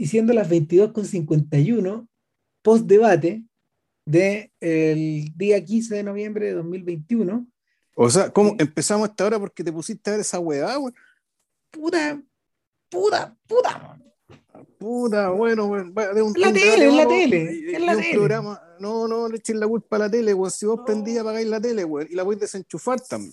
y siendo las 22.51, post debate del día 15 de noviembre de 2021. O sea, ¿cómo empezamos esta hora porque te pusiste a ver esa hueá, güey? Puta, puta, puta, Puta, bueno, bueno, de un, la tele, en la tele, en la tele. Programa. No, no, le echen la culpa a la tele, güey. Si vos no. prendías, apagáis la tele, güey, y la a desenchufar también.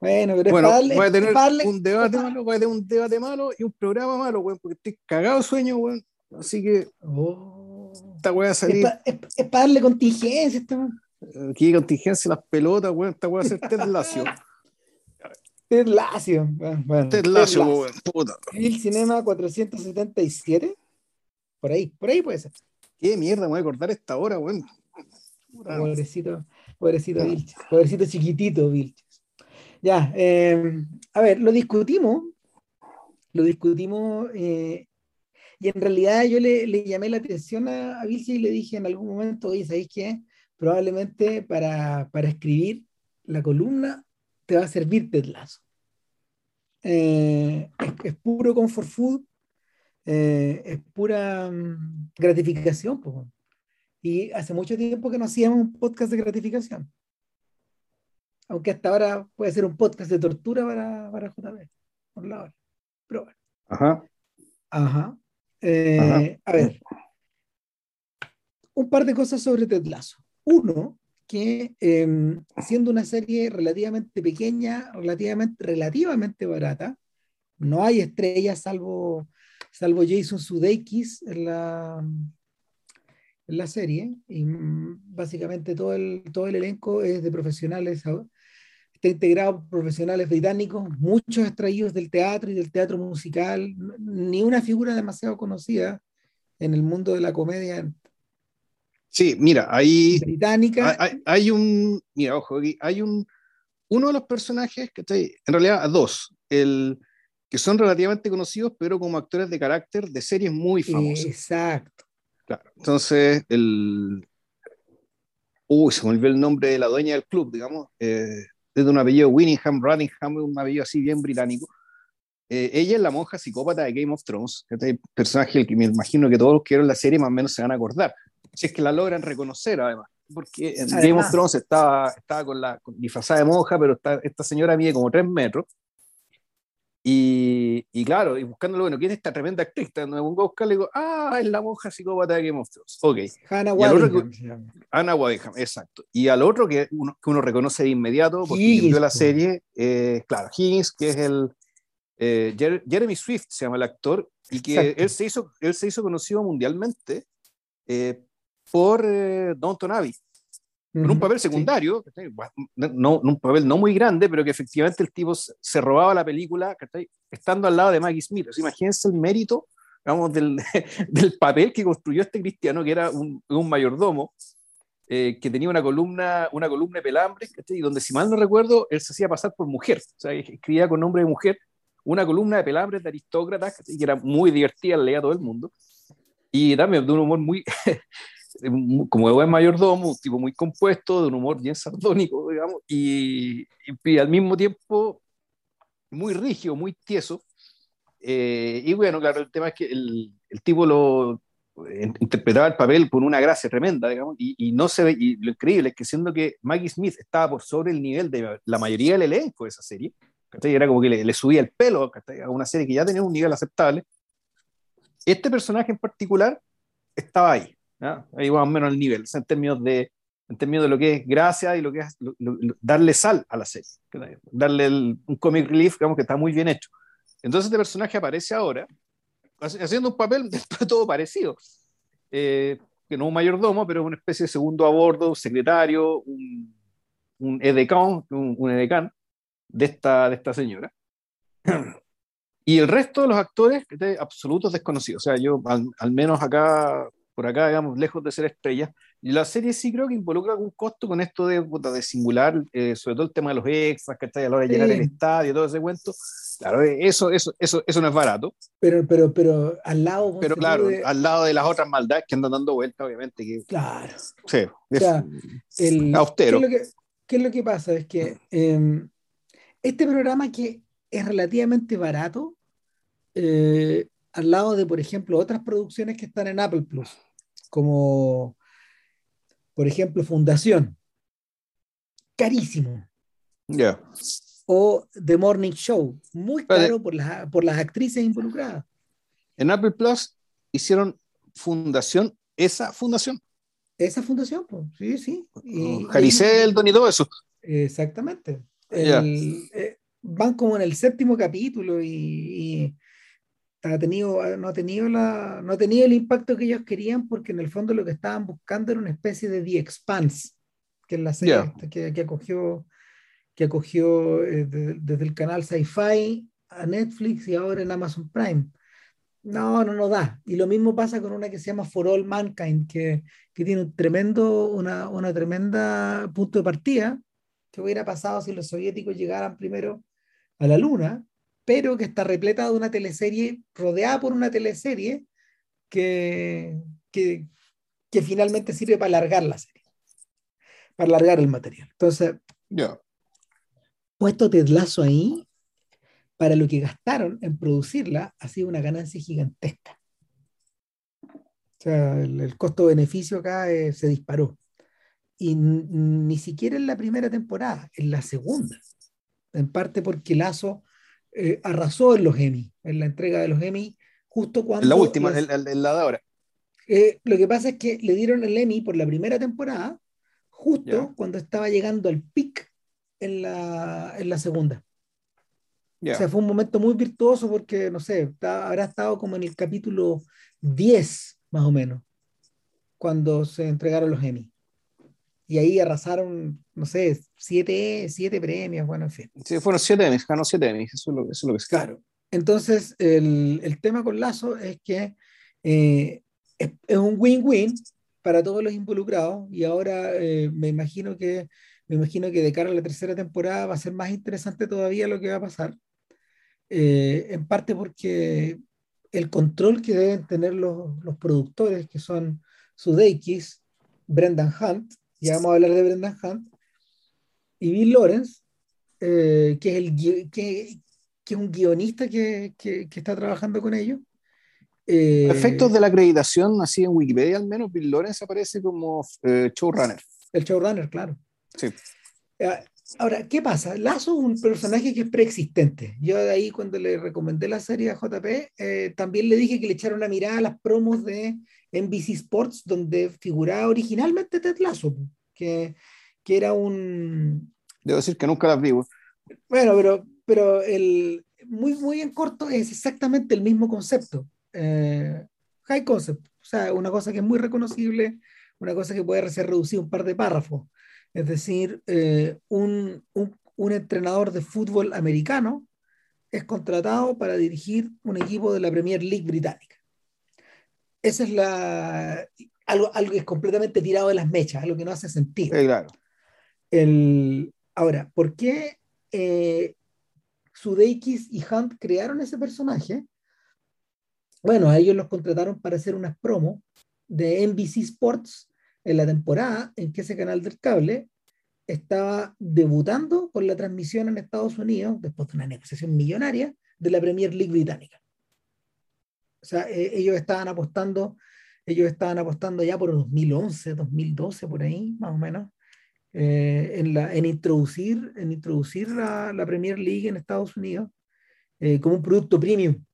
Bueno, pero bueno, es darle, voy a tener darle, un debate malo, voy a tener un debate malo y un programa malo, güey, porque estoy cagado de sueño, güey. Así que oh. esta weá a salir. Es para pa darle contingencia, esta Aquí contingencia las pelotas, güey. Esta weá a ser Ted Lacio. Ted Lacio. Bueno, Ted Lacio, güey. Puta. El Cinema 477. Por ahí, por ahí puede ser. Qué mierda, me voy a acordar esta hora, güey. Pobrecito, pobrecito Vilches. Pobrecito chiquitito Vilches. Ya, eh, a ver, lo discutimos, lo discutimos, eh, y en realidad yo le, le, llamé la atención a, a Vilche y le dije en algún momento, oye, ¿sabéis qué? Probablemente para, para escribir la columna te va a servir Ted Lasso. Eh, es, es, puro comfort food, es pura um, gratificación. Pues. Y hace mucho tiempo que no hacíamos un podcast de gratificación aunque hasta ahora puede ser un podcast de tortura para, para JB, por la hora. Pero bueno. Ajá. Ajá. Eh, Ajá. A ver, un par de cosas sobre Ted Lasso. Uno, que eh, siendo una serie relativamente pequeña, relativamente, relativamente barata, no hay estrellas salvo, salvo Jason Sudeikis en la, en la serie, y básicamente todo el, todo el elenco es de profesionales está integrado por profesionales británicos, muchos extraídos del teatro y del teatro musical, ni una figura demasiado conocida en el mundo de la comedia. Sí, mira, hay, británica. Hay, hay un, mira, ojo, hay un, uno de los personajes que está ahí, en realidad dos, el, que son relativamente conocidos, pero como actores de carácter de series muy famosas. Exacto. Claro, entonces, el, uy, se me olvidó el nombre de la dueña del club, digamos, eh, desde un apellido Winningham, Runningham, un apellido así bien británico. Eh, ella es la monja psicópata de Game of Thrones, este personaje el que me imagino que todos los que vieron la serie más o menos se van a acordar, si es que la logran reconocer además, porque en además. Game of Thrones estaba, estaba con la con, disfrazada de monja, pero está, esta señora mide como tres metros, y, y, claro, y buscándolo, bueno, ¿quién es esta tremenda actriz? Me pongo a buscar y digo, ah, es la monja psicópata de Game of Thrones. Ok. Hannah Waddingham. Hannah Waddingham, exacto. Y al otro que uno, que uno reconoce de inmediato, porque Higgins, vio la serie, eh, claro, Higgins, que es el. Eh, Jer Jeremy Swift se llama el actor, y que él se, hizo, él se hizo conocido mundialmente eh, por Downton Abbey con un papel secundario, no, un papel no muy grande, pero que efectivamente el tipo se robaba la película estando al lado de Maggie Smith. O sea, imagínense el mérito digamos, del, del, papel que construyó este cristiano, que era un, un mayordomo, eh, que tenía una columna, una columna de pelambres, y donde, si mal no recuerdo, él se hacía pasar por mujer, o sea, escribía con nombre de mujer, una columna de pelambres de aristócratas, que era muy divertida, leía a todo el mundo, y también de un humor muy, como buen mayordomo, un tipo muy compuesto, de un humor bien sardónico, digamos, y, y al mismo tiempo muy rígido, muy tieso. Eh, y bueno, claro, el tema es que el, el tipo lo interpretaba el papel con una gracia tremenda, digamos, y, y, no se ve, y lo increíble es que siendo que Maggie Smith estaba por sobre el nivel de la mayoría del elenco de esa serie, ¿cachai? era como que le, le subía el pelo ¿cachai? a una serie que ya tenía un nivel aceptable, este personaje en particular estaba ahí, ¿ya? ahí más o menos el nivel, en términos de en términos de lo que es gracia y lo que es lo, lo, darle sal a la serie, darle el, un comic relief, digamos que está muy bien hecho. Entonces este personaje aparece ahora haciendo un papel de todo parecido, eh, que no un mayordomo, pero una especie de segundo a bordo, secretario, un, un edecán, un, un edecán de esta, de esta señora. Y el resto de los actores, absolutos desconocidos. O sea, yo al, al menos acá, por acá, digamos, lejos de ser estrellas, y la serie sí creo que involucra algún costo con esto de, de singular, eh, sobre todo el tema de los extras, que está a la hora de llenar sí. el estadio, todo ese cuento. Claro, eso, eso, eso, eso no es barato. Pero, pero, pero al lado. Pero claro, al lado de las otras maldades que andan dando vueltas, obviamente. Que, claro. Sí, o sea, el, austero. ¿qué es, que, ¿qué es, lo que, pasa? Es que eh, este programa que es relativamente barato, eh, al lado de, por ejemplo, otras producciones que están en Apple Plus, como, por ejemplo, Fundación. Carísimo. Ya. O The Morning Show, muy caro por las, por las actrices involucradas. En Apple Plus hicieron Fundación, esa fundación. Esa fundación, pues, sí, sí. Y, Jariceldon y todo eso. Exactamente. Eh, van como en el séptimo capítulo y, ha tenido, no, ha tenido la, no ha tenido el impacto que ellos querían porque en el fondo lo que estaban buscando era una especie de The Expanse, que es la serie que, que, acogió, que acogió eh, desde el canal Sci-Fi a Netflix y ahora en Amazon Prime. No, no nos da. Y lo mismo pasa con una que se llama For All Mankind, que, que tiene un tremendo, una, una tremenda punto de partida, que hubiera pasado si los soviéticos llegaran primero a la Luna, pero que está repleta de una teleserie, rodeada por una teleserie que, que, que finalmente sirve para alargar la serie, para alargar el material. Entonces, yeah. puesto Ted Lasso ahí, para lo que gastaron en producirla, ha sido una ganancia gigantesca. O sea, el, costo-beneficio acá eh, se disparó. Y ni siquiera en la primera temporada, en la segunda. En parte porque Lazo eh, arrasó en los Emmy, en la entrega de los Emmy, justo cuando... En la última, en, la de ahora. Eh, lo que pasa es que le dieron el Emmy por la primera temporada, justo cuando estaba llegando al pic en la, en la segunda. O sea, fue un momento muy virtuoso porque, no sé, habrá estado como en el capítulo 10, más o menos, cuando se entregaron los Emmy. Y ahí arrasaron, no sé, siete, siete premios, bueno, en fin. Sí, fueron siete Emmys, ganó siete Emmys, eso es lo, eso es lo que es. Claro. Entonces, el, el, tema con Lazo es que eh, es, es, un win-win para todos los involucrados y ahora eh, me imagino que me imagino que de cara a la tercera temporada va a ser más interesante todavía lo que va a pasar eh, en parte porque el control que deben tener los, los productores, que son Sudeikis, Brendan Hunt, ya vamos a hablar de Brendan Hunt, y Bill Lawrence, eh, que, es el, que, que, es un guionista que, que, que está trabajando con ellos. Eh, Efectos de la acreditación, así en Wikipedia al menos, Bill Lawrence aparece como showrunner. El showrunner, claro. Sí. Ahora, ¿qué pasa? Lazo es un personaje que es preexistente. Yo de ahí cuando le recomendé la serie a JP, eh, también le dije que le echara una mirada a las promos de NBC Sports, donde figuraba originalmente Ted Lasso, que, que era un... Debo decir que nunca las vi. Bueno, pero, pero el, muy, muy en corto es exactamente el mismo concepto. Eh, high concept, o sea, una cosa que es muy reconocible, una cosa que puede ser reducida un par de párrafos es decir, eh, un, entrenador de fútbol americano es contratado para dirigir un equipo de la Premier League británica. Esa es la, algo, algo que es completamente tirado de las mechas, algo que no hace sentido. claro. El, ahora, ¿por qué eh, Sudeikis y Hunt crearon ese personaje? Bueno, a ellos los contrataron para hacer unas promos de NBC Sports en la temporada en que ese canal del cable estaba debutando con la transmisión en Estados Unidos, después de una negociación millonaria, de la Premier League británica. O sea, eh, ellos estaban apostando, ellos estaban apostando ya por 2011, 2012, por ahí, más o menos, eh, en, la, en introducir, en introducir la, la Premier League en Estados Unidos eh, como un producto premium.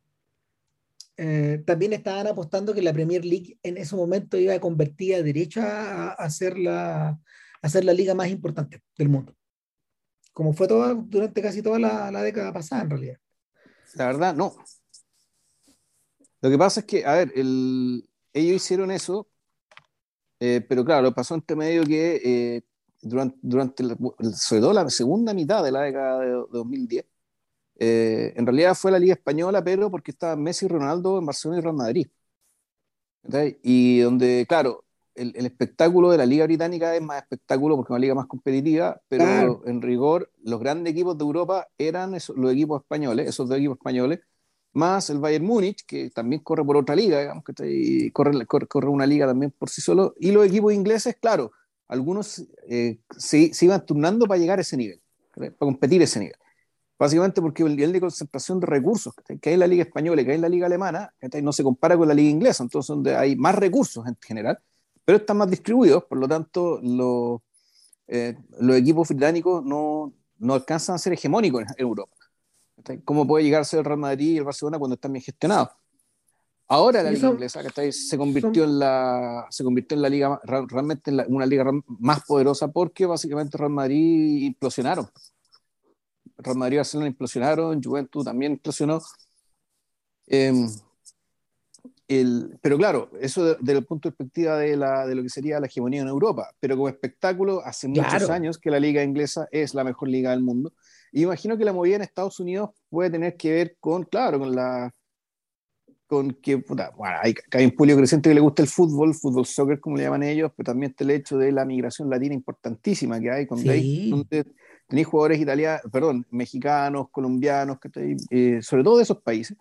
Eh, también estaban apostando que la Premier League en ese momento iba a convertir a derecho a, a, ser la, a la liga más importante del mundo. Como fue todo, durante casi toda la, la, década pasada, en realidad. La verdad, no. Lo que pasa es que, a ver, el, ellos hicieron eso, eh, pero claro, pasó entre medio que eh, durante, durante sobre todo la segunda mitad de la década de, de 2010, eh, en realidad fue la Liga Española, pero porque estaban Messi y Ronaldo en Barcelona y Real Madrid. Y donde, claro, el, espectáculo de la Liga Británica es más espectáculo porque es una liga más competitiva, pero en rigor los grandes equipos de Europa eran los equipos españoles, esos dos equipos españoles, más el Bayern Múnich, que también corre por otra liga, digamos, que corre, corre, una liga también por sí solo, y los equipos ingleses, claro, algunos eh, se, se, iban turnando para llegar a ese nivel, para competir a ese nivel. Básicamente porque el nivel de concentración de recursos que hay en la liga española y que hay en la liga alemana no se compara con la liga inglesa, entonces donde hay más recursos en general, pero están más distribuidos, por lo tanto los, eh, los equipos británicos no, no, alcanzan a ser hegemónicos en Europa. ¿Cómo puede llegar a ser el Real Madrid y el Barcelona cuando están bien gestionados? Ahora la liga inglesa se convirtió en la se convirtió en la liga realmente en una liga más poderosa porque básicamente Real Madrid implosionaron. Real Madrid y Barcelona implosionaron, Juventus también implosionó. Em, el, pero claro, eso desde el punto de perspectiva de, la, de, lo que sería la hegemonía en Europa, pero como espectáculo, hace muchos años que la liga inglesa es la mejor liga del mundo. Y imagino que la movida en Estados Unidos puede tener que ver con, claro, con la, con que, bueno, hay, hay, un público creciente que le gusta el fútbol, fútbol soccer como le llaman ellos, pero también está el hecho de la migración latina importantísima que hay, con donde tenéis jugadores italianos, perdón, mexicanos, colombianos, eh, sobre todo de esos países,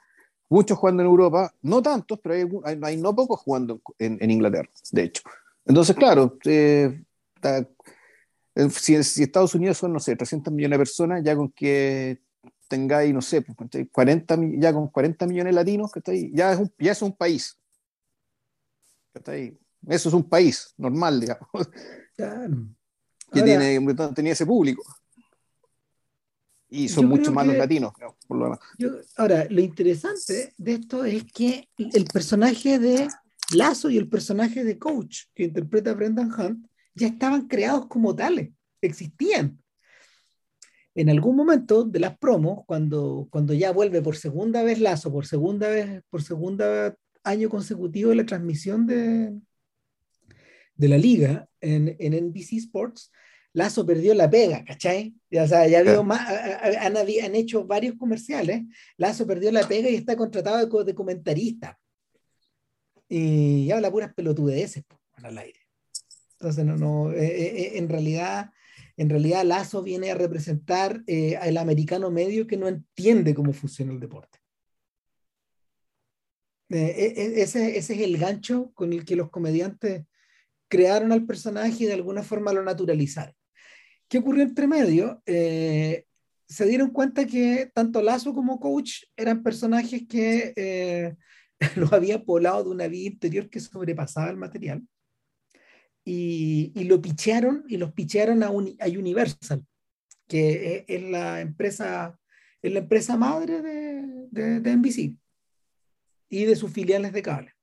muchos jugando en Europa, no tantos, pero hay, hay, no pocos jugando en, en, Inglaterra, de hecho. Entonces, claro, eh, si, si, Estados Unidos son, no sé, 300 millones de personas, ya con que tengáis, no sé, 40, pues, ya con 40 millones de latinos, ya, es un, ya es un país. Eso es un país normal, digamos. Que tiene, tenía ese público. Y son mucho más los latinos, por lo ahora, lo interesante de esto es que el personaje de Lazo y el personaje de Coach, que interpreta Brendan Hunt, ya estaban creados como tales, existían. En algún momento de las promos, cuando, cuando ya vuelve por segunda vez Lazo, por segunda vez, por segunda año consecutivo la transmisión de, de la liga en, en NBC Sports, Lazo perdió la pega, ¿cachai? O sea, ya más, han, han, hecho varios comerciales, Lazo perdió la pega y está contratado de, de comentarista. Y habla puras pelotudeces al aire. Entonces, no, no, eh, eh, eh, en realidad en realidad Lazo viene a representar eh, al americano medio que no entiende cómo funciona el deporte. Ese, ese, es el gancho con el que los comediantes crearon al personaje y de alguna forma lo naturalizaron. ¿Qué ocurrió entre medio? Eh, se dieron cuenta que tanto Lazo como Coach eran personajes que los había poblado de una vida interior que sobrepasaba el material y, lo pichearon y los pichearon a, Universal, que es, la empresa, es la empresa madre de, de, NBC y de sus filiales de cable.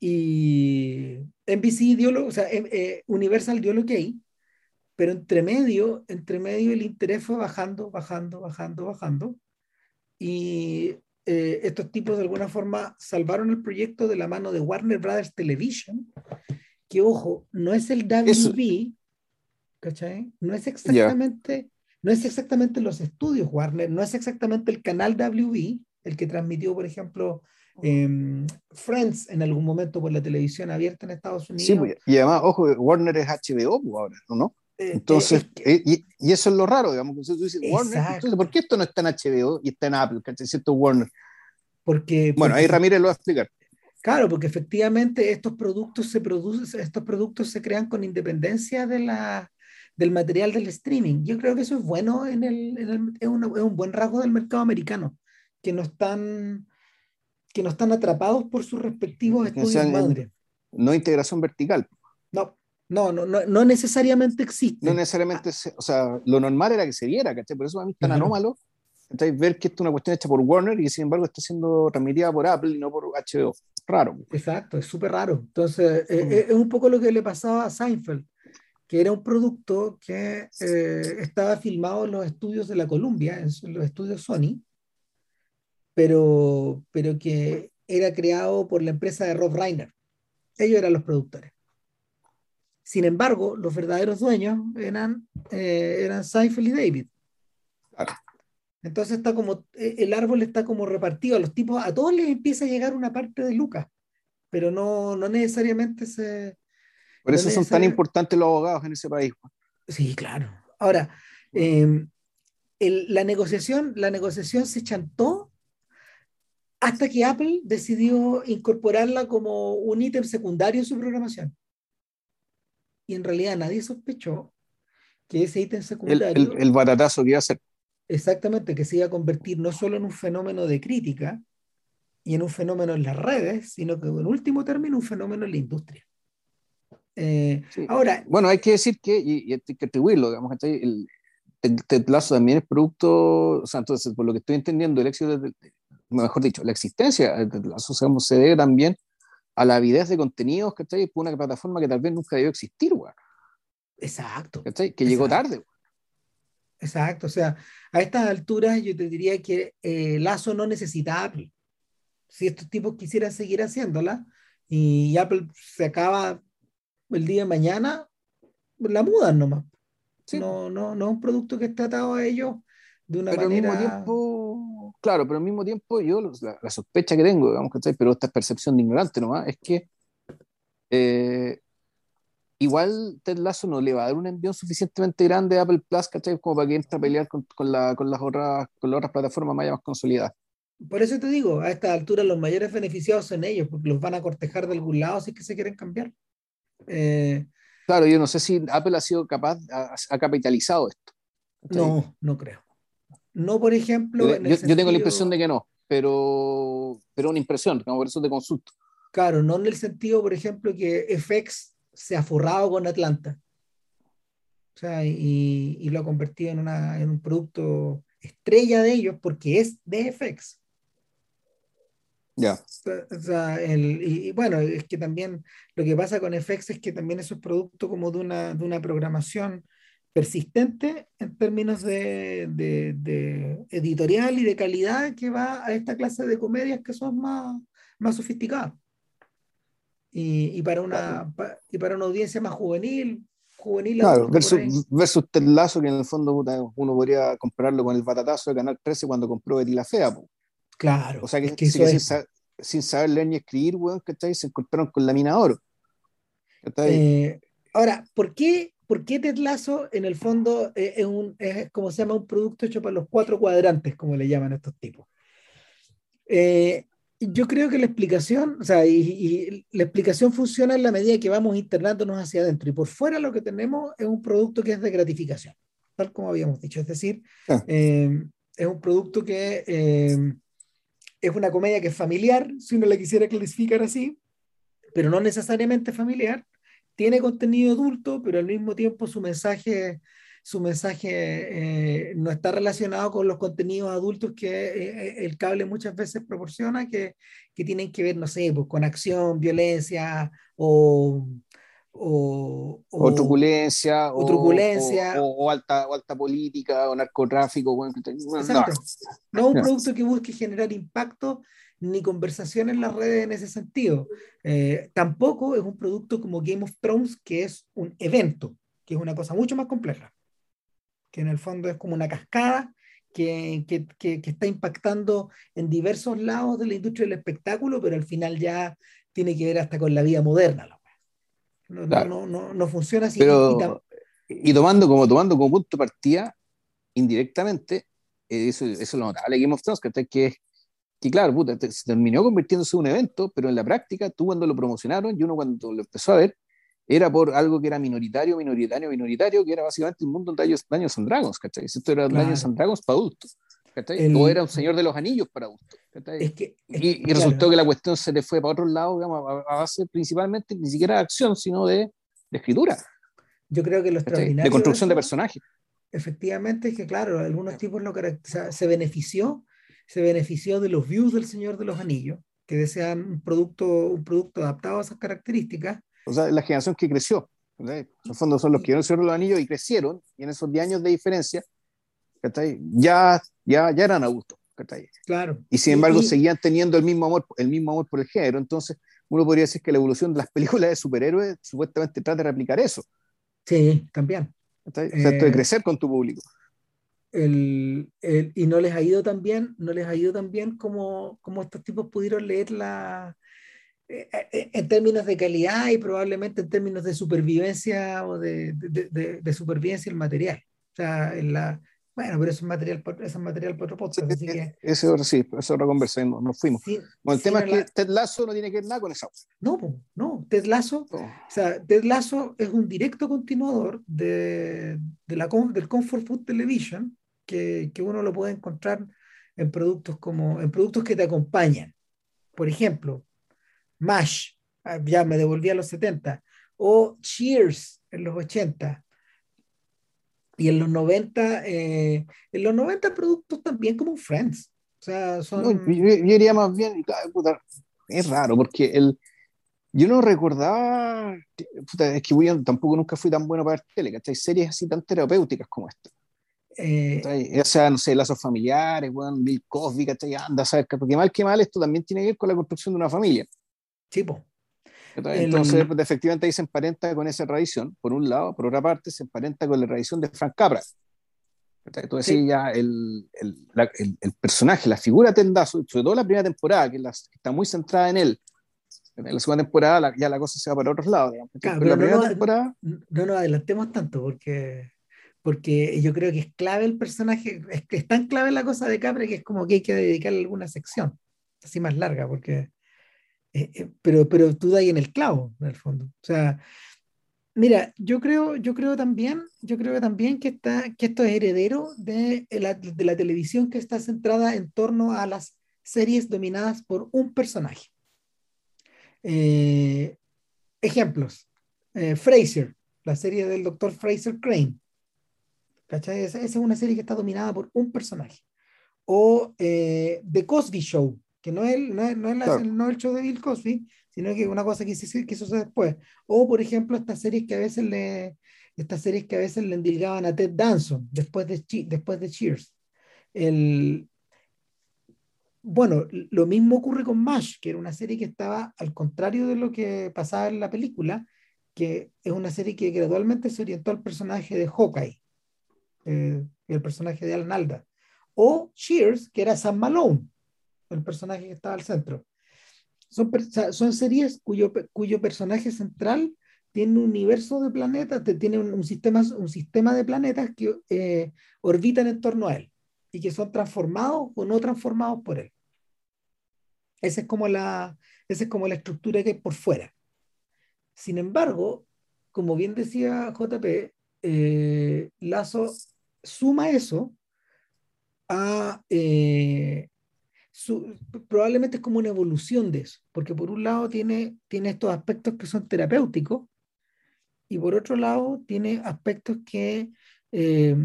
Y NBC dio lo, o sea, eh, eh, Universal dio lo que hay, pero entre medio, entre medio el interés fue bajando, bajando, bajando, bajando. Y eh, estos tipos de alguna forma salvaron el proyecto de la mano de Warner Brothers Television que ojo, no es el WB, ¿cachai? No es exactamente, no es exactamente los estudios Warner, no es exactamente el canal WB, el que transmitió, por ejemplo, em, Friends en algún momento por la televisión abierta en Estados Unidos. Sí, pues, y además, ojo, Warner es HBO pues, ahora, ¿no? Eh, entonces, eh, y, y, eso es lo raro, digamos, tú dices, Warner, entonces, ¿por qué esto no está en HBO y está en Apple, ¿cachai? Cierto Warner. Porque, bueno, ahí Ramírez lo va a explicar. Claro, porque efectivamente estos productos se producen, estos productos se crean con independencia de la, del material del streaming. Yo creo que eso es bueno en el, en el es, un buen rasgo del mercado americano, que no están que no están atrapados por sus respectivos estudios madre. No integración vertical. No, no, no, no, no necesariamente existe. No necesariamente, o sea, lo normal era que se viera, ¿cachai? Por eso a mí es tan anómalo ver que esto es una cuestión hecha por Warner y sin embargo está siendo transmitida por Apple y no por HBO. Raro. Exacto, es súper raro. Entonces, eh, mm. eh, es un poco lo que le pasaba a Seinfeld, que era un producto que eh, estaba filmado en los estudios de la Columbia, en los estudios Sony, pero, pero que era creado por la empresa de Rob Reiner. Ellos eran los productores. Sin embargo, los verdaderos dueños eran, eran Seinfeld y David. Entonces está como, e, el árbol está como repartido a los tipos, a todos les empieza a llegar una parte de Lucas, pero no, no necesariamente se... Por eso son tan importantes los abogados en ese país. Sí, claro. Ahora, em, la, negociación, la negociación se chantó hasta que Apple decidió incorporarla como un ítem secundario en su programación. Y en realidad nadie sospechó que ese ítem secundario... El, el, baratazo que iba a ser Exactamente, que se iba a convertir no solo en un fenómeno de crítica y en un fenómeno en las redes, sino que en último término un fenómeno en la industria. Eh, ahora, bueno, hay que decir que, y, hay que atribuirlo, digamos, el, Ted Lasso también es producto, o sea, entonces, por lo que estoy entendiendo, el éxito, de, mejor dicho, la existencia de Ted Lasso se debe también a la avidez de contenidos, ¿cachai? Por una plataforma que tal vez nunca debió existir, güey. Exacto. Que llegó tarde. Exacto, o sea, a estas alturas yo te diría que eh, Lazo no necesita Apple. Si estos tipos quisieran seguir haciéndola y Apple se acaba el día de mañana, la mudan nomás. No, no, no es un producto que está atado a ellos de una pero manera. Al mismo tiempo, claro, pero al mismo tiempo yo la, sospecha que tengo, digamos, que pero esta percepción de ignorante nomás, es que eh, igual Ted Lasso no le va a dar un envío suficientemente grande a Apple Plus, ¿cachai? Como para que entre a pelear con, con, la, con, las otras, con las otras plataformas más, consolidadas. Por eso te digo, a esta altura los mayores beneficiados son ellos, porque los van a cortejar de algún lado si es que se quieren cambiar. Eh, claro, yo no sé si Apple ha sido capaz, ha, capitalizado esto. No, no creo. No, por ejemplo. Yo, yo, tengo la impresión de que no, pero, pero una impresión, como por eso te consulto. Claro, no en el sentido, por ejemplo, que FX se ha forrado con Atlanta. O sea, y, lo ha convertido en, una, en un producto estrella de ellos porque es de FX. Ya. O sea, el, y, bueno, es que también lo que pasa con FX es que también es un producto como de una, de una programación persistente en términos de, de, de, editorial y de calidad que va a esta clase de comedias que son más, más sofisticadas y, para una, y para una audiencia más juvenil. juvenil claro, versus, versus Lazo, que en el fondo uno podría compararlo con el batatazo de Canal 13 cuando compró Betty la Fea. Claro. O sea que, sin, saber, leer ni escribir, bueno, se encontraron con la mina oro. Eh, ahora, ¿por qué, ¿por qué Ted Lazo en el fondo es, un, es como se llama un producto hecho para los cuatro cuadrantes, como le llaman estos tipos? Eh, yo creo que la explicación, o sea, y, la explicación funciona en la medida que vamos internándonos hacia adentro. Y por fuera lo que tenemos es un producto que es de gratificación, tal como habíamos dicho. Es decir, ah. eh, es un producto que eh, es una comedia que es familiar, si uno la quisiera clasificar así, pero no necesariamente familiar. Tiene contenido adulto, pero al mismo tiempo su mensaje su mensaje eh, no está relacionado con los contenidos adultos que eh, eh, el cable muchas veces proporciona, que, que tienen que ver, no sé, pues, con acción, violencia o... O, o, truculencia, o, truculencia o, alta, o alta política, o narcotráfico. Bueno, no. no un producto que busque generar impacto ni conversación en las redes en ese sentido. tampoco es un producto como Game of Thrones, que es un evento, que es una cosa mucho más compleja que en el fondo es como una cascada que, que, que, está impactando en diversos lados de la industria del espectáculo, pero al final ya tiene que ver hasta con la vida moderna. No, no, no, no, funciona así. y, tomando, como, tomando como punto de partida, indirectamente, eh, eso, eso es lo notable de Game of Thrones, que, que, que claro, puta, se terminó convirtiéndose en un evento, pero en la práctica, tú cuando lo promocionaron y uno cuando lo empezó a ver, era por algo que era minoritario, minoritario, minoritario, que era básicamente un mundo de Daños and Dragons, ¿cachai? Esto era claro. Daños and Dragons para adultos, ¿cachai? O era un Señor de los Anillos para adultos, Es que, y, resultó que la cuestión se le fue para otro lado, digamos, a, base principalmente ni siquiera de acción, sino de, de escritura. Yo creo que lo extraordinario... De construcción de, personajes. Efectivamente, es que claro, algunos tipos lo se benefició, se benefició de los views del Señor de los Anillos, que desean un producto, un producto adaptado a esas características, o sea, la generación que creció. En el fondo son los que vieron el Señor de los Anillos y crecieron, y en esos 10 años de diferencia, ya, ya, ya eran adultos. Claro. Y sin embargo seguían teniendo el mismo, amor, el mismo amor por el género. Entonces, uno podría decir que la evolución de las películas de superhéroes supuestamente trata de replicar eso. Sí, también. O sea, de eh, crecer con tu público. El, el, y no les ha ido tan bien, no les ha ido tan bien como, como estos tipos pudieron leer la, eh, eh, en términos de calidad y probablemente en términos de supervivencia o de, de, de, supervivencia el material. O sea, en la, bueno, pero eso es material, eso es material para otro podcast. así que, eso sí, eso lo conversamos, nos fuimos. bueno, el tema es que Ted Lasso no tiene que ver nada con eso. No, no, Ted Lasso, o sea, Ted Lasso es un directo continuador de, de la, del Comfort Food Television, que, que uno lo puede encontrar en productos como en productos que te acompañan. Por ejemplo, MASH, ah, ya me devolví a los 70, o Cheers en los 80. Y en los 90, eh, en los 90 productos también como Friends. O sea, son... yo, diría más bien, es raro, porque el, yo no recordaba, es que yo tampoco nunca fui tan bueno para ver tele, ¿cachai? Series así tan terapéuticas como esta. Eh, o sea, no sé, lazos familiares, bueno, Bill Cosby, ¿cachai? Anda, ¿sabes? Porque mal que mal, esto también tiene que ver con la construcción de una familia. Tipo. Entonces, pues, efectivamente ahí se emparenta con esa tradición, por un lado, por otra parte, se emparenta con la tradición de Frank Capra. Entonces, ya el, el, el, personaje, la figura Tendazo, sobre todo la primera temporada, que, está muy centrada en él, en la segunda temporada ya la cosa se va para otros lados. Claro, no, temporada... no, nos adelantemos tanto porque porque yo creo que es clave el personaje, es, es tan clave la cosa de Capra que es como que hay que dedicarle alguna sección, así más larga, porque, eh, eh, pero, pero tú das ahí en el clavo, en el fondo. O sea, mira, yo creo, yo creo también, yo creo también que, está, que esto es heredero de la, de la televisión que está centrada en torno a las series dominadas por un personaje. Eh, ejemplos, Fraser, la serie del doctor Fraser Crane. Esa, es una serie que está dominada por un personaje. O eh, The Cosby Show, que no es, no es, no es, no el show de Bill Cosby, sino que es una cosa que, que sucede después. O, por ejemplo, estas series que a veces le, estas series que a veces le endilgaban a Ted Danson después de, después de Cheers. El, bueno, lo mismo ocurre con MASH, que era una serie que estaba al contrario de lo que pasaba en la película, que es una serie que gradualmente se orientó al personaje de Hawkeye. Eh, el personaje de Alan o Cheers, que era Sam Malone, el personaje que estaba al centro. Son, son series cuyo, cuyo personaje central tiene un universo de planetas, tiene un, sistema, un sistema de planetas que eh, orbitan en torno a él y que son transformados o no transformados por él. Esa es como la, esa es como la estructura que hay por fuera. Sin embargo, como bien decía JP, eh, Lazo suma eso a... Eh, probablemente es como una evolución de eso, porque por un lado tiene, tiene estos aspectos que son terapéuticos y por otro lado tiene aspectos que, eh,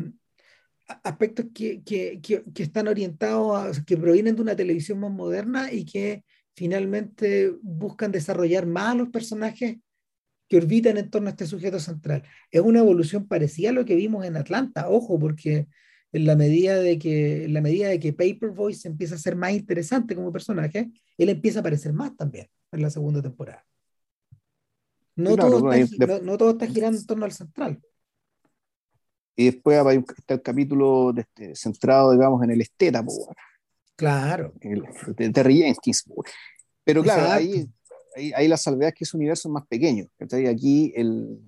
aspectos que, que, que, están orientados, a, que provienen de una televisión más moderna y que finalmente buscan desarrollar más a los personajes que orbitan en torno a este sujeto central. Es una evolución parecida a lo que vimos en Atlanta, ojo, porque en la medida de que, en la medida de que Paper Voice empieza a ser más interesante como personaje, él empieza a aparecer más también en la segunda temporada. No, todo, está, no, todo está girando en torno al central. Y después está el capítulo este, centrado, digamos, en el esteta, Claro. El, de Terry Jenkins. Pero claro, ahí ahí, la salvedad es que ese universo es más pequeño. Aquí el,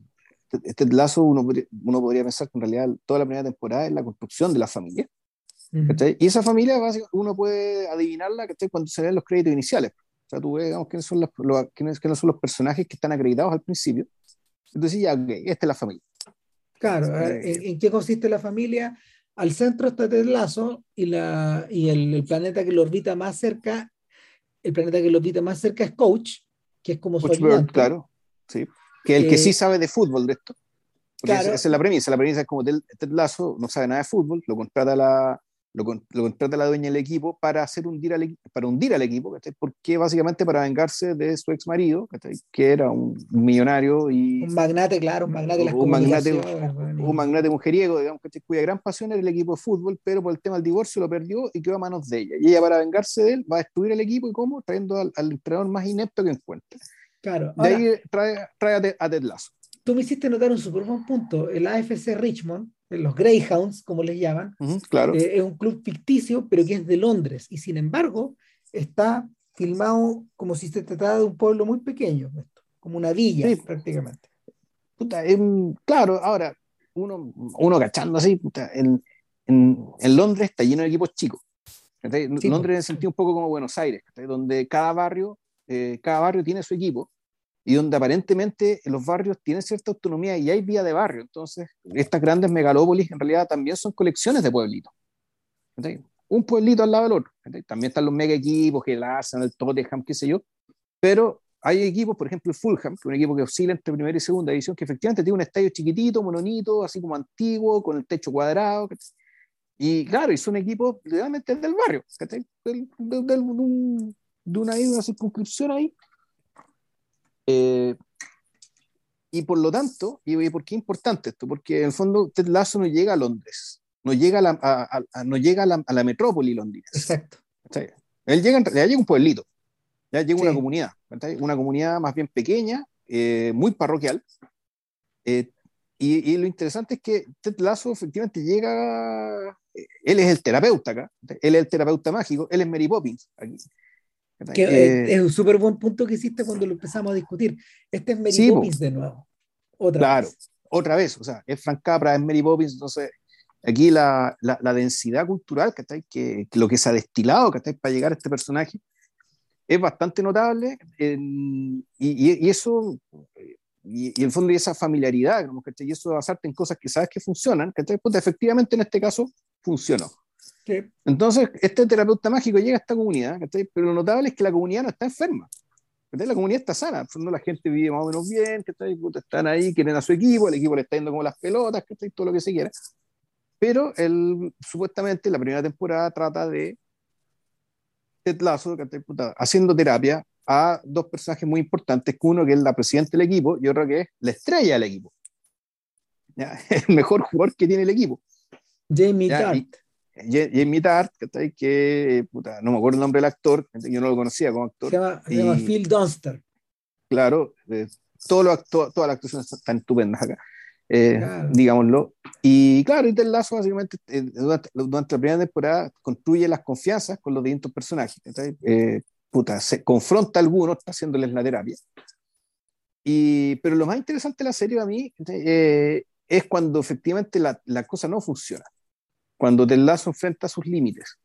este, este lazo uno, uno podría pensar que en realidad toda la primera temporada es la construcción de la familia. Y esa familia uno puede adivinarla cuando se ven los créditos iniciales. O sea, tú ves digamos, quiénes, son los, quiénes, son los personajes que están acreditados al principio. Entonces ya, ok, esta es la familia. Claro, ¿en, qué consiste la familia? Al centro está el lazo y, la, y el, el, planeta que lo orbita más cerca, el planeta que lo orbita más cerca es Coach, que es como su Claro, sí. Que el que sí sabe de fútbol de esto. Claro. Esa, es la premisa. La premisa es como Ted, Lazo no sabe nada de fútbol, lo contrata la, lo, lo, contrata la dueña del equipo para, hacer hundir al, para hundir al equipo, porque básicamente para vengarse de su ex marido, que era un millonario y... Un magnate, claro, un magnate de las un magnate, un magnate mujeriego, digamos, cuya gran pasión era el equipo de fútbol, pero por el tema del divorcio lo perdió y quedó a manos de ella. Y ella para vengarse de él va a destruir el equipo y cómo? Trayendo al, entrenador más inepto que encuentre. Claro. de ahí trae, trae a, Ted Lasso. Tú me hiciste notar un super buen punto. El AFC Richmond los Greyhounds, como les llaman, claro. Eh, es un club ficticio, pero que es de Londres, y sin embargo está filmado como si se tratara de un pueblo muy pequeño, como una villa prácticamente. claro, ahora, uno, uno cachando así, en, en, Londres está lleno de equipos chicos. Londres en el sentido un poco como Buenos Aires, donde cada barrio, eh, cada barrio tiene su equipo y donde aparentemente los barrios tienen cierta autonomía y hay vía de barrio. Entonces, estas grandes megalópolis en realidad también son colecciones de pueblitos. Un pueblito al lado del otro. También están los mega equipos, el Arsenal, el Tottenham, qué sé yo. Pero hay equipos, por ejemplo el Fulham, que es un equipo que oscila entre primera y segunda división, que efectivamente tiene un estadio chiquitito, mononito, así como antiguo, con el techo cuadrado. Y claro, y son equipos realmente del barrio, de, de, de, una, una circunscripción ahí. Eh, y por lo tanto, y por qué es importante esto? Porque en el fondo Ted Lasso no llega a Londres, no llega a la, a, no llega a la, a la metrópoli londinense. Exacto. Él llega, ya llega un pueblito, ya llega una comunidad, una comunidad más bien pequeña, eh, muy parroquial. Eh, y, y, lo interesante es que Ted Lasso efectivamente llega, eh, él es el terapeuta acá, él es el terapeuta mágico, él es Mary Poppins aquí. Que es un súper buen punto que hiciste cuando lo empezamos a discutir. Este es Mary Poppins de nuevo. Otra claro, otra vez. O sea, es Frank Capra, es Mary Poppins. Entonces, aquí la, la, la densidad cultural que, que, lo que se ha destilado para llegar a este personaje es bastante notable y, y, eso, y, y, el fondo y esa familiaridad, y eso basarte en cosas que sabes que funcionan, que pues efectivamente en este caso funcionó. Entonces, este terapeuta mágico llega a esta comunidad, pero lo notable es que la comunidad no está enferma. La comunidad está sana, la gente vive más o menos bien, están ahí, quieren a su equipo, el equipo le está yendo como las pelotas, todo lo que se quiera. Pero él, supuestamente, la primera temporada trata de Ted Lasso, haciendo terapia a dos personajes muy importantes, uno que es la presidenta del equipo y otro que es la estrella del equipo. El mejor jugador que tiene el equipo. Jamie Tart. Jamie Tart, que, que puta, no me acuerdo el nombre del actor, yo no lo conocía como actor. Se llama, Phil Dunster. Claro, eh, todo lo, todas las actuaciones están estupendas acá. Eh, digámoslo. Y claro, y Ted Lazo básicamente eh, durante, la primera temporada construye las confianzas con los distintos personajes. Eh, puta, se confronta a algunos haciéndoles la terapia. Y, pero lo más interesante de la serie a mí es cuando efectivamente la, la, cosa no funciona. Cuando Ted Lazo enfrenta sus límites.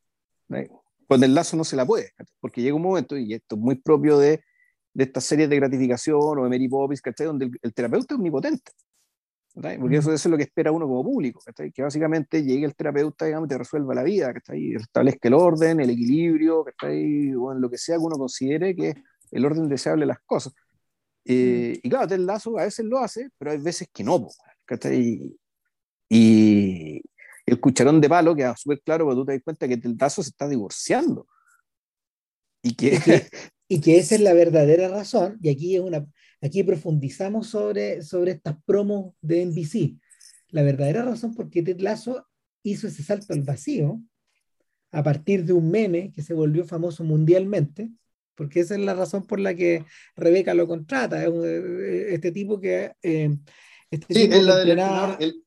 Cuando el lazo no se la puede. Porque llega un momento, y esto es muy propio de, de estas series de gratificación o de Mary Poppins, donde el, el terapeuta es omnipotente. Porque eso, es lo que espera uno como público, que básicamente llegue el terapeuta digamos, y te resuelva la vida, y establezca el orden, el equilibrio, o en lo que sea que uno considere que es el orden deseable de las cosas. Eh, y claro, el Lazo a veces lo hace, pero hay veces que no. Y, y el cucharón de palo queda súper claro cuando tú te das cuenta que el Lazo se está divorciando. Y que, y que, esa es la verdadera razón, y aquí es una, Aquí profundizamos sobre, sobre estas promos de NBC. La verdadera razón por qué Ted Lasso hizo ese salto al vacío a partir de un meme que se volvió famoso mundialmente, porque esa es la razón por la que Rebeca lo contrata. Es un, eh, este tipo que... Eh, este sí, es la del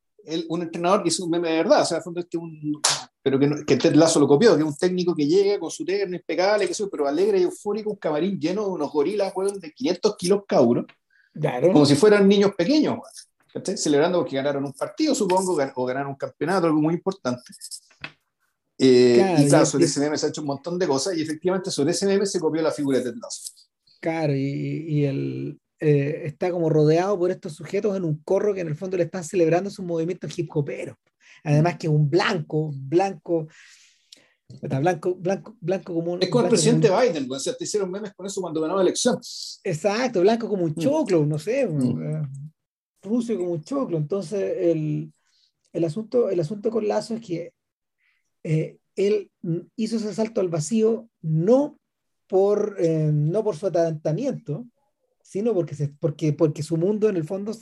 un entrenador que hizo un meme de verdad, o sea, fondo este un, pero que, que Ted Lasso lo copió, que es un técnico que llega con su terno impecable, que pero alegre y eufórico, un camarín lleno de unos gorilas, de 500 kilos cada uno, como si fueran niños pequeños, celebrando porque ganaron un partido, supongo, o ganaron un campeonato, algo muy importante. Eh, y claro, sobre ese meme se ha hecho un montón de cosas y efectivamente sobre ese meme se copió la figura de Ted Lasso. Claro, y, y el, eh, está como rodeado por estos sujetos en un corro que en el fondo le están celebrando su movimiento hip hopero. Además que es un blanco, blanco, blanco, blanco, blanco como un... Es como el presidente Biden, o sea, te hicieron memes con eso cuando ganó la elección. Exacto, blanco como un mm. choclo, no sé, mm. Eh, ruso como un choclo. Entonces, el, el, asunto, el asunto con Lazo es que eh, él hizo ese salto al vacío no por, no por su atalantamiento, sino porque, se, porque, porque su mundo en el fondo,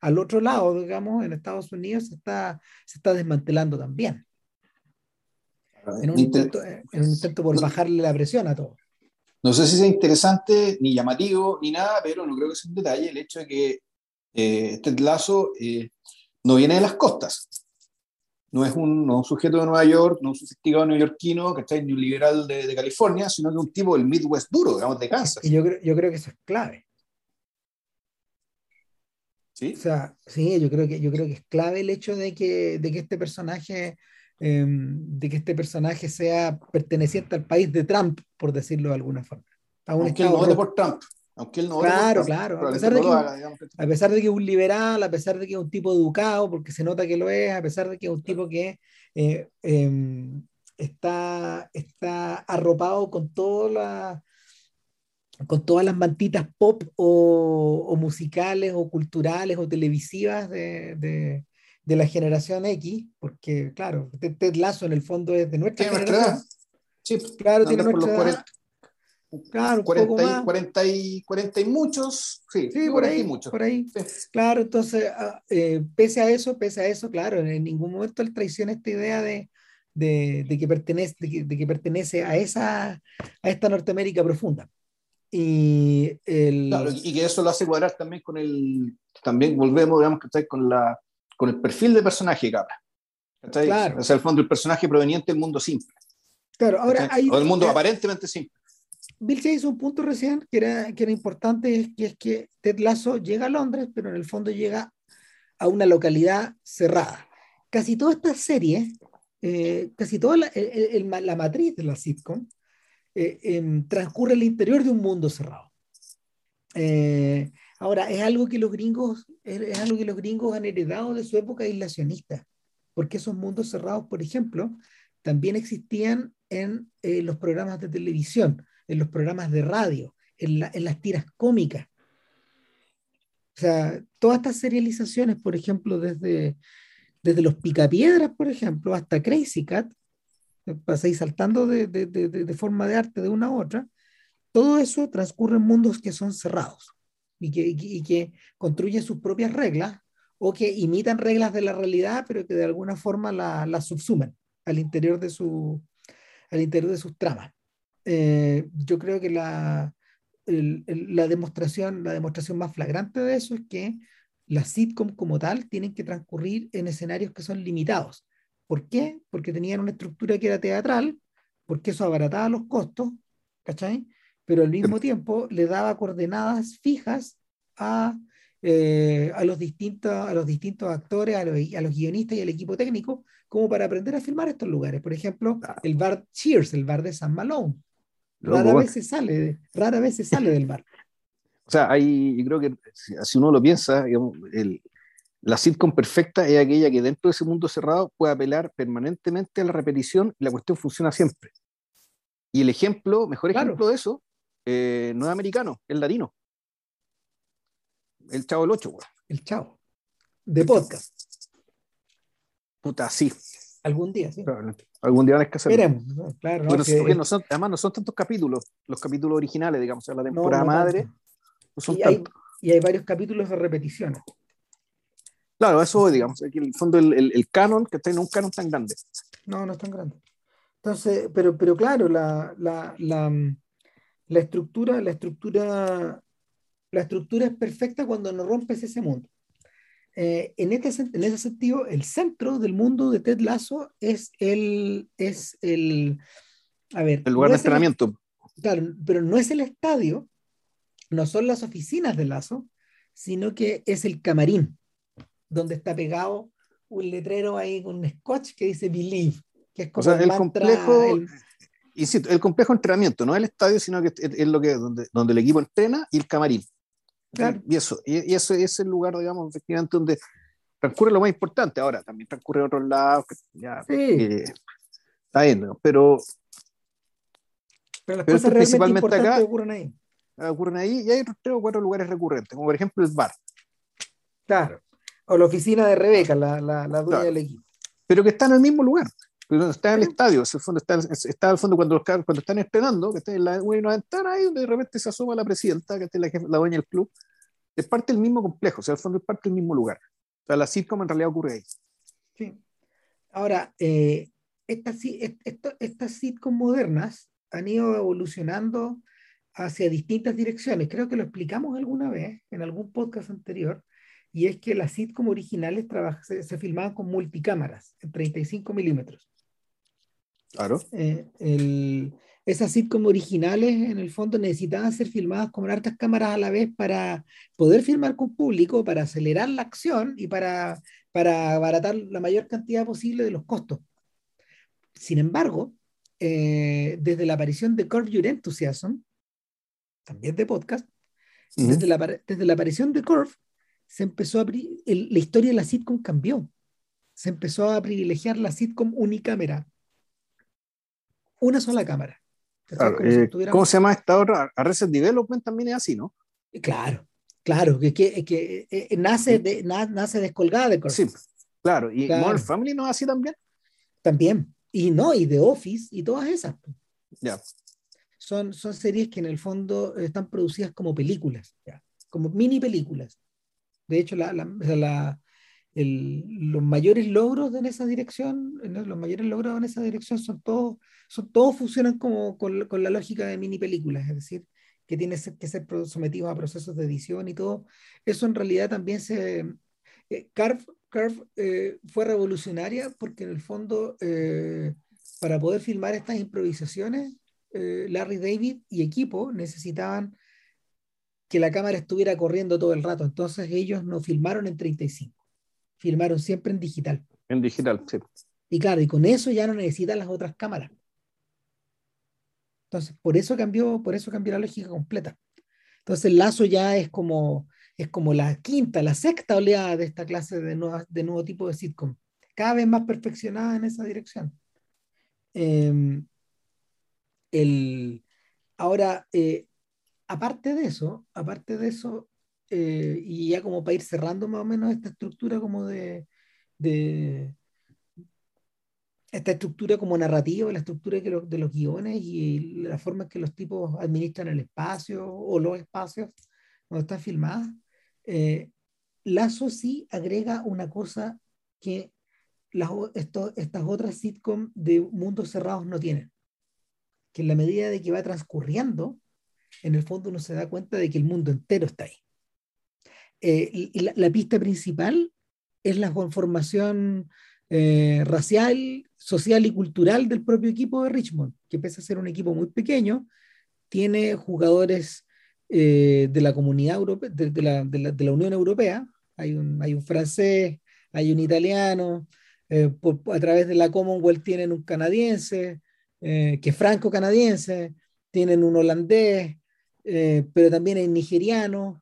al otro lado, digamos, en Estados Unidos, se está, se está desmantelando también. En un, intento, en un intento por bajarle la presión a todo. No sé si sea interesante, ni llamativo, ni nada, pero no creo que sea un detalle el hecho de que eh, este lazo eh, no viene de las costas. No es, un, no un, sujeto de Nueva York, no es un sofisticado neoyorquino que está en un liberal de, de, California, sino que un tipo del Midwest duro, digamos, de Kansas. Y yo, yo creo que eso es clave. O sea, sí, yo creo que, yo creo que es clave el hecho de que, de que este personaje, em, de que este personaje sea perteneciente al país de Trump, por decirlo de alguna forma. Aunque él no vote por Trump. Aunque él no claro, claro. A pesar, de que, a pesar de que es un liberal, a pesar de que es un tipo educado, porque se nota que lo es, a pesar de que es un tipo que eh, em, está, está arropado con todas las con todas las mantitas pop o, musicales o culturales o televisivas de, la generación X, porque claro, Ted Lasso en el fondo es de nuestra generación. Sí, claro, tiene nuestra Claro, 40, 40, y, 40 y muchos, sí, por ahí, muchos. Por ahí. Claro, entonces, ah, eh, pese a eso, pese a eso, claro, en ningún momento él traiciona esta idea de, que, pertenece, de que, pertenece a, esa, a esta Norteamérica profunda. Y, el... claro, y que eso lo hace cuadrar también con el, también volvemos, digamos, que con, la, con el perfil de personaje, Capra. Claro. O sea, el fondo, el personaje proveniente del mundo simple. Claro, ahora hay, o del mundo aparentemente simple. Bill Chase hizo un punto recién que era, que era importante, que es que Ted Lasso llega a Londres, pero en el fondo llega a una localidad cerrada. Casi toda esta serie, eh, casi toda la, la, matriz de la sitcom, eh, em, transcurre el interior de un mundo cerrado. Eh, ahora, es algo que los gringos, es, algo que los gringos han heredado de su época aislacionista, porque esos mundos cerrados, por ejemplo, también existían en los programas de televisión en los programas de radio, en, las tiras cómicas. O sea, todas estas serializaciones, por ejemplo, desde, desde los Picapiedras, por ejemplo, hasta Crazy Cat, pasáis saltando de, de, de, forma de arte de una a otra, todo eso transcurre en mundos que son cerrados y que, y construyen sus propias reglas o que imitan reglas de la realidad, pero que de alguna forma las la subsumen al interior de, su, al interior de sus tramas. Eh, yo creo que la, la, demostración, la demostración más flagrante de eso es que las sitcom como tal tienen que transcurrir en escenarios que son limitados. ¿Por qué? Porque tenían una estructura que era teatral, porque eso abarataba los costos, ¿cachai? Pero al mismo tiempo le daba coordenadas fijas a, eh, a, los, distintos, a los distintos actores, a los, a los guionistas y al equipo técnico, como para aprender a filmar estos lugares. Por ejemplo, el bar Cheers, el bar de San Malone Rara vez se sale, rara vez se sale del bar. O sea, hay, yo creo que si uno lo piensa, el, la sitcom perfecta es aquella que dentro de ese mundo cerrado puede apelar permanentemente a la repetición y la cuestión funciona siempre. Y el ejemplo, mejor ejemplo de eso, eh, no es americano, es latino. El Chavo el 8, El Chavo. De podcast. Puta, sí. Algún día, sí. Algún día van que hacerlo. Esperemos, claro. además no son tantos capítulos, los capítulos originales, digamos, o la temporada madre. son y, hay, y, hay, varios capítulos de repeticiones. Claro, eso digamos, aquí en el fondo el, el, canon, que tiene un canon tan grande. No, no es tan grande. Entonces, pero, pero claro, la, la, la, la estructura, la estructura, la estructura es perfecta cuando no rompes ese mundo. Eh, en, este, en ese sentido, el centro del mundo de Ted Lasso es el, es el, a ver, el lugar de entrenamiento. claro, pero no es el estadio, no son las oficinas de Lazo, sino que es el camarín, donde está pegado un letrero ahí con un scotch que dice Believe, que es como el, complejo. El... el complejo entrenamiento, no el estadio, sino que es, lo que donde, donde el equipo entrena y el camarín. Y eso, y, eso es el lugar, digamos, efectivamente, donde transcurre lo más importante. Ahora, también transcurre en otros lados, ya, sí. Eh, está bien, pero, pero las cosas principalmente acá ocurren ahí. Ocurren ahí y hay tres o cuatro lugares recurrentes, como por ejemplo el bar. Claro. O la oficina de Rebeca, la, la, la dueña del equipo. Pero que está en el mismo lugar. Está en el estadio, es el fondo, está, está al fondo cuando, cuando están estrenando, que está en la, una ventana ahí donde de repente se asoma la presidenta, que está la, la dueña del club. Es parte del mismo complejo, o sea, al fondo es parte del mismo lugar. O sea, la sitcom en realidad ocurre ahí. Sí. Ahora, eh, estas, estas sitcom modernas han ido evolucionando hacia distintas direcciones. Creo que lo explicamos alguna vez en algún podcast anterior, y es que las sitcom originales se, se, filmaban con multicámaras en 35 milímetros. Claro. Eh, el, esas sitcom originales, en el fondo, necesitaban ser filmadas con hartas cámaras a la vez para poder filmar con público, para acelerar la acción y para, para abaratar la mayor cantidad posible de los costos. Sin embargo, eh, desde la aparición de Curve Your Enthusiasm, también de podcast, desde, la, desde la aparición de Curve, se empezó a la historia de la sitcom cambió. Se empezó a privilegiar la sitcom unicámara una sola cámara. Eh, ¿Cómo se llama esta otra? Arrested Development también es así, ¿no? Claro, claro, que, que, que eh, nace, de, nace descolgada de Sí, claro. ¿Y claro. Family no es así también? También. Y no, y The Office y todas esas. Ya. Son, son series que en el fondo están producidas como películas, ¿ya? como mini películas. De hecho, la, la, la el, los mayores logros en esa dirección, los mayores logros en esa dirección son todos, son, todos funcionan como con, con la lógica de mini películas, es decir, que tiene que ser sometidos a procesos de edición y todo. Eso en realidad también se... Eh, Carve, eh, fue revolucionaria porque en el fondo, eh, para poder filmar estas improvisaciones, eh, Larry David y equipo necesitaban que la cámara estuviera corriendo todo el rato. Entonces ellos no filmaron en 35, filmaron siempre en digital. En digital, sí. Y claro, y con eso ya no necesitan las otras cámaras. Entonces, por eso cambió, por eso cambió la lógica completa. Entonces, el lazo ya es como, es como la quinta, la sexta oleada de esta clase de, de nuevo tipo de sitcom, cada vez más perfeccionada en esa dirección. Em, el, ahora, eh, aparte de eso, aparte de eso, eh, y ya como para ir cerrando más o menos esta estructura como de, esta estructura como narrativa, la estructura de los, de los guiones y la forma en que los tipos administran el espacio o los espacios cuando están filmadas, eh, Lazo sí agrega una cosa que las, estas otras sitcom de mundos cerrados no tienen, que en la medida de que va transcurriendo, en el fondo uno se da cuenta de que el mundo entero está ahí. Eh, la, pista principal es la conformación eh, racial, social y cultural del propio equipo de Richmond, que pese a ser un equipo muy pequeño, tiene jugadores eh, de la comunidad europea, de, de, la, Unión Europea, hay un, francés, hay un italiano, a través de la Commonwealth tienen un canadiense, que es franco-canadiense, tienen un holandés, eh, pero también hay nigerianos,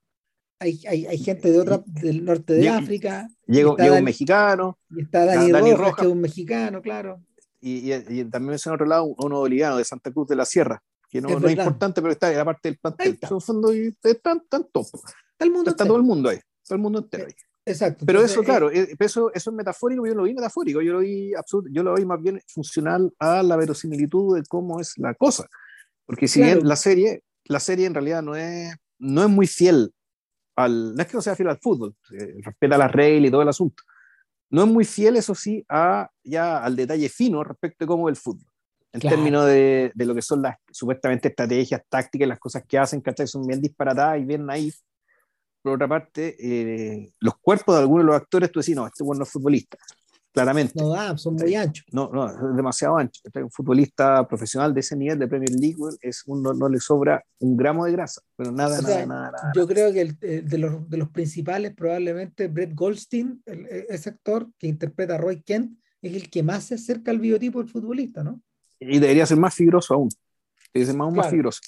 hay, hay, hay, gente de otra, del norte de África. Llega, llega un mexicano. Y está Dani, Dani Rojas, Rojas, que es un mexicano, claro. Y, y, y también en otro lado uno boliviano de Santa Cruz de la Sierra, que no es, no es importante, pero está en la parte del plantel. En fondo están top. Está, el mundo está todo el mundo ahí, todo el mundo entero ahí. Exacto. Pero Entonces, eso, claro, eh, eso, eso es metafórico, yo lo vi metafórico, yo lo vi absoluto, yo lo vi más bien funcional a la verosimilitud de cómo es la cosa. Porque si claro. bien la serie, la serie en realidad no es, no es muy fiel al, no es que no sea fiel al fútbol, eh, respeta las reglas y todo el asunto. No es muy fiel, eso sí, a, ya al detalle fino respecto de cómo es el fútbol. En claro. términos de, de, lo que son las supuestamente estrategias, tácticas, las cosas que hacen, ¿cachai? Son bien disparatadas y bien naif. Por otra parte, eh, los cuerpos de algunos de los actores, tú decís, no, este bueno no es futbolista claramente. No da, son muy anchos. No, no, es demasiado ancho. Un futbolista profesional de ese nivel de Premier League es un, no, no, le sobra un gramo de grasa, pero nada, o sea, nada, nada, nada, Yo creo que el, de, los, de los principales, probablemente Brett Goldstein, el, ese actor que interpreta a Roy Kent, es el que más se acerca al biotipo del futbolista, ¿no? Y debería ser más fibroso aún. Debería ser más, claro. más fibroso.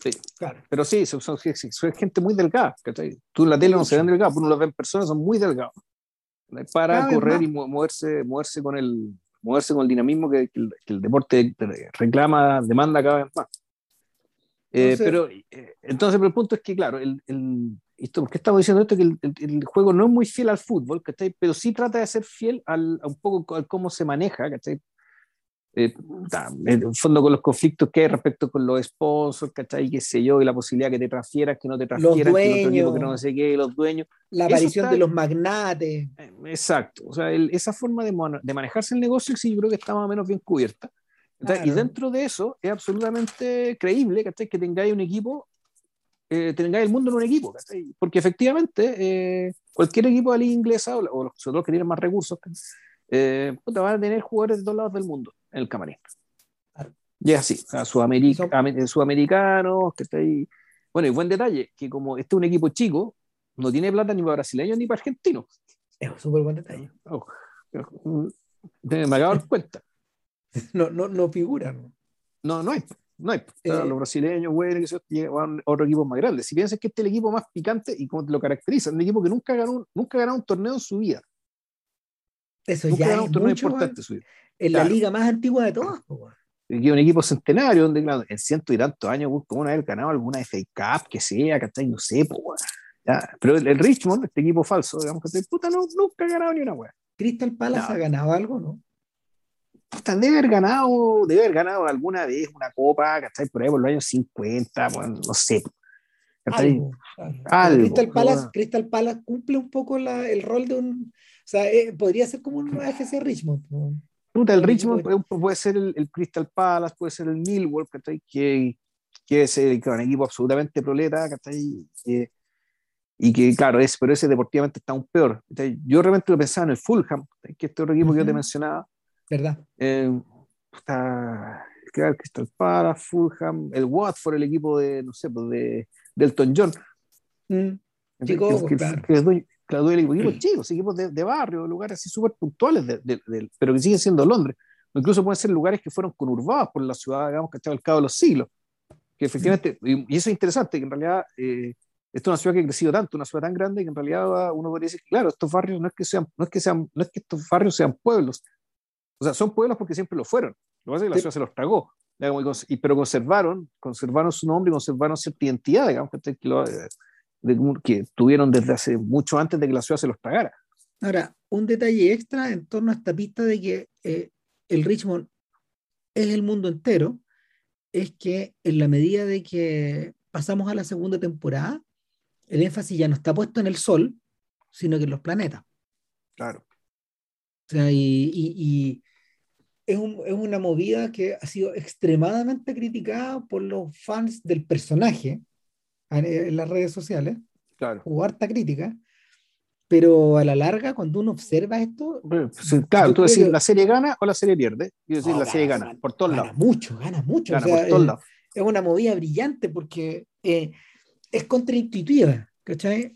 Sí. Claro. Pero sí, son, son, son, gente muy delgada. ¿cachai? Tú en la tele no se ven delgados, pero uno los ve en personas, son muy delgados para Cada correr y moverse, moverse, con el, moverse con el dinamismo que, que, el, que el, deporte reclama, demanda cada vez más. Eh, entonces, pero eh, entonces pero el punto es que, claro, el, el, esto, ¿por qué estamos diciendo esto? Que el, el, juego no es muy fiel al fútbol, ¿cachai? pero sí trata de ser fiel al, a un poco al cómo se maneja, ¿cachai? Eh, en el fondo con los conflictos que hay respecto con los sponsors, ¿cachai? qué sé yo, y la posibilidad que te transfieras, que no te transfieras, dueños, que, equipo, que no sé qué, los dueños. La aparición está, de los magnates. Eh, exacto, o sea, el, esa forma de, de, manejarse el negocio sí yo creo que está más o menos bien cubierta. Claro. Y dentro de eso es absolutamente creíble ¿cachai? que tengáis un equipo, eh, tengáis el mundo en un equipo, ¿cachai? porque efectivamente eh, cualquier equipo de la liga inglesa, o, o los, sobre todo que tienen más recursos, eh, puta, van a tener jugadores de todos lados del mundo en el camarín. Y es así, sudameric son... sudamericanos, que está ahí. Bueno, y buen detalle, que como este es un equipo chico, no tiene plata ni para brasileños ni para argentinos. Es un súper buen detalle. Oh, me acabo de dar cuenta. No, no, no figuran. No, no hay. No hay. Eh, los brasileños, güey, que llevan otro equipo más grande. Si piensas que este es el equipo más picante y como te lo caracteriza, un equipo que nunca ganó, nunca ganó un torneo en su vida. Eso nunca ya ganó un torneo mucho, importante en su vida. En claro. la liga más antigua de todas. un equipo centenario, donde claro, en ciento y tantos años, como una vez ganado alguna FA Cup, que sea, ¿cachai? No sé, pues, Pero el, Richmond, este equipo falso, digamos, que puta, no, nunca ha ganado ni una weá. Crystal Palace ha ganado algo, ¿no? Puta, debe haber ganado, debe haber ganado alguna vez una copa, ¿cachai? Por ahí por los años 50, bueno, no sé. Algo, algo. Crystal, Palace, Crystal Palace cumple un poco la, el rol de un. O sea, eh, podría ser como un FC Richmond. ¿no? El Richmond puede, ser el, Crystal Palace, puede ser el Millwall, Que, que es un equipo absolutamente proleta, y que, claro, es, pero ese deportivamente está aún peor. Yo realmente lo pensaba en el Fulham, que este otro equipo que yo te mencionaba. ¿Verdad? Eh, está, Crystal Palace, Fulham, el Watford, el equipo de, no sé, pues de Delton John. Mm. Chico, que, claro claro, equipos chicos, equipos de, barrio, lugares así súper puntuales, pero que siguen siendo Londres. O incluso pueden ser lugares que fueron conurbados por la ciudad, digamos, que al cabo de los siglos. Que efectivamente, y, eso es interesante, que en realidad eh, esta es una ciudad que ha crecido tanto, una ciudad tan grande, que en realidad uno podría decir, claro, estos barrios no es que sean, no es que sean, no es que estos barrios sean pueblos, o sea, son pueblos porque siempre lo fueron. Lo que pasa es que la ciudad se los tragó, y, pero conservaron, conservaron su nombre y conservaron cierta identidad, digamos, que, lo, que tuvieron desde hace mucho antes de que la ciudad se los pagara. Ahora, un detalle extra en torno a esta pista de que eh, el Richmond es el mundo entero, es que en la medida de que pasamos a la segunda temporada, el énfasis ya no está puesto en el Sol, sino que en los planetas. Claro. O sea, y, es, es, una movida que ha sido extremadamente criticada por los fans del personaje, en las redes sociales, claro. hubo harta crítica, pero a la larga, cuando uno observa esto. Pues, claro, tú decís, ¿la serie gana o la serie pierde? Y decir, la serie gana, por todos lados. Gana mucho, gana mucho. por todos lados. Es una movida brillante porque eh, es contraintuitiva. ¿cachai?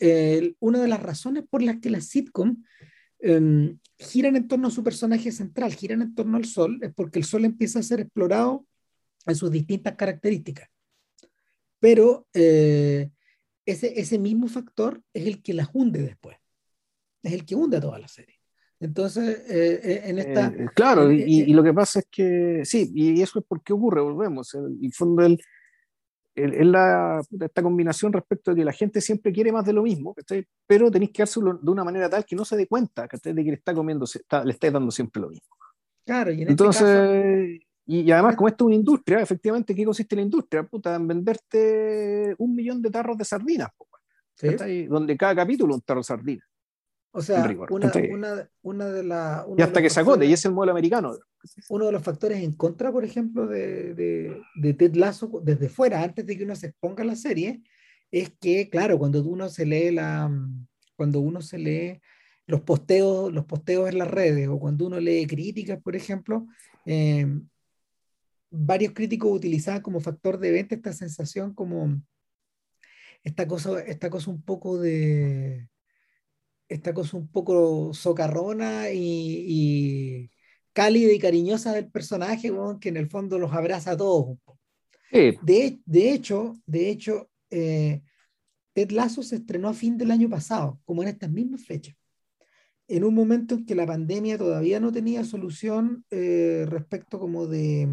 una de las razones por las que las sitcom em, giran en torno a su personaje central, giran en torno al sol, es porque el sol empieza a ser explorado en sus distintas características pero eh, ese, ese mismo factor es el que las hunde después, es el que hunde a toda la serie. Entonces, eh, eh, en esta... claro, y, lo que pasa es que, sí, y eso es porque ocurre, volvemos, en el fondo el, el, la, esta combinación respecto de que la gente siempre quiere más de lo mismo, pero tenéis que hacerlo de una manera tal que no se dé cuenta de que le está comiendo, le estáis dando siempre lo mismo. Claro, y en este Y, además, como esto es una industria, efectivamente, ¿qué consiste la industria? Puta, en venderte un millón de tarros de sardinas, donde cada capítulo un tarro de sardinas. O sea, una, una, una, de las... Y hasta que se agote, y es el modelo americano. Uno de los factores en contra, por ejemplo, de, de, de, Ted Lasso desde fuera, antes de que uno se exponga a la serie, es que, claro, cuando uno se lee la... Cuando uno se lee los posteos, los posteos en las redes, o cuando uno lee críticas, por ejemplo, eh, varios críticos utilizaban como factor de venta esta sensación como esta cosa, esta cosa un poco de esta cosa un poco socarrona y, cálida y cariñosa del personaje, que en el fondo los abraza a todos. De, de, hecho, de hecho eh, Ted Lasso se estrenó a fin del año pasado, como en estas mismas fechas, en un momento en que la pandemia todavía no tenía solución eh, respecto como de,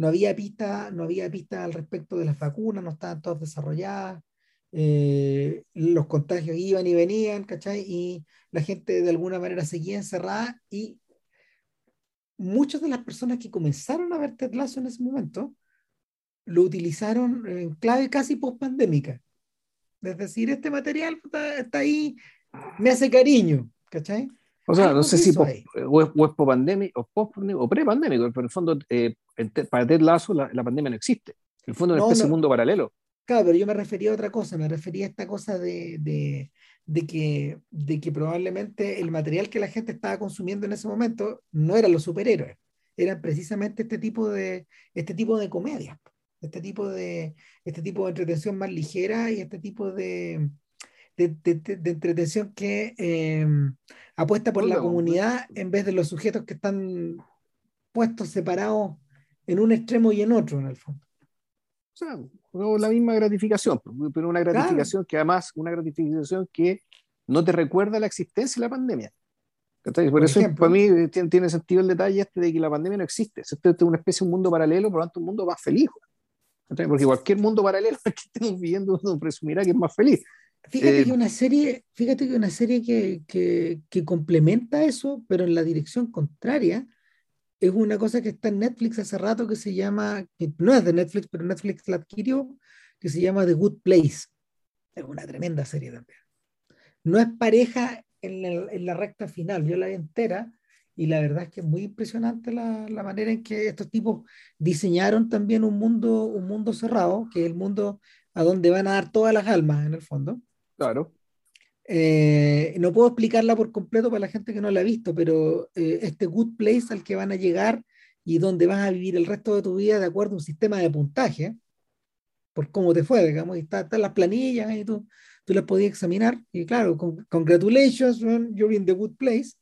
no había pista, no había pista al respecto de las vacunas, no estaban todas desarrolladas, eh, los contagios iban y venían, ¿cachai? Y la gente de alguna manera seguía encerrada y muchas de las personas que comenzaron a ver Ted Lasso en ese momento lo utilizaron en clave casi post-pandémica. Es decir, este material está ahí, me hace cariño, ¿cachai? O sea, no sé si o es, o pandémico o, pre-pandémico, pero en el fondo, eh, para Ted Lasso, la, pandemia no existe. En el fondo, no, es un mundo paralelo. Claro, pero yo me refería a otra cosa, me refería a esta cosa de, de, de, que, de que probablemente el material que la gente estaba consumiendo en ese momento no eran los superhéroes, eran precisamente este tipo de, este tipo de comedia, este tipo de, este tipo de entretención más ligera y este tipo de, de, entretención que em, apuesta por la comunidad en vez de los sujetos que están puestos separados en un extremo y en otro, en el fondo. O sea, la misma gratificación, pero una gratificación que además, una gratificación que no te recuerda la existencia de la pandemia. Por, eso para mí tiene, sentido el detalle este de que la pandemia no existe. Es una especie de un mundo paralelo, por lo tanto un mundo más feliz. Porque cualquier mundo paralelo que estemos viviendo uno presumirá que es más feliz. Fíjate eh, que una serie, fíjate que una serie que, que, que, complementa eso, pero en la dirección contraria, es una cosa que está en Netflix hace rato que se llama, que no es de Netflix, pero Netflix la adquirió, que se llama The Good Place. Es una tremenda serie también. No es pareja en, la recta final, yo la vi entera y la verdad es que es muy impresionante la, la, manera en que estos tipos diseñaron también un mundo, un mundo cerrado, que es el mundo a donde van a dar todas las almas en el fondo. Claro. Eh, no puedo explicarla por completo para la gente que no la ha visto, pero eh, este good place al que van a llegar y donde vas a vivir el resto de tu vida de acuerdo a un sistema de puntaje, por cómo te fue, digamos, y están está las planillas y tú, tú las podías examinar. Y claro, con, congratulations, you're in the good place,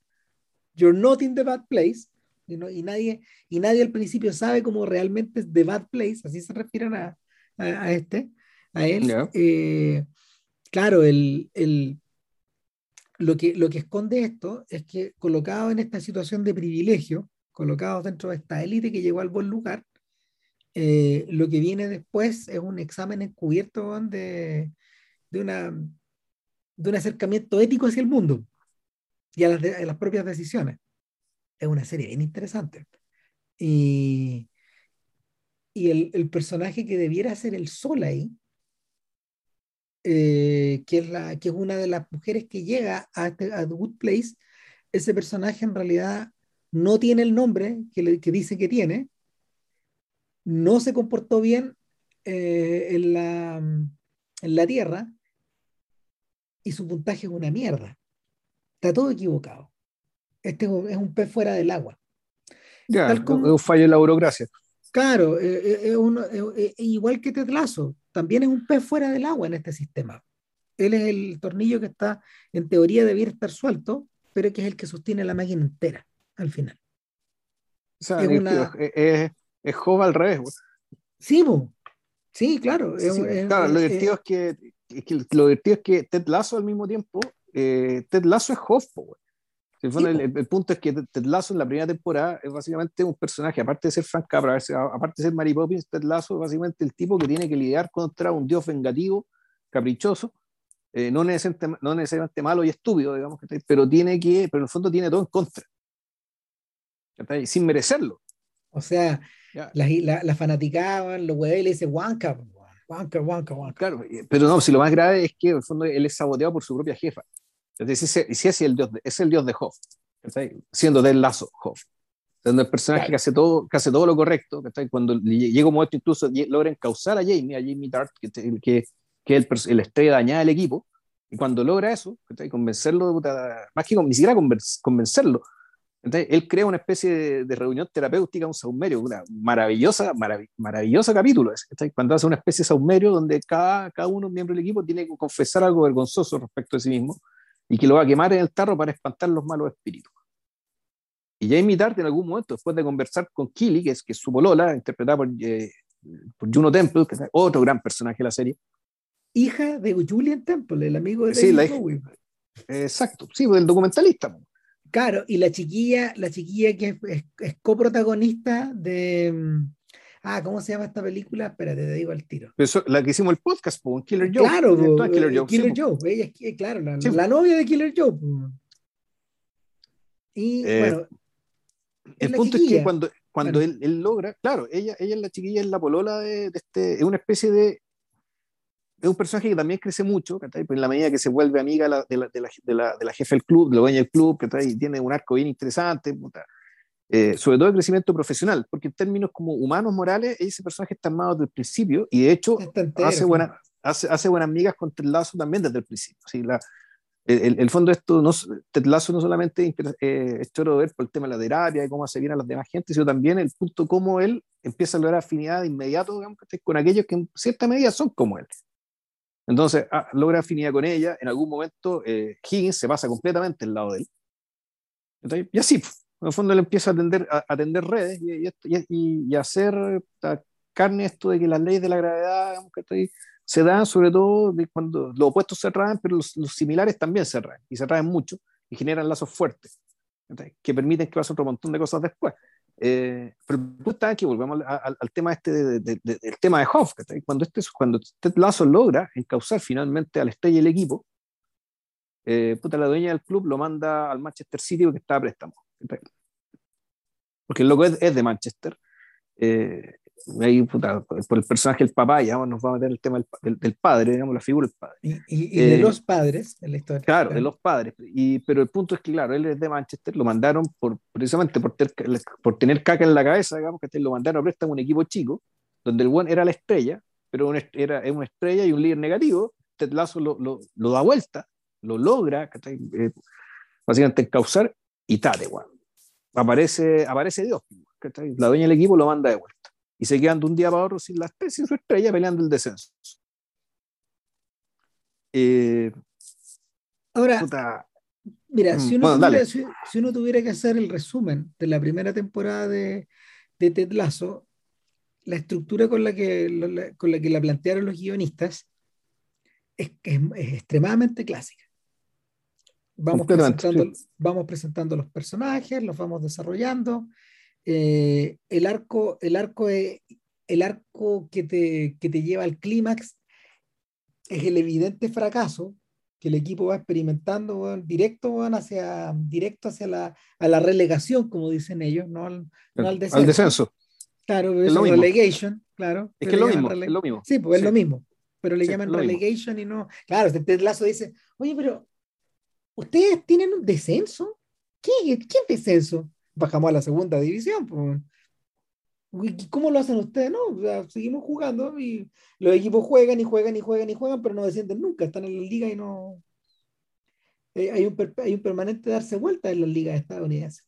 you're not in the bad place. Y, y, nadie, y nadie al principio sabe cómo realmente es the bad place, así se refieren a, a, este, a él. Eh, claro, el, el, lo, que, lo que esconde esto es que colocados en esta situación de privilegio, colocados dentro de esta élite que llegó al buen lugar, eh, lo que viene después es un examen encubierto de, de, una, de un acercamiento ético hacia el mundo y a las, propias decisiones. Es una serie bien interesante. Y, y el, el, personaje que debiera ser el sol ahí, eh, que, es la, que es una de las mujeres que llega a, este, a The Good Place, ese personaje en realidad no tiene el nombre que, le, que dice que tiene, no se comportó bien eh, en, la, en la Tierra y su puntaje es una mierda. Está todo equivocado. Este es un pez fuera del agua. Ya, es un fallo en la burocracia. Claro, eh, eh, igual que Tetlazo, también es un pez fuera del agua en este sistema. Él es el tornillo que está, en teoría, debiera estar suelto, pero que es el que sostiene la máquina entera al final. O sea, es, una... es, es Job al revés. Sí, sí, claro. claro, lo divertido es, que, lo divertido es que Ted Lasso al mismo tiempo, eh, Ted Lasso es Hoff, el, punto es que Ted Lasso en la primera temporada es básicamente un personaje, aparte de ser Frank Capra, aparte de ser Mary Poppins, Ted Lasso es básicamente el tipo que tiene que lidiar contra un dios vengativo, caprichoso, eh, no, necesariamente, no necesariamente malo y estúpido, digamos, pero tiene que, pero en el fondo tiene todo en contra, sin merecerlo. O sea, las la, la fanaticaban, los huevos le dicen Wanka, Wanka, Wanka, Wanka. Claro, pero no, si lo más grave es que en el fondo él es saboteado por su propia jefa. Entonces, si es el dios de, es el dios de Hoff, siendo del lazo Hoff. Siendo el personaje que, hace todo, que hace todo lo correcto, cuando llega un momento incluso logra encauzar a Jamie, a Jamie Dart, que, que, que es el, el estrella dañada del equipo, y cuando logra eso, convencerlo, más que ni siquiera convencerlo, entonces, él crea una especie de, reunión terapéutica, un saumerio, una maravillosa, maravilloso capítulo. Cuando hace una especie de saumerio donde cada, cada uno, miembro del equipo, tiene que confesar algo vergonzoso respecto a sí mismo y que lo va a quemar en el tarro para espantar los malos espíritus. Y Jamie Tart, en algún momento, después de conversar con Killy, que es, que su polola, interpretada por, eh, por Juno Temple, que es otro gran personaje de la serie. Hija de Julian Temple, el amigo de sí, David Bowie. Exacto, sí, el documentalista. Claro, y la chiquilla, la chiquilla que es, coprotagonista de. Ah, ¿cómo se llama esta película? Espérate, te digo al tiro. la que hicimos el podcast, po, Killer Joe. Claro, Killer Joe. Killer Joe. Ella es, eh, claro, la, novia de Killer Joe. Y eh, bueno. El punto es que cuando, cuando él, él, logra, claro, ella, ella es la chiquilla, es la polola de, de este, es una especie de es un personaje que también crece mucho, pues en la medida que se vuelve amiga de la, de la, de la, de la jefa del club, de la dueña del club, y tiene un arco bien interesante, eh, sobre todo el crecimiento profesional, porque en términos como humanos, morales, ese personaje está armado desde el principio y de hecho hace, buena, hace, hace, buenas amigas con Ted Lasso también desde el principio. ¿sí? La, el, el, fondo de esto, no, Ted Lasso no solamente eh, es choro ver por el tema de la terapia y cómo hace bien a las demás gente, sino también el punto cómo él empieza a lograr afinidad de inmediato digamos, con aquellos que en cierta medida son como él. Entonces, ah, logra afinidad con ella. En algún momento, eh, Higgins se pasa completamente al lado de él. y así, pues, en el fondo, él empieza a atender, a, atender redes y, y, y, hacer carne esto de que las leyes de la gravedad se dan sobre todo cuando los opuestos se raen, pero los, similares también se raen y se raen mucho y generan lazos fuertes. que permiten que pase otro montón de cosas después. Eh, pero está aquí, volvemos al, al tema este de, del tema de Hoff, cuando, este, cuando Ted Lasso logra encauzar finalmente al estrella y el equipo, eh, puta, la dueña del club lo manda al Manchester City porque está a préstamo. Porque el loco es, es de Manchester. Eh, ahí, puta, por el personaje del papá, ya nos va a meter el tema del, del, padre, digamos, la figura del padre. Y, de eh, los padres en la historia. Claro, de los padres. Y, pero el punto es que, claro, él es de Manchester, lo mandaron por, precisamente por, ter, por tener caca en la cabeza, digamos, que lo mandaron a préstamo un equipo chico, donde el buen era la estrella, pero era una estrella y un líder negativo. Ted Lasso lo, lo, lo da vuelta, lo logra, eh, básicamente encauzar y tate, bueno. Aparece, aparece Dios, la dueña del equipo lo manda de vuelta y se quedan de un día para otro sin la especie, su estrella peleando el descenso. Eh, Ahora, mira, mm, si uno, tuviera, si, uno, tuviera, que hacer el resumen de la primera temporada de, de Ted Lasso, la estructura con la, que, la, con la que la plantearon los guionistas es, es, es extremadamente clásica. Vamos presentando, vamos presentando los personajes, los vamos desarrollando, eh, el arco, el arco, el arco que, te, que te lleva al clímax es el evidente fracaso que el equipo va experimentando directo, hacia, directo hacia la, a la relegación, como dicen ellos, no al, no al descenso. Al descenso. Claro, es, lo relegation, claro. Es que es lo mismo, es lo mismo. Sí, pues es lo mismo, pero le llaman relegation y no. Claro, este Lazo dice, oye, pero ¿ustedes tienen un descenso? ¿Qué, ¿Qué descenso? bajamos a la segunda división. ¿Cómo lo hacen ustedes? No, seguimos jugando y los equipos juegan y juegan y juegan y juegan, pero no descienden nunca, están en la liga y no... Eh, hay, un, permanente darse vuelta en las ligas estadounidenses.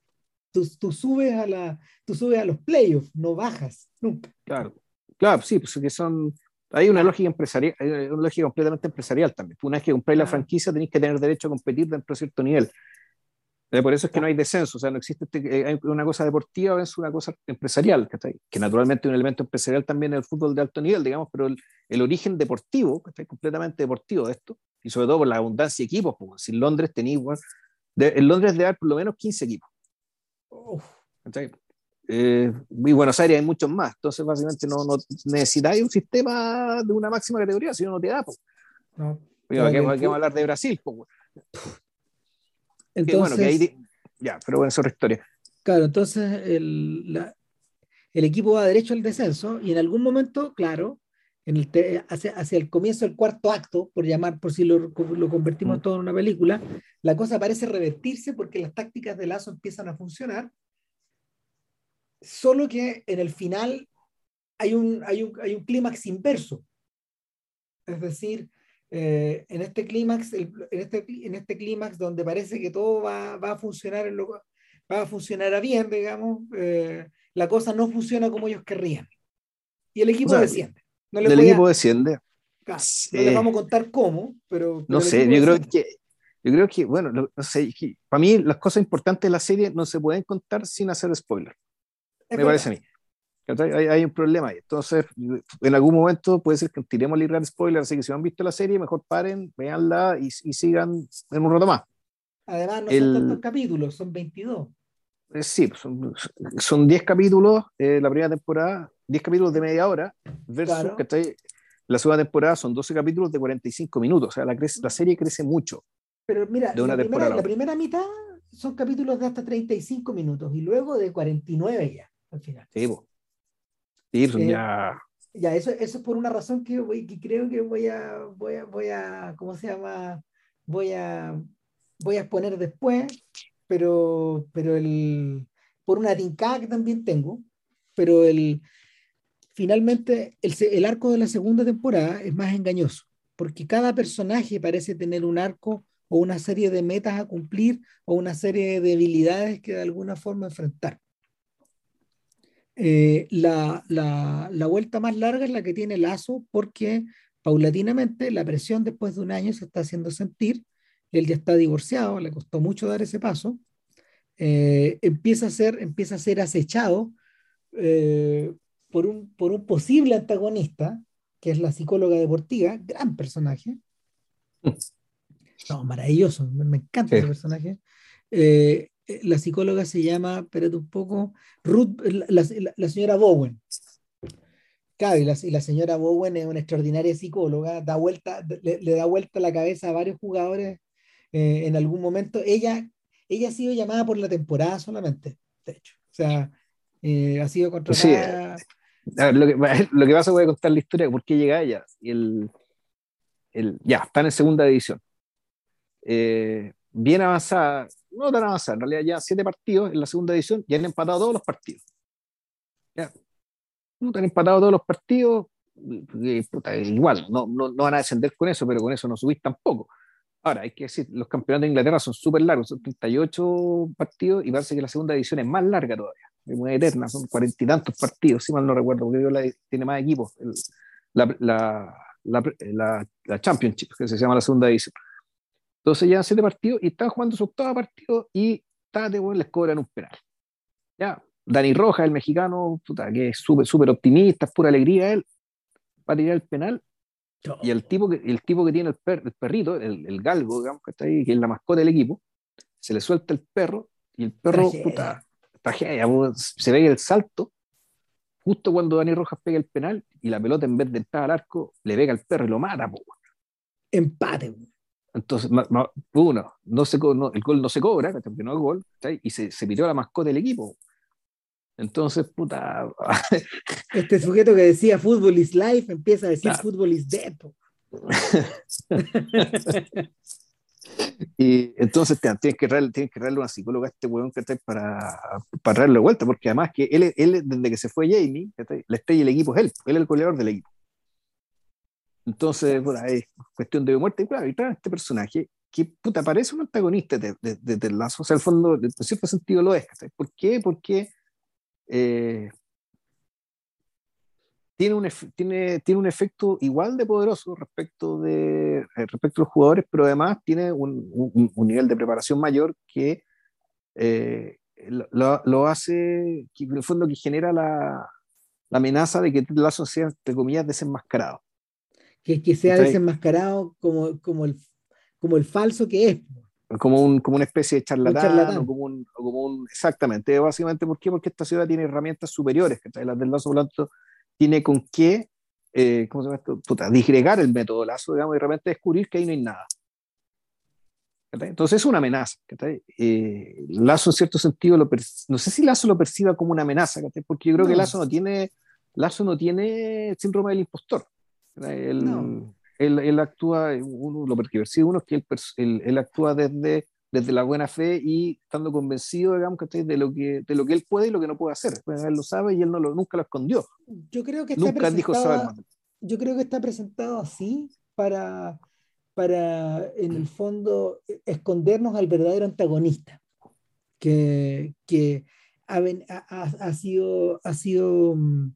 Tú, tú, subes a la, tú subes a los playoffs, no bajas nunca. Claro, claro, sí, pues que son... Hay una lógica empresarial, hay una lógica completamente empresarial también. Una vez que compráis la franquicia tenéis que tener derecho a competir dentro de cierto nivel. Eh, por eso es que no hay descenso, o sea, no existe este, eh, una cosa deportiva, es una cosa empresarial, que naturalmente es un elemento empresarial también en el fútbol de alto nivel, digamos, pero el, origen deportivo, que está completamente deportivo de esto, y sobre todo por la abundancia de equipos, pues, si en Londres tenéis, en Londres debe haber por lo menos 15 equipos. Eh, y Buenos Aires hay muchos más, entonces básicamente no, no necesitáis un sistema de una máxima categoría, si no, no te da. Pues. No, vamos a hablar de Brasil. Entonces, ya, pero bueno, es otra historia. Claro, entonces el, el, equipo va derecho al descenso y en algún momento, claro, en el hacia, hacia, el comienzo del cuarto acto, por llamar, por si lo, lo convertimos mm. todo en una película, la cosa parece revertirse porque las tácticas de Lazo empiezan a funcionar, solo que en el final hay un, hay un, hay un clímax inverso. Es decir, eh, en este clímax, en este, en este clímax donde parece que todo va, va, a funcionar en lo, va a funcionar a bien, digamos, eh, la cosa no funciona como ellos querrían. Y el equipo desciende. No el equipo desciende. no les vamos a contar cómo, pero... no sé, yo creo que... Yo creo que, bueno, no, sé, para mí las cosas importantes de la serie no se pueden contar sin hacer spoiler. Me parece a mí. Hay, un problema ahí. Entonces, en algún momento puede ser que tiremos el gran spoiler, así que si no han visto la serie, mejor paren, véanla y, y sigan en un rato más. Además, no son tantos capítulos, son 22. Eh, sí, pues, son, 10 capítulos eh, la primera temporada, 10 capítulos de media hora, versus que la segunda temporada son 12 capítulos de 45 minutos. O sea, la, la serie crece mucho. Pero mira, la, primera, la primera mitad son capítulos de hasta 35 minutos y luego de 49 ya, al final. Sí, pues. Sí, pues, ya. Ya, eso, eso es por una razón que, que creo que voy a, voy a, voy a, ¿cómo se llama? Voy a, voy a exponer después, pero, pero el, por una tincada que también tengo, pero el, finalmente el, el arco de la segunda temporada es más engañoso, porque cada personaje parece tener un arco o una serie de metas a cumplir o una serie de debilidades que de alguna forma enfrentar. Eh, la, la, la, vuelta más larga es la que tiene Lazo porque paulatinamente la presión después de un año se está haciendo sentir, él ya está divorciado, le costó mucho dar ese paso, eh, empieza, a ser, empieza a ser acechado eh, por, un, por un posible antagonista, que es la psicóloga deportiva, gran personaje. No, maravilloso, me, encanta ese personaje. eh, la psicóloga se llama, espérate un poco, Ruth, la, señora Bowen. Claro, y la, señora Bowen es una extraordinaria psicóloga, da vuelta, le, da vuelta la cabeza a varios jugadores eh, en algún momento. Ella, ella ha sido llamada por la temporada solamente, de hecho. O sea, ha sido contratada. lo, que, lo que pasa, voy a contar la historia de por qué llega ella. Y el, el, ya, están en segunda división. Eh, bien avanzada, no tan avanzada, en realidad ya siete partidos en la segunda división y han empatado todos los partidos. Ya. Han empatado todos los partidos, igual, no, no, van a descender con eso, pero con eso no subís tampoco. Ahora, hay que decir, los campeonatos de Inglaterra son súper largos, son 38 partidos y parece que la segunda división es más larga todavía, es muy eterna, son cuarenta y tantos partidos, si mal no recuerdo, porque tiene más equipos. la, la, la, la, Championship, que se llama la segunda división. Entonces llevan siete partidos y están jugando su octavo partido y tarde, bueno, les cobran un penal. Ya, Dani Rojas, el mexicano, puta, que es súper súper optimista, es pura alegría él, va a tirar el penal y el tipo que, el tipo que tiene el, el perrito, el, el, galgo, digamos, que está ahí, que es la mascota del equipo, se le suelta el perro y el perro, puta, se ve el salto justo cuando Dani Rojas pega el penal y la pelota en vez de entrar al arco le pega al perro y lo mata. Empate. Entonces, uno, no se, el gol no se cobra, porque no es gol, y se, se la mascota del equipo. Entonces, puta. este sujeto que decía fútbol is life empieza a decir fútbol is dead. Y entonces tienes que tienes que darle una psicóloga a este huevón que para, para darle vuelta, porque además que él, él desde que se fue Jamie, la estrella del equipo es él, él es el goleador del equipo. Entonces, bueno, es cuestión de muerte. Y claro, y trae este personaje que puta, parece un antagonista de, de, de, lazo, o sea, al fondo, en cierto sentido lo es. ¿Por qué? Porque eh, tiene un, tiene, tiene un efecto igual de poderoso respecto de, eh, respecto a los jugadores, pero además tiene un, un, nivel de preparación mayor que eh, lo, lo, hace, que en el fondo que genera la, la amenaza de que Lazo sea, entre comillas, desenmascarado. Que, que sea desenmascarado como, como, el, como el falso que es. Como, un, como una especie de charlatán, O como un, como un, exactamente, básicamente, ¿por qué? Porque esta ciudad tiene herramientas superiores, que las del Lazo Blanco tiene con qué, eh, ¿cómo se llama esto? Puta, disgregar el método Lazo, digamos, y de repente descubrir que ahí no hay nada. Entonces es una amenaza. Eh, Lazo en cierto sentido, lo no sé si Lazo lo perciba como una amenaza, porque yo creo que Lazo no tiene, Lazo no tiene síndrome del impostor. Él, él, él, actúa, uno, lo que percibe uno es que él, él, actúa desde desde la buena fe y estando convencido, digamos, de lo que de lo que él puede y lo que no puede hacer. Pues él lo sabe y él no lo, nunca lo escondió. Yo creo que está nunca dijo Yo creo que está presentado así para, para, en el fondo, escondernos al verdadero antagonista, que, que ha, ha, ha sido, ha sido, mm,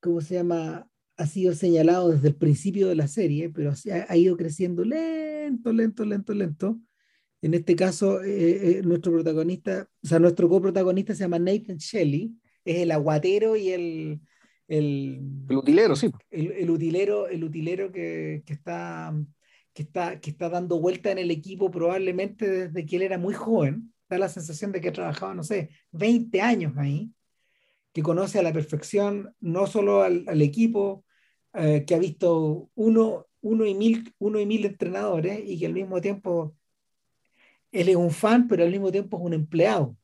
¿cómo se llama? Ha sido señalado desde el principio de la serie, pero ha, ido creciendo lento, lento, lento, lento, en este caso, eh, eh, nuestro protagonista, o sea, nuestro coprotagonista se llama Nathan Shelley, es el aguatero y el... El, utilero, sí. El, utilero, el utilero que, que, está, que, está, que está dando vuelta en el equipo probablemente desde que él era muy joven. Da la sensación de que ha trabajado, no sé, 20 años ahí, que conoce a la perfección no solo al, al equipo, eh, que ha visto uno, uno, y mil, uno y mil entrenadores y que al mismo tiempo él es un fan, pero al mismo tiempo es un empleado.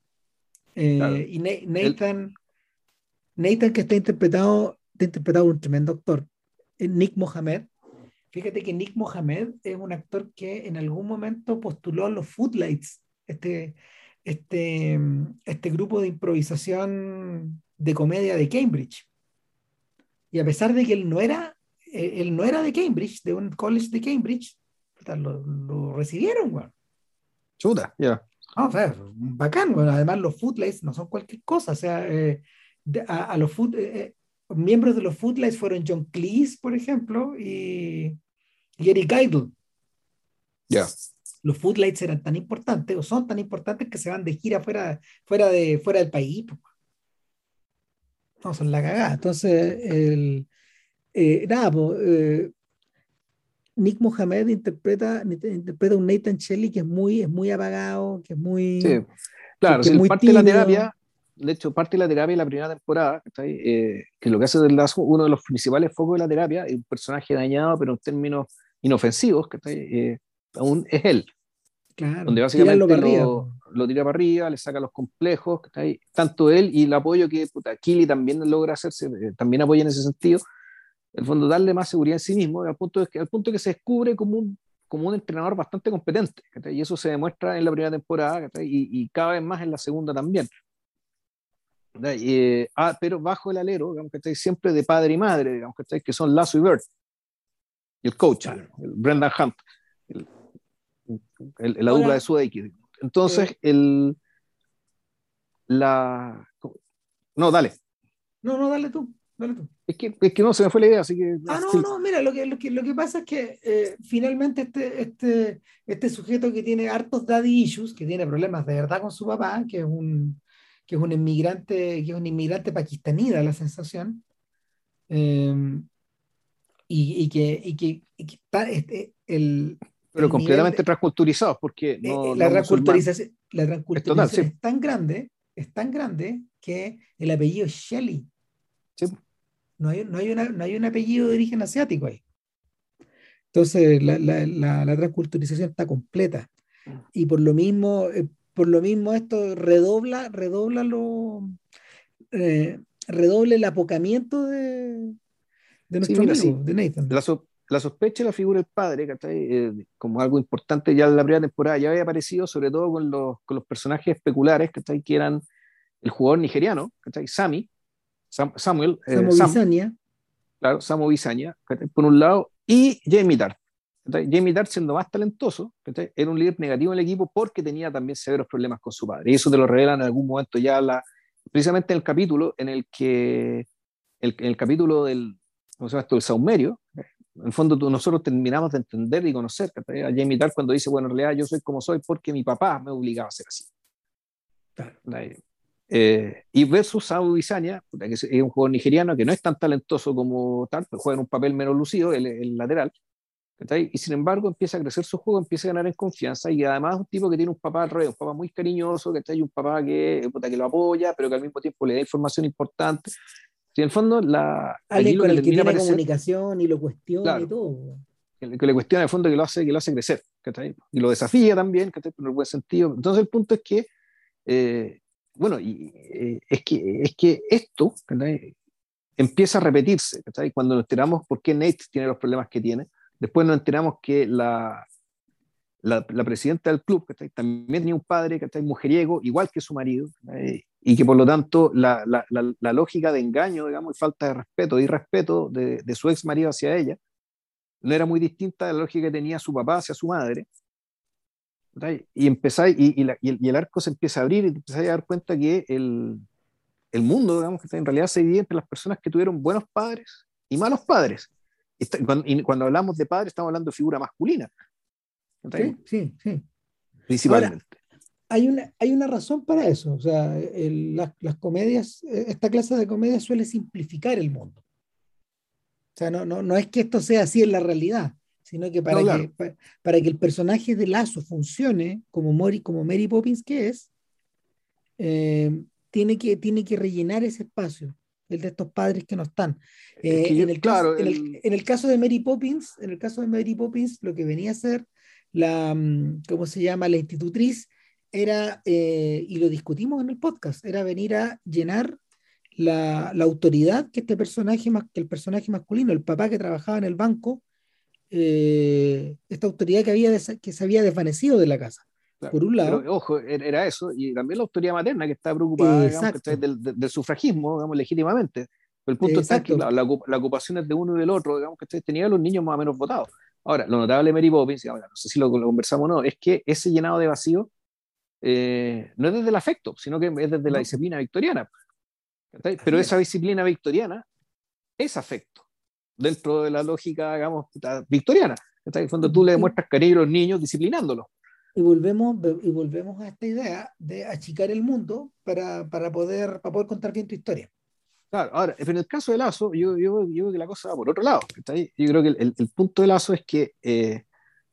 Eh, y Nathan, Nathan, que está interpretado, está interpretado un tremendo actor, Nick Mohamed. Fíjate que Nick Mohamed es un actor que en algún momento postuló a los Footlights, este, este, este grupo de improvisación de comedia de Cambridge. Y a pesar de que él no era, eh, él no era de Cambridge, de un college de Cambridge, lo, lo recibieron, bueno. Chuta, ya. o sea, bacán. Bueno, además, los footlights no son cualquier cosa. O sea, eh, a, los foot, eh, eh, miembros de los footlights fueron John Cleese, por ejemplo, y, y Eric Idle. Ya. Los footlights eran tan importantes o son tan importantes que se van de gira fuera, fuera, de, fuera del país. No, son la cagada. Entonces, el, nada, pues, Nick Mohamed interpreta, interpreta un Nathan Shelley que es muy, es muy apagado, que es muy. Sí. Claro, que, parte de la terapia, de hecho, parte de la terapia de la primera temporada, eh, que lo que hace del lazo, uno de los principales focos de la terapia, es un personaje dañado, pero en términos inofensivos, que eh, aún es él. Claro, donde básicamente lo, lo, tira para arriba, le saca los complejos, tanto él y el apoyo que puta, Kili también logra hacerse, eh, también apoya en ese sentido, en el fondo darle más seguridad en sí mismo, al punto de que, al punto que se descubre como un, como un entrenador bastante competente, y eso se demuestra en la primera temporada y, y, cada vez más en la segunda también. Eh, ah, pero bajo el alero, digamos, que siempre de padre y madre, digamos, que son Lazo y Bert, y el coach, el Brendan Hunt, el, el, la dupla de su Entonces, el, la... No, dale. No, no, dale tú. Es que, es que no se me fue la idea, así que. Ah, no, no, mira, lo que, lo que, lo que pasa es que eh, finalmente este, este, este sujeto que tiene hartos daddy issues, que tiene problemas de verdad con su papá, que es un, que es un inmigrante, que es un inmigrante pakistaní, da la sensación, em, y, y, que, y que, está este, el, pero completamente transculturizado porque no, la, transculturización, la transculturización es, tan grande, es tan grande que el apellido es Shelley. No, hay, no, hay una, no hay un apellido de origen asiático ahí. Entonces la, la, la, transculturización está completa. Mm. Y por lo mismo, eh, por lo mismo esto redobla, redobla lo, eh, redobla el apocamiento de, de nuestro amigo, de Nathan. La, la sospecha de la figura del padre, eh, como algo importante ya en la primera temporada, ya había aparecido sobre todo con los, con los personajes especulares que eran el jugador nigeriano, Sammy, Samuel, eh, claro, Samu Bisaña, por un lado, y Jamie Tart. Jamie Tart, siendo más talentoso, era un líder negativo en el equipo porque tenía también severos problemas con su padre. Y eso te lo revelan en algún momento ya, la, precisamente en el capítulo en el que, el, en el capítulo del, ¿cómo se llama esto? El saumerio, en el fondo nosotros terminamos de entender y conocer a Jamie cuando dice, bueno, en realidad yo soy como soy porque mi papá me obligaba a ser así. Eh, y versus Sabu Bisaña, que es un jugador nigeriano que no es tan talentoso como tal, pero juega en un papel menos lucido, el, el lateral. Y sin embargo empieza a crecer su juego, empieza a ganar en confianza y además es un tipo que tiene un papá al revés, un papá muy cariñoso, que un papá que, que lo apoya, pero que al mismo tiempo le da información importante. En el fondo, la, alguien con el que tiene comunicación y lo cuestiona y todo. Que, le cuestiona en el fondo que lo hace, que lo hace crecer, y lo desafía también, que en el buen sentido. Entonces el punto es que eh, bueno, y, eh, es, que, es que esto empieza a repetirse. Cuando nos enteramos por qué Nate tiene los problemas que tiene, después nos enteramos que la, la, presidenta del club también tenía un padre que está mujeriego, igual que su marido, y que por lo tanto la, la, lógica de engaño, digamos, y falta de respeto y respeto de, de su ex marido hacia ella, no era muy distinta de la lógica que tenía su papá hacia su madre, y empezáis, y, y, y, el, arco se empieza a abrir y te empezáis a dar cuenta que el, el mundo, digamos, que en realidad se divide entre las personas que tuvieron buenos padres y malos padres. Y cuando, cuando, hablamos de padres, estamos hablando de figura masculina. Sí, sí, sí. Principalmente. hay, una, hay una razón para eso. O sea, las, las comedias, esta clase de comedias suele simplificar el mundo. O sea, no, no, no es que esto sea así en la realidad sino que para, que, para, que el personaje de Lazo funcione como, Mori, como Mary Poppins que es, eh, tiene, que, tiene que rellenar ese espacio, el de estos padres que no están. en, el caso, en, el, caso de Mary Poppins, en el caso de Mary Poppins, lo que venía a ser la, mm, ¿cómo se llama? La institutriz era, eh, y lo discutimos en el podcast, era venir a llenar la, la, autoridad que este personaje, que el personaje masculino, el papá que trabajaba en el banco, eh, esta autoridad que, había que se había desvanecido de la casa. por un lado. ojo, er-, era eso, y también la autoridad materna que está preocupada del, sufragismo, digamos, legítimamente. Pero el punto es que la, la, ocupación es de uno y del otro, digamos, que tenía a los niños más o menos votados. Ahora, lo notable de Mary Poppins, no sé si lo, conversamos o no, es que ese llenado de vacío eh, no es desde el afecto, sino que es desde la disciplina victoriana. Pero esa disciplina victoriana es afecto dentro de la lógica, digamos, victoriana. Cuando tú le demuestras cariño a los niños disciplinándolos. Y volvemos, y volvemos a esta idea de achicar el mundo para, para, poder, para poder contar bien tu historia. Claro, ahora, en el caso de Lazo, yo, yo, yo creo que la cosa va por otro lado. Yo creo que el, el, punto de Lazo es que eh,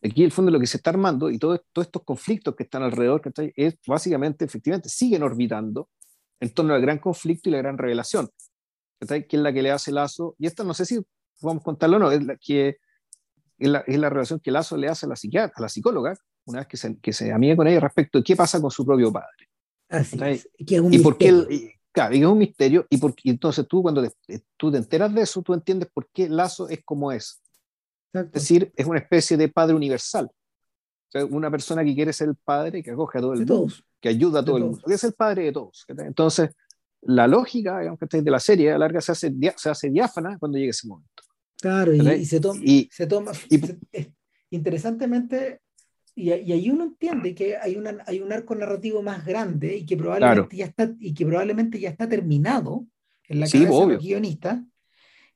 aquí, el fondo, lo que se está armando y todos estos conflictos que están alrededor, es básicamente, efectivamente, siguen orbitando en torno al gran conflicto y la gran revelación, que es la que le hace Lazo. Y esta no sé si vamos a contarlo o no, es la, que, es la, es la relación que Lazo le hace a la, psiquiatra, a la psicóloga, una vez que se, que se amiga con ella respecto de qué pasa con su propio padre. Así es, y por qué Claro, es un misterio y, por, entonces tú cuando te, tú te enteras de eso, tú entiendes por qué Lazo es como es. Es decir, es una especie de padre universal. O sea, una persona que quiere ser el padre que acoge a todo el mundo, que ayuda a todo el mundo, que es el padre de todos. Entonces, la lógica digamos, de la serie a larga se hace, se hace diáfana cuando llegue ese momento. Claro, y, se toma, y, se toma interesantemente, y, ahí uno entiende que hay, una, hay un arco narrativo más grande y que probablemente, ya, está, y que probablemente ya está terminado en la cabeza de los guionistas.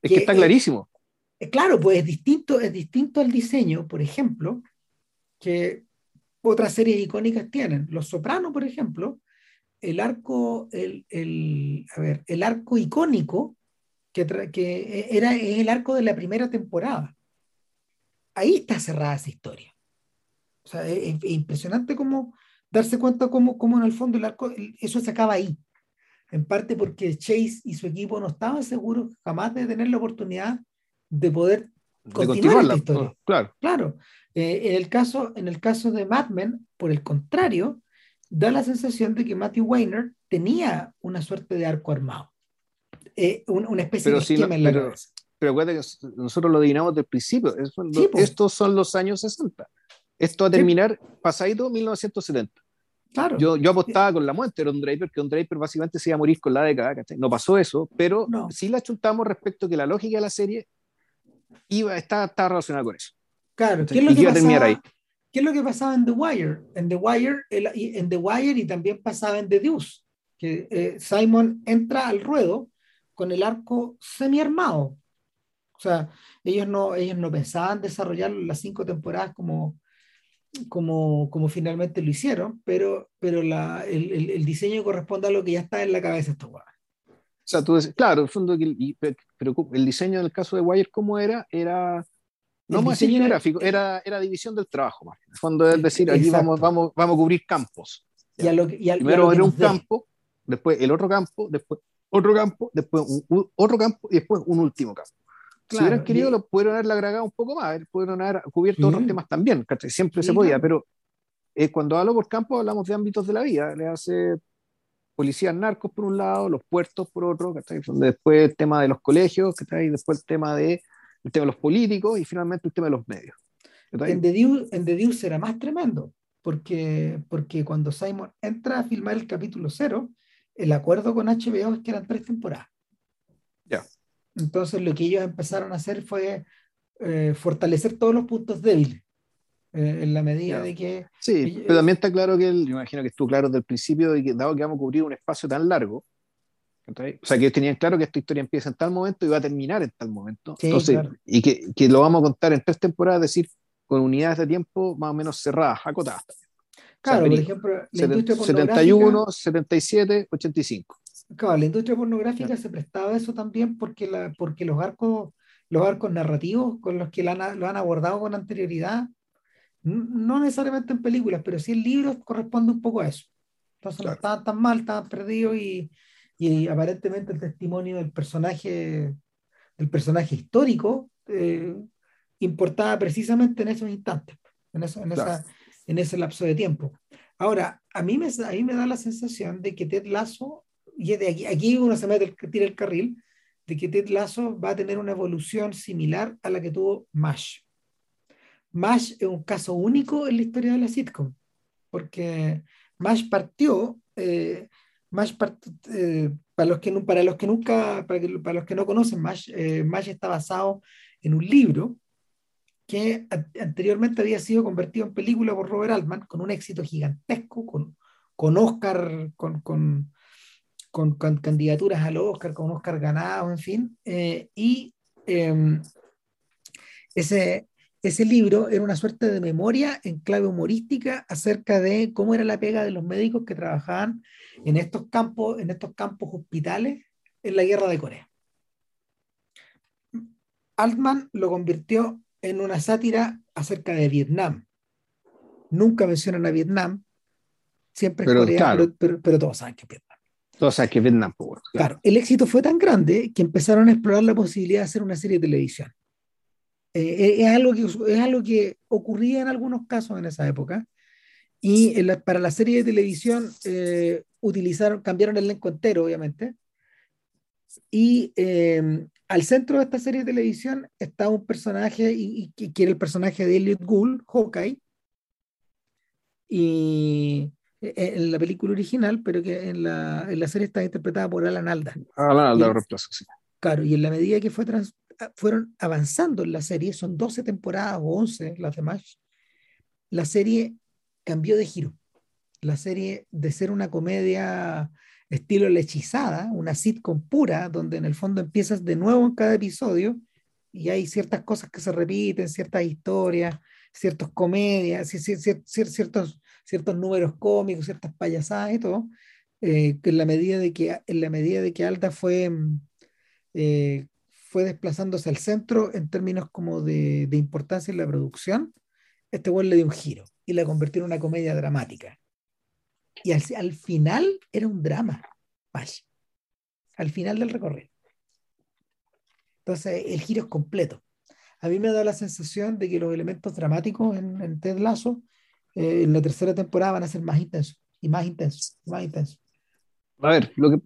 Es que, está clarísimo. claro, pues es distinto, es distinto al diseño, por ejemplo, que otras series icónicas tienen. Los Sopranos, por ejemplo, el arco, el, el, a ver, el arco icónico que, que era el arco de la primera temporada. Ahí está cerrada esa historia. O sea, es, impresionante cómo darse cuenta cómo, cómo, en el fondo el arco, eso se acaba ahí. En parte porque Chase y su equipo no estaban seguros jamás de tener la oportunidad de poder continuar la historia. Claro. claro. Eh, en, el caso, en el caso de Mad Men, por el contrario, da la sensación de que Matthew Weiner tenía una suerte de arco armado. Eh, una, especie de esquema en la pero, cabeza. Pero acuérdate que nosotros lo adivinamos del principio. estos son los años 60. Esto va a terminar pasadito 1970. Claro. Yo, yo apostaba con la muerte de Don Draper, que Don Draper básicamente se iba a morir con la década, No pasó eso, pero sí la chuntamos respecto a que la lógica de la serie iba, está, está relacionada con eso. Claro, ¿qué es, lo que pasaba, ahí. ¿qué es lo que pasaba en The Wire? En The Wire, en The Wire y también pasaba en The Deuce, que eh, Simon entra al ruedo con el arco semi-armado. O sea, ellos no, ellos no pensaban desarrollar las cinco temporadas como, como, como finalmente lo hicieron, pero, pero la, el, el, diseño corresponde a lo que ya está en la cabeza de estos O sea, tú dices, claro, el fondo, pero el diseño en el caso de Wire, ¿cómo era? Era no más diseño gráfico, era, era división del trabajo. Más. En el fondo es decir, aquí vamos, vamos, vamos a cubrir campos. Y a lo que, y Primero era un campo, después el otro campo, después otro campo, después un, otro campo y después un último campo si hubieran querido, lo pudieron haber agregado un poco más, pudieron haber cubierto otros temas también, siempre se podía, pero eh, cuando hablo por campo hablamos de ámbitos de la vida, le hace policías narcos por un lado, los puertos por otro, después el tema de los colegios, después el tema de, el tema de los políticos y finalmente el tema de los medios. En The, Deuce, en The era más tremendo, porque, porque cuando Simon entra a filmar el capítulo cero, el acuerdo con HBO es que eran tres temporadas. Entonces lo que ellos empezaron a hacer fue eh, fortalecer todos los puntos débiles. Eh, en la medida de que... Sí, pero también está claro que, yo imagino que estuvo claro desde el principio, de que dado que vamos a cubrir un espacio tan largo, o sea, que ellos tenían claro que esta historia empieza en tal momento y va a terminar en tal momento. Entonces, Y que, que, lo vamos a contar en tres temporadas, es decir, con unidades de tiempo más o menos cerradas, acotadas. Claro, por ejemplo, la industria 71, 77, 85. Claro, la industria pornográfica se prestaba a eso también porque, la, porque los arcos los arcos narrativos con los que lo han, abordado con anterioridad, no necesariamente en películas, pero sí en libros corresponde un poco a eso. Entonces no estaban tan mal, estaban perdidos y, y, aparentemente el testimonio del personaje, del personaje histórico eh, importaba precisamente en esos instantes, en, eso, en, esa, en ese lapso de tiempo. Ahora, a mí, me, a mí me da la sensación de que Ted Lasso y de aquí, aquí uno se mete, tira el carril, de que Ted Lasso va a tener una evolución similar a la que tuvo MASH. MASH es un caso único en la historia de la sitcom, porque MASH partió, eh, MASH eh, para, los que, nunca, para, los que no conocen MASH, eh, MASH está basado en un libro que anteriormente había sido convertido en película por Robert Altman, con un éxito gigantesco, con, con Oscar, con, con, candidaturas al Oscar, con Oscar ganado, en fin. Eh, y em, ese, ese libro era una suerte de memoria en clave humorística acerca de cómo era la pega de los médicos que trabajaban en estos campos, en estos campos hospitales en la guerra de Corea. Altman lo convirtió en una sátira acerca de Vietnam. Nunca mencionan a Vietnam, siempre es Corea, pero, todos saben que Todos saben que Vietnam. Pues, claro. el éxito fue tan grande que empezaron a explorar la posibilidad de hacer una serie de televisión. Eh, es, algo que, es algo que ocurría en algunos casos en esa época. Y para la serie de televisión eh, utilizaron, cambiaron el elenco entero, obviamente. Y eh, al centro de esta serie de televisión está un personaje, y, que era el personaje de Elliot Gould, Hawkeye, y en la película original, pero que en la, en la serie está interpretada por Alan Alda. Alan Alda reemplaza, sí. Claro, y en la medida que fue fueron avanzando en la serie, son 12 temporadas o 11 las demás, la serie cambió de giro. La serie de ser una comedia estilo La Hechizada, una sitcom pura, donde en el fondo empiezas de nuevo en cada episodio y hay ciertas cosas que se repiten, ciertas historias, ciertas comedias, ciertos, ciertos números cómicos, ciertas payasadas y todo, eh, que en la medida de que, en la medida de que Alta fue, eh, fue desplazándose al centro en términos como de, de importancia en la producción, este güey le dio un giro y la convirtió en una comedia dramática. Y al, final era un drama, al final del recorrido. Entonces, el giro es completo. A mí me da la sensación de que los elementos dramáticos en, en Ted Lasso eh, en la tercera temporada van a ser más intensos, y más intensos, y más intensos. A ver, lo que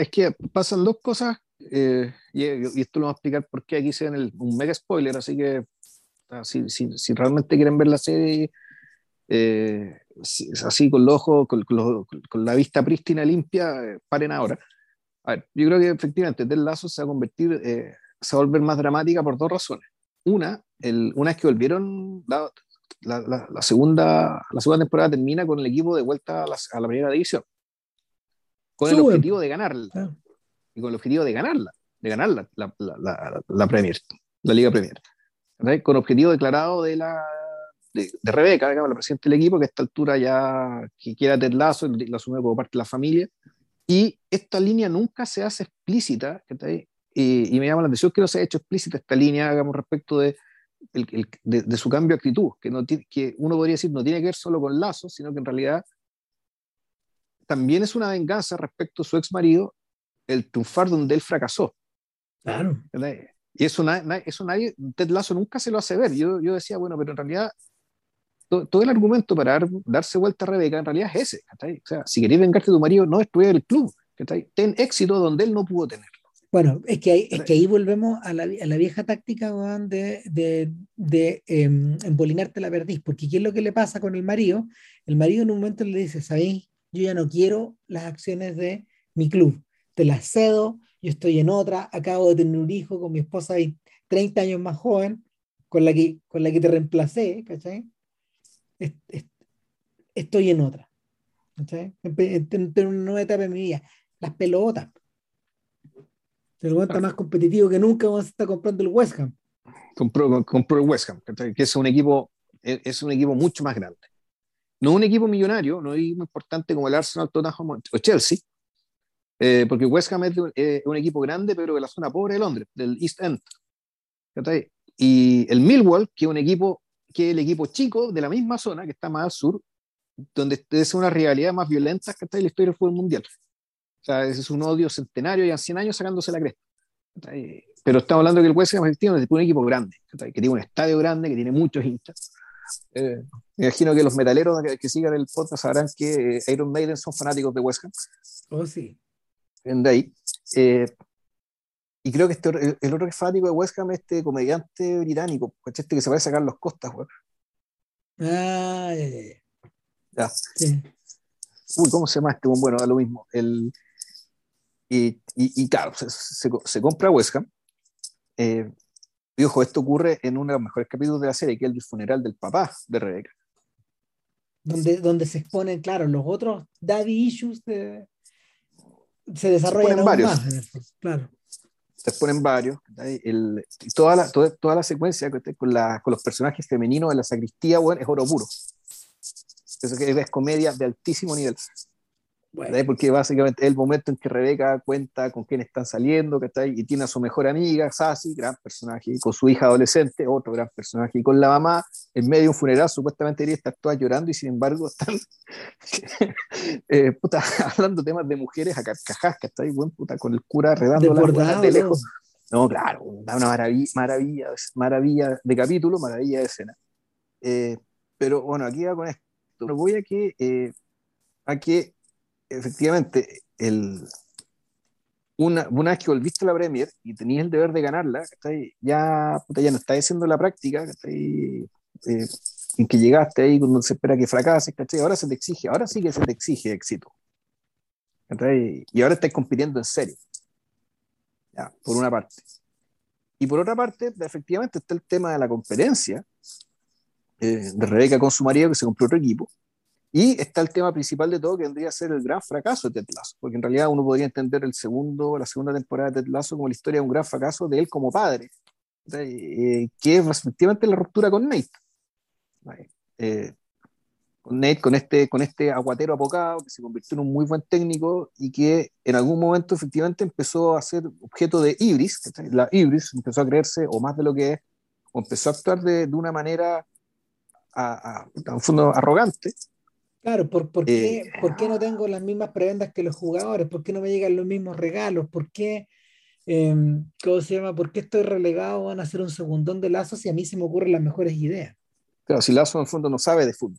es que pasan dos cosas, eh, y, esto lo vamos a explicar por qué aquí se ven un mega spoiler, así que si, si, si, realmente quieren ver la serie, eh, así con los ojos, con, con, la vista prístina limpia, eh, paren ahora. A ver, yo creo que efectivamente Ted Lazo se va a convertir, eh, se va a volver más dramática por dos razones. Una, el, una es que volvieron, la, la, segunda, la segunda temporada termina con el equipo de vuelta a la, a la primera división, con el objetivo de ganarla, y con el objetivo de ganarla, de ganar la, la Premier, la Liga Premier, con objetivo declarado de la de, Rebeca, la presidenta del equipo, que a esta altura ya que quiera Ted Lazo, la asume como parte de la familia. Y esta línea nunca se hace explícita, y, y, me llama la atención que no se ha hecho explícita esta línea, hagamos respecto de, el, de, su cambio de actitud, que, no que uno podría decir no tiene que ver solo con Lazo, sino que en realidad también es una venganza respecto a su ex marido, el triunfar donde él fracasó. Claro. Y eso, eso nadie, Ted Lazo nunca se lo hace ver. Yo, yo decía, bueno, pero en realidad todo, el argumento para darse vuelta a Rebeca en realidad es ese. O sea, si querías vengarte de tu marido, no destruir el club. Ten éxito donde él no pudo tenerlo. Bueno, es que ahí, es que ahí volvemos a la, a la vieja táctica de, de, de em, embolinarte la perdiz, porque ¿qué es lo que le pasa con el marido? El marido en un momento le dice, ¿sabéis? Yo ya no quiero las acciones de mi club, te las cedo, yo estoy en otra, acabo de tener un hijo con mi esposa 30 años más joven, con la que, con la que te reemplacé, ¿cachai? estoy en otra. En, una nueva etapa de mi vida. Las pelotas. El está más competitivo que nunca, a estar comprando el West Ham. Compró, compró el West Ham, que es un equipo es un equipo mucho más grande. No un equipo millonario, no es importante como el Arsenal, Tottenham o Chelsea, eh, porque West Ham es eh, un equipo grande, pero de la zona pobre de Londres, del East End. Y el Millwall, que es un equipo que el equipo chico de la misma zona, que está más al sur, donde es una rivalidad más violenta que está en la historia del fútbol mundial. O sea, ese es un odio centenario y a 100 años sacándose la cresta. Pero estamos hablando de que el West Ham es un equipo grande, que tiene un estadio grande, que tiene muchos hinchas. Eh, me imagino que los metaleros que, sigan el podcast sabrán que eh, Iron Maiden son fanáticos de West Ham. Oh, sí. De ahí. Eh, y creo que este, el, otro que es fanático de West Ham este comediante británico, este que se va a sacar los costas, güey. Ah, ya, Sí. Uy, ¿cómo se llama este? Bueno, da lo mismo. El, y, y, claro, se, se, compra West Ham. Eh, y ojo, esto ocurre en uno de los mejores capítulos de la serie, que es el funeral del papá de Rebeca. Donde, donde se exponen, claro, los otros daddy issues de, se desarrollan se varios. claro se ponen varios, el, toda, la, toda, toda, la secuencia con, la, con, los personajes femeninos de la sacristía bueno, es oro puro. Eso que es comedia de altísimo nivel. Porque básicamente es el momento en que Rebeca cuenta con quién están saliendo, Y tiene a su mejor amiga, Sassy, gran personaje, con su hija adolescente, otro gran personaje, y con la mamá, en medio de un funeral, supuestamente debería estar toda llorando, y sin embargo están eh, puta, hablando temas de mujeres a carcajas, ¿cachai? Buen puta, con el cura redando la de lejos. No, claro, una maravilla, maravilla, maravilla de capítulo, maravilla de escena. Eh, pero bueno, aquí va con esto. Voy a que, eh, a que efectivamente, el, una, vez que volviste a la Premier y tenías el deber de ganarla, ya, ya no estás haciendo la práctica, eh, en que llegaste ahí cuando se espera que fracases, ahora se te exige, ahora sí que se te exige éxito. Y ahora estás compitiendo en serio. Por una parte. Y por otra parte, efectivamente está el tema de la conferencia eh, de Rebeca con su marido, que se compró otro equipo, y está el tema principal de todo, que vendría a ser el gran fracaso de Ted Lasso, porque en realidad uno podría entender el segundo, la segunda temporada de Ted Lasso como la historia de un gran fracaso de él como padre, eh, que es efectivamente la ruptura con Nate. Eh, con Nate, con este, con este aguatero apocado, que se convirtió en un muy buen técnico y que en algún momento efectivamente empezó a ser objeto de ibris, la ibris empezó a creerse, o más de lo que es, o empezó a actuar de, de una manera a, a, a un fondo arrogante, Claro, ¿por, por, qué, eh, ¿por, qué, no tengo las mismas prebendas que los jugadores? ¿Por qué no me llegan los mismos regalos? ¿Por qué, em, ¿cómo se llama? ¿Por qué estoy relegado a hacer un segundón de Lazo si a mí se me ocurren las mejores ideas? Claro, si Lazo en el fondo no sabe de fútbol.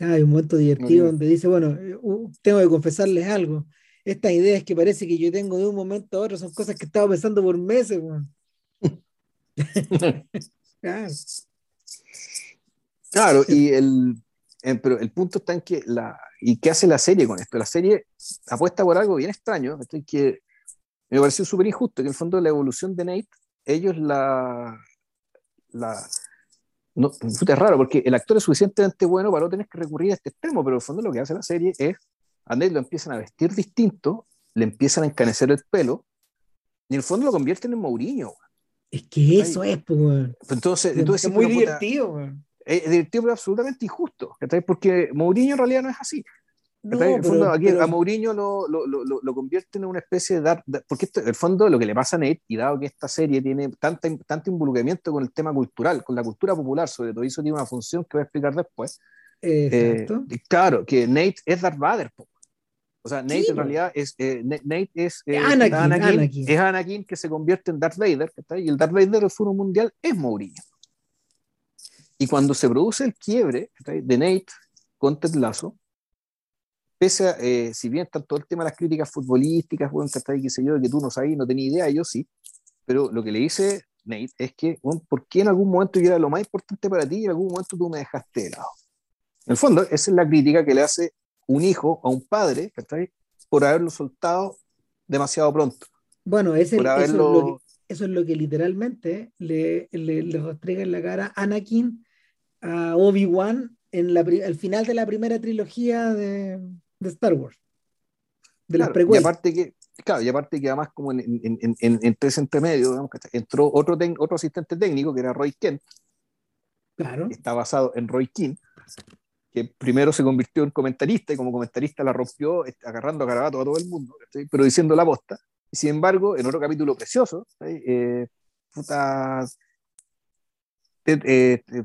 hay un momento divertido donde dice, bueno, eh, tengo que confesarles algo. Estas ideas que parece que yo tengo de un momento a otro son cosas que he estado pensando por meses. claro. claro, y el, pero el punto está en que la... ¿Y qué hace la serie con esto? La serie apuesta por algo bien extraño, que me pareció súper injusto, que en el fondo la evolución de Nate, ellos la... la no, es raro, porque el actor es suficientemente bueno para no tener que recurrir a este extremo, pero en el fondo lo que hace la serie es, a Nate lo empiezan a vestir distinto, le empiezan a encanecer el pelo, y en el fondo lo convierten en Mourinho. Es que eso es, pues. Entonces, entonces es muy divertido, es pero absolutamente injusto, porque Mourinho en realidad no es así. No, en el fondo, aquí a Mourinho lo, lo, lo, lo, convierte en una especie de dar, porque esto, en el fondo lo que le pasa a Nate, y dado que esta serie tiene tanta, tanto involucramiento con el tema cultural, con la cultura popular, sobre todo, eso tiene una función que voy a explicar después. Eh, claro, que Nate es Darth Vader. O sea, Nate en realidad es, eh, Nate es, eh, Anakin, Anakin, es Anakin que se convierte en Darth Vader, y el Darth Vader del fútbol mundial es Mourinho. Y cuando se produce el quiebre de Nate con Ted Lasso, pese a, eh, si bien está todo el tema de las críticas futbolísticas, bueno, que qué sé yo, que tú no sabes, no tenías idea, yo sí, pero lo que le dice Nate es que, bueno, ¿por qué en algún momento yo era lo más importante para ti y en algún momento tú me dejaste de lado? En el fondo, esa es la crítica que le hace un hijo a un padre, Por haberlo soltado demasiado pronto. Bueno, ese, eso, es lo que, eso es lo que literalmente le, le, le en la cara Anakin a Obi-Wan en la, al final de la primera trilogía de, de Star Wars. De las precuelas. Y aparte que, claro, y aparte que además como en, en, en, en tres entre medio, entró otro, otro asistente técnico que era Roy Kent. Claro. Está basado en Roy King, que primero se convirtió en comentarista y como comentarista la rompió este, agarrando a Carabato a todo el mundo, pero diciendo la posta. Y sin embargo, en otro capítulo precioso, eh, puta, eh, o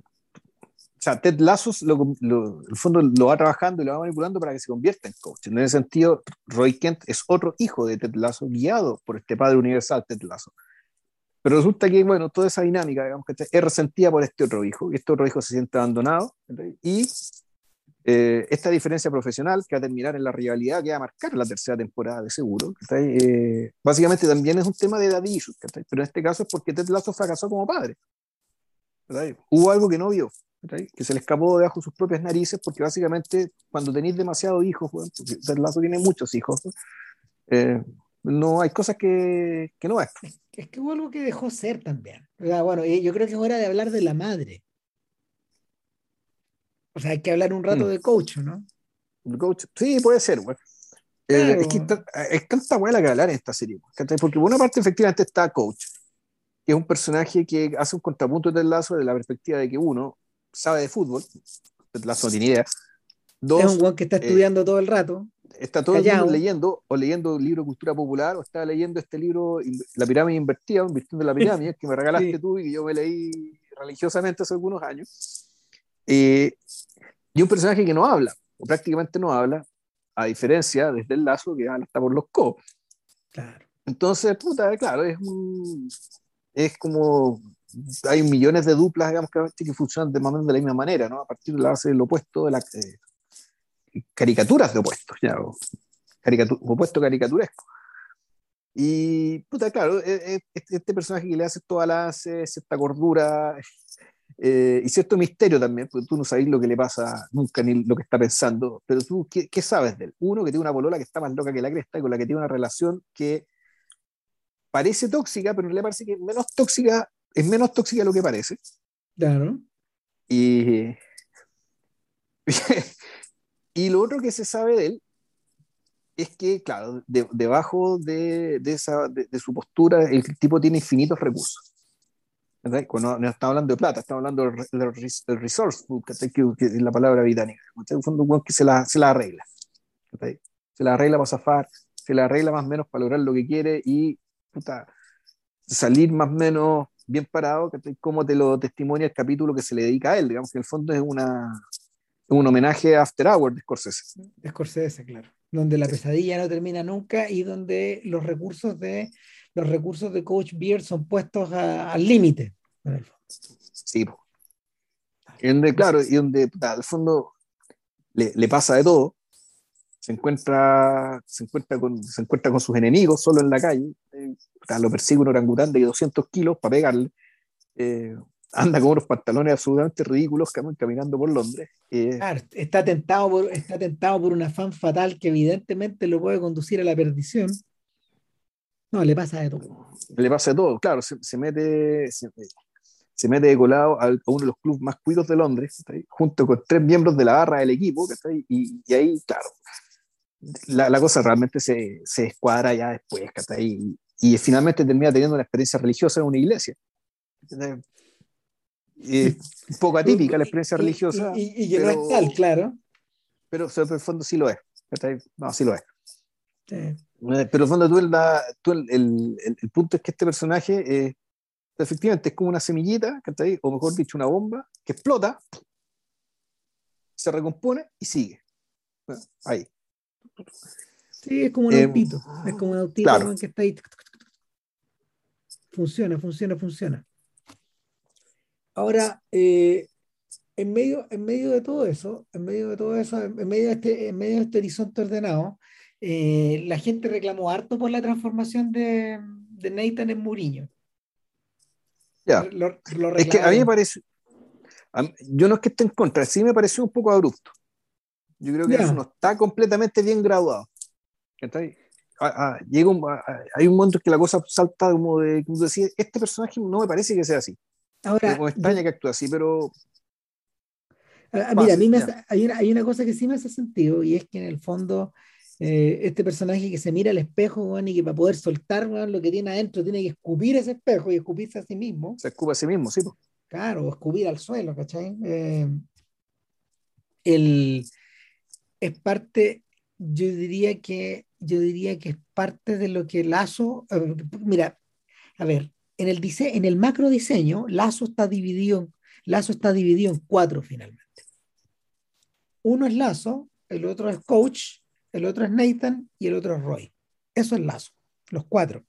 sea, Ted Lasso, lo, el fondo lo va trabajando y lo va manipulando para que se convierta en coach. En ese sentido, Roy Kent es otro hijo de Ted Lasso, guiado por este padre universal, Ted Lasso. Pero resulta que, bueno, toda esa dinámica, digamos, que es resentida por este otro hijo, y este otro hijo se siente abandonado, y eh, esta diferencia profesional que va a terminar en la rivalidad que va a marcar la tercera temporada de seguro, eh, básicamente también es un tema de edad pero en este caso es porque Ted Lasso fracasó como padre. Hubo algo que no vio, que se le escapó debajo de sus propias narices, porque básicamente cuando tenéis demasiados hijos, bueno, porque tiene muchos hijos, eh, no hay cosas que, que no es. Es que hubo algo que dejó ser también. bueno, yo creo que es hora de hablar de la madre. O sea, hay que hablar un rato mm. de coach, ¿no? coach, sí, puede ser, güey. Eh, es que es tanta buena que hablar en esta serie, porque por una parte efectivamente está coach, que es un personaje que hace un contrapunto del lazo de la perspectiva de que uno sabe de fútbol, Lazo no tiene idea. Dos, es un guan que está eh, estudiando todo el rato. Está todo el mundo leyendo, o leyendo un libro de cultura popular, o está leyendo este libro, La pirámide invertida, invirtiendo la pirámide, que me regalaste tú y yo me leí religiosamente hace algunos años. Eh, y un personaje que no habla, o prácticamente no habla, a diferencia desde el lazo que habla hasta por los co. Claro. Entonces, puta, claro, es un, es como hay millones de duplas, digamos, que, funcionan de, de la misma manera, ¿no? A partir de la base del opuesto de la, eh, caricaturas de opuestos, ya, opuesto caricaturesco. Y, puta, claro, e, e, este, personaje que le hace toda la cierta cordura eh, y cierto misterio también, porque tú no sabes lo que le pasa nunca ni lo que está pensando, pero tú, ¿qué, ¿qué, sabes de él? Uno que tiene una polola que está más loca que la cresta y con la que tiene una relación que parece tóxica, pero le parece que menos tóxica, es menos tóxica de lo que parece. Claro. Y, Y lo otro que se sabe de él es que, claro, debajo de, de, esa, de, su postura, el tipo tiene infinitos recursos. ¿verdad? Cuando no está hablando de plata, está hablando de resource que, es la palabra británica. En el fondo, que se la, se la arregla. Se la arregla para zafar, se la arregla más o menos para lograr lo que quiere y puta, salir más o menos bien parado, como te lo testimonia el capítulo que se le dedica a él. Digamos que en el fondo es una, un homenaje a After Hours de Scorsese. De Scorsese, claro. Donde la pesadilla no termina nunca y donde los recursos de los recursos de Coach Beard son puestos al límite. Sí, y donde, claro, y donde al fondo le, le, pasa de todo. Se encuentra, se, encuentra con, se encuentra con sus enemigos solo en la calle. Eh, lo persigue un orangután de 200 kilos para pegarle. Eh, anda con unos pantalones absolutamente ridículos caminando por Londres. claro, está tentado, por, está tentado por una fan fatal que evidentemente lo puede conducir a la perdición. No, le pasa de todo. Le pasa de todo, claro, se, mete, se, mete de colado a, uno de los clubes más cuidos de Londres, junto con tres miembros de la barra del equipo, y, y, ahí, claro, la, la, cosa realmente se, se escuadra ya después, y, y finalmente termina teniendo una experiencia religiosa en una iglesia un poco atípica la experiencia religiosa. Y, y, no es tal, claro. Pero, en el fondo sí lo es. No, sí lo es. Eh, pero en el fondo tú, el, el, el, punto es que este personaje eh, efectivamente es como una semillita, o mejor dicho, una bomba que explota, se recompone y sigue. ahí. Sí, es como un eh, autito. Es como un autito que está ahí. Funciona, funciona, funciona. Ahora, eh, en, medio, en medio de todo eso, en medio de todo eso, en medio de este, en medio de este horizonte ordenado, eh, la gente reclamó harto por la transformación de, de Nathan en Muriño. Ya. es que a mí me parece, yo no es que esté en contra, sí me pareció un poco abrupto. Yo creo que eso no está completamente bien graduado. Llega hay un momento que la cosa salta como de, como decir, este personaje no me parece que sea así. Ahora, como España que actúa así, pero. Mira, a mí me hay, una, hay, una, cosa que sí me hace sentido y es que en el fondo eh, este personaje que se mira al espejo y que para poder soltar lo que tiene adentro tiene que escupir ese espejo y escupirse a sí mismo. Se escupe a sí mismo, sí. Claro, escupir al suelo, ¿cachai? Eh, el, es parte, yo diría que yo diría que es parte de lo que Lazo, mira, a ver, en el, en el macro diseño, Lazo está, dividido, Lazo está dividido en cuatro finalmente. Uno es Lazo, el otro es Coach, el otro es Nathan y el otro es Roy. Eso es Lazo, los cuatro.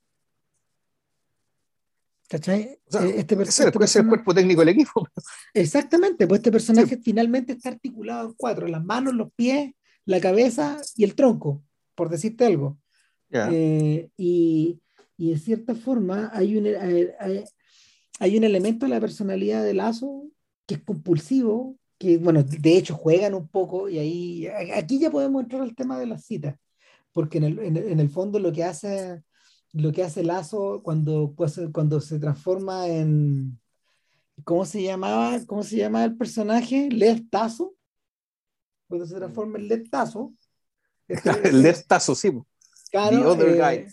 ¿Cachai? Eh, este, ese puede ser el cuerpo técnico del equipo. Exactamente, pues este personaje finalmente está articulado en cuatro, las manos, los pies, la cabeza y el tronco, por decirte algo. Eh, y, y en cierta forma hay un, hay, un elemento de la personalidad de Lazo que es compulsivo, que bueno, de hecho juegan un poco y ahí, aquí ya podemos entrar al tema de las citas, porque en el, en, el fondo lo que hace, lo que hace Lazo cuando, pues, cuando se transforma en, ¿cómo se llamaba? ¿Cómo se llamaba el personaje? Led Tazo. Cuando se transforma en Led Tazo. el Led Tazo, sí. Claro, The Other Guy. Eh,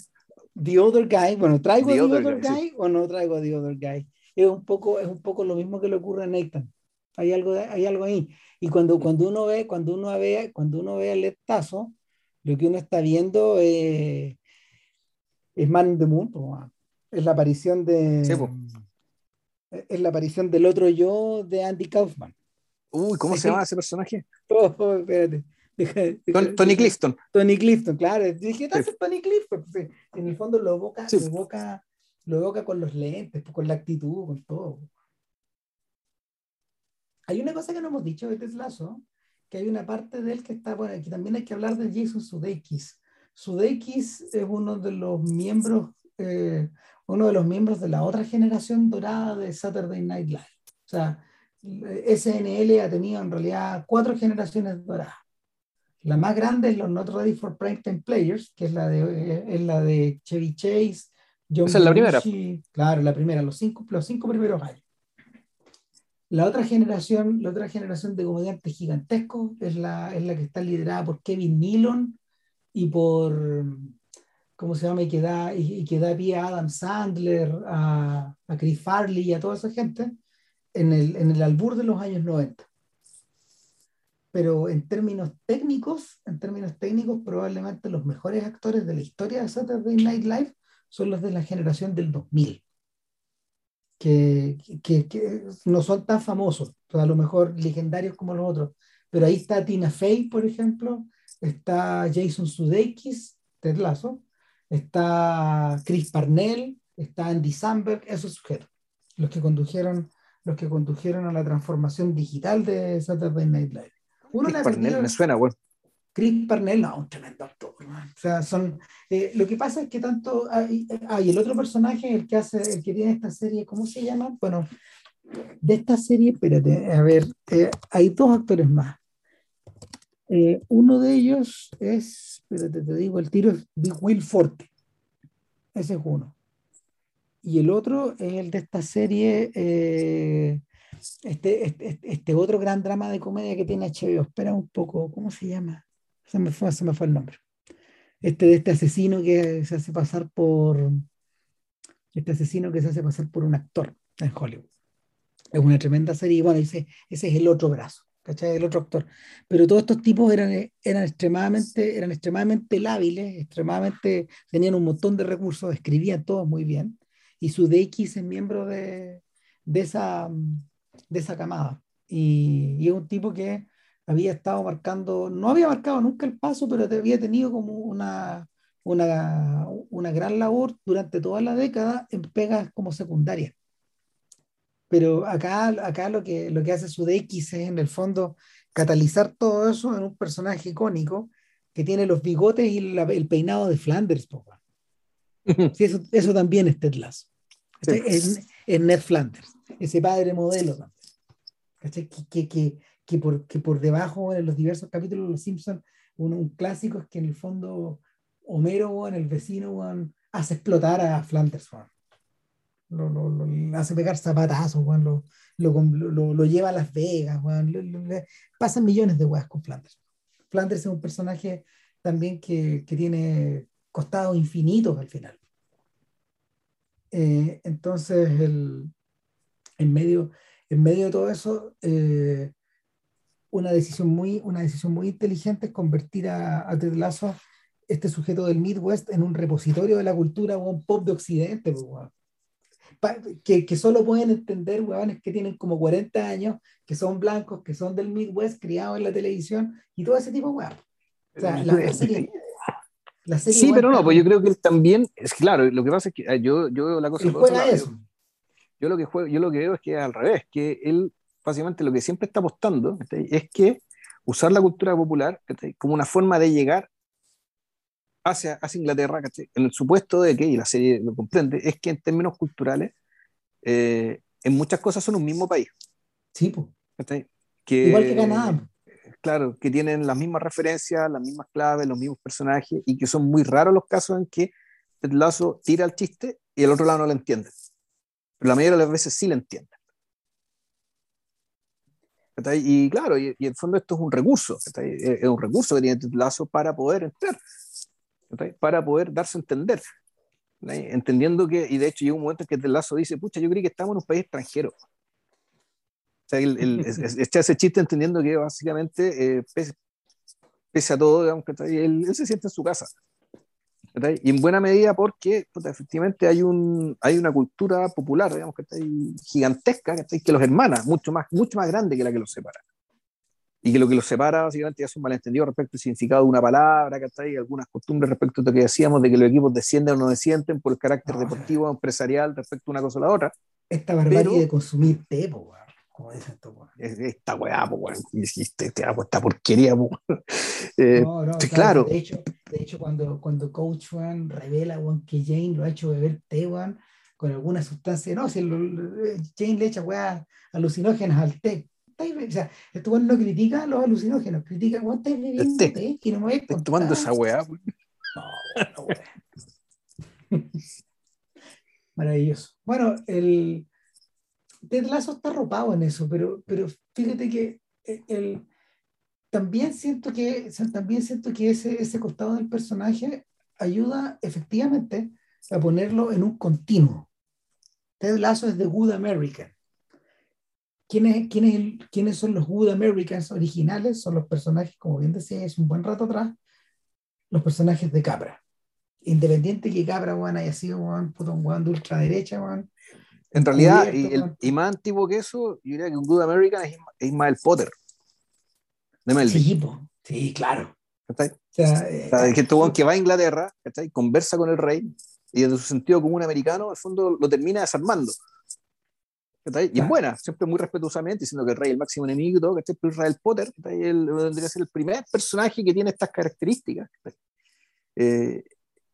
The Other Guy, bueno, ¿traigo The, Other, Guy, o no traigo The Other Guy? Es un poco, es un poco lo mismo que le ocurre a Nathan. Hay algo, hay algo ahí. Y cuando, cuando uno ve, cuando uno ve, cuando uno ve el Tazo, Lo que uno está viendo es, es Man in the Moon, es la aparición de. es la aparición del otro yo de Andy Kaufman. Uy, ¿cómo se llama ese personaje? Oh, oh, espérate. Tony Clifton. Tony Clifton, claro. Dije, ¿qué hace Tony Clifton? Pues, en el fondo lo evoca, lo evoca, lo evoca con los lentes, pues, con la actitud, con todo. Hay una cosa que no hemos dicho de Teslazo, que hay una parte de él que está, bueno, aquí también hay que hablar de Jason Sudeikis. Sudeikis es uno de los miembros, eh, uno de los miembros de la otra generación dorada de Saturday Night Live. O sea, SNL ha tenido en realidad cuatro generaciones doradas. La más grande es los Not Ready for Primetime Players, que es la de, es la de Chevy Chase, John Esa es la primera. Claro, la primera, los cinco, los cinco primeros años. La otra generación, la otra generación de comediantes gigantescos es la, es la que está liderada por Kevin Nealon y por, ¿cómo se llama? Y que da, y, que da pie a Adam Sandler, a, a Chris Farley y a toda esa gente en el, en el albur de los años 90 pero en términos técnicos, en términos técnicos, probablemente los mejores actores de la historia de Saturday Night Live son los de la generación del 2000, que, que, que no son tan famosos, a lo mejor legendarios como los otros, pero ahí está Tina Fey, por ejemplo, está Jason Sudeikis, Ted Lasso, está Chris Parnell, está Andy Samberg, esos sujetos, los que condujeron los que condujeron a la transformación digital de Saturday Night Live. Chris Parnell, me suena, güey. Chris Parnell, no, un tremendo actor. O sea, son. Eh, lo que pasa es que tanto. Hay, hay, el otro personaje, el que hace, el que tiene esta serie, ¿cómo se llama? Bueno, de esta serie, espérate, a ver, eh, hay dos actores más. Eh, uno de ellos es, espérate, te digo, el tiro es Will Forte. Ese es uno. Y el otro es el de esta serie, este, este, este, otro gran drama de comedia que tiene HBO. Espera un poco, ¿cómo se llama? Se me fue, se me fue el nombre. Este de este asesino que se hace pasar por. Este asesino que se hace pasar por un actor en Hollywood. Es una tremenda serie. Y bueno, ese, ese es el otro brazo, ¿cachai? El otro actor. Pero todos estos tipos eran, eran, extremadamente, eran extremadamente lábiles, extremadamente. tenían un montón de recursos, escribían todos muy bien. Y su DX es miembro de, de esa de esa camada. Y, es un tipo que había estado marcando, no había marcado nunca el paso, pero había tenido como una, una, una gran labor durante toda la década en pegas como secundarias. Pero acá, acá lo, que, lo que hace DX es en el fondo catalizar todo eso en un personaje icónico que tiene los bigotes y el peinado de Flanders. Sí, eso, eso, también es Ted Lasso. Es, es Ned Flanders, ese padre modelo también. Que, que, que, por, que por debajo en los diversos capítulos de Los Simpsons, un, clásico es que en el fondo Homero, en el vecino, hace explotar a Flanders. Lo, lo, hace pegar zapatazos, lo, lo, lleva a Las Vegas. pasan millones de weas con Flanders. Flanders es un personaje también que, que tiene costados infinitos al final. Eh, entonces, el, en medio, en medio de todo eso, eh, una, decisión muy, una decisión muy inteligente es convertir a, a Ted Lasso, este sujeto del Midwest, en un repositorio de la cultura o un pop de Occidente. Pues, que, que, solo pueden entender huevones que tienen como 40 años, que son blancos, que son del Midwest, criados en la televisión y todo ese tipo de huevos. O sea, la, serie, sí, pero no, pues yo creo que él también, es claro, lo que pasa es que ah, yo, yo veo la cosa... eso. Yo lo que yo lo que veo es que es al revés, que él básicamente lo que siempre está apostando es que usar la cultura popular como una forma de llegar hacia, hacia Inglaterra, en el supuesto de que, y la serie lo comprende, es que en términos culturales, eh, en muchas cosas son un mismo país. Sí, pues. Que, Igual que Canadá. Claro, que tienen las mismas referencias, las mismas claves, los mismos personajes, y que son muy raros los casos en que el lazo tira el chiste y el otro lado no lo entiende pero la mayoría de las veces sí la entienden. Y claro, y, en el fondo esto es un recurso, es un recurso que tiene Lazo para poder entrar, para poder darse a entender. Entendiendo que, y de hecho llega un momento en que Lazo dice, pucha, yo creí que estamos en un país extranjero. O sea, el, ese chiste entendiendo que básicamente, eh, pese a todo, digamos, él, él se siente en su casa. Y en buena medida porque efectivamente hay, un, hay una cultura popular, digamos, que está gigantesca, que los hermana, mucho más, mucho más grande que la que los separa. Y que lo que los separa básicamente es un malentendido respecto al significado de una palabra, y algunas costumbres respecto a lo que decíamos de que los equipos descienden o no descienden por el carácter deportivo o empresarial respecto a una cosa a la otra. Esta barbarie de consumir té, como dicen Esta weá, este, este, esta porquería, eh, no, no, claro. De hecho, de hecho cuando, cuando Coach Juan revela que Jane lo ha hecho beber té, con alguna sustancia, no, si Jane le echa weá alucinógenas al té. O sea, esto no critica los alucinógenos, critica, weón, estáis bebiendo té, que no me Estoy tomando esa weá. No, Maravilloso. Bueno, el Ted Lasso está arropado en eso, pero, pero fíjate que eh, el, también siento que, también siento que ese, ese costado del personaje ayuda efectivamente a ponerlo en un continuo. Ted Lasso es The Good American. ¿Quiénes, quiénes, ¿Quiénes son los Good Americans originales? Son los personajes, como bien decía es un buen rato atrás, los personajes de Cabra. Independiente que Cabra haya sido un de ultraderecha, en realidad, y, más antiguo que eso, yo diría que un Good American es Ismael Potter. De. Sí, sí, claro. O sea, eh, que tuvo que va a Inglaterra, conversa con el rey y desde su sentido como un americano, al fondo lo termina desarmando. Y es buena, siempre muy respetuosamente, diciendo que el rey es el máximo enemigo y todo, que Pero Israel Potter él, tendría que ser el primer personaje que tiene estas características. Eh,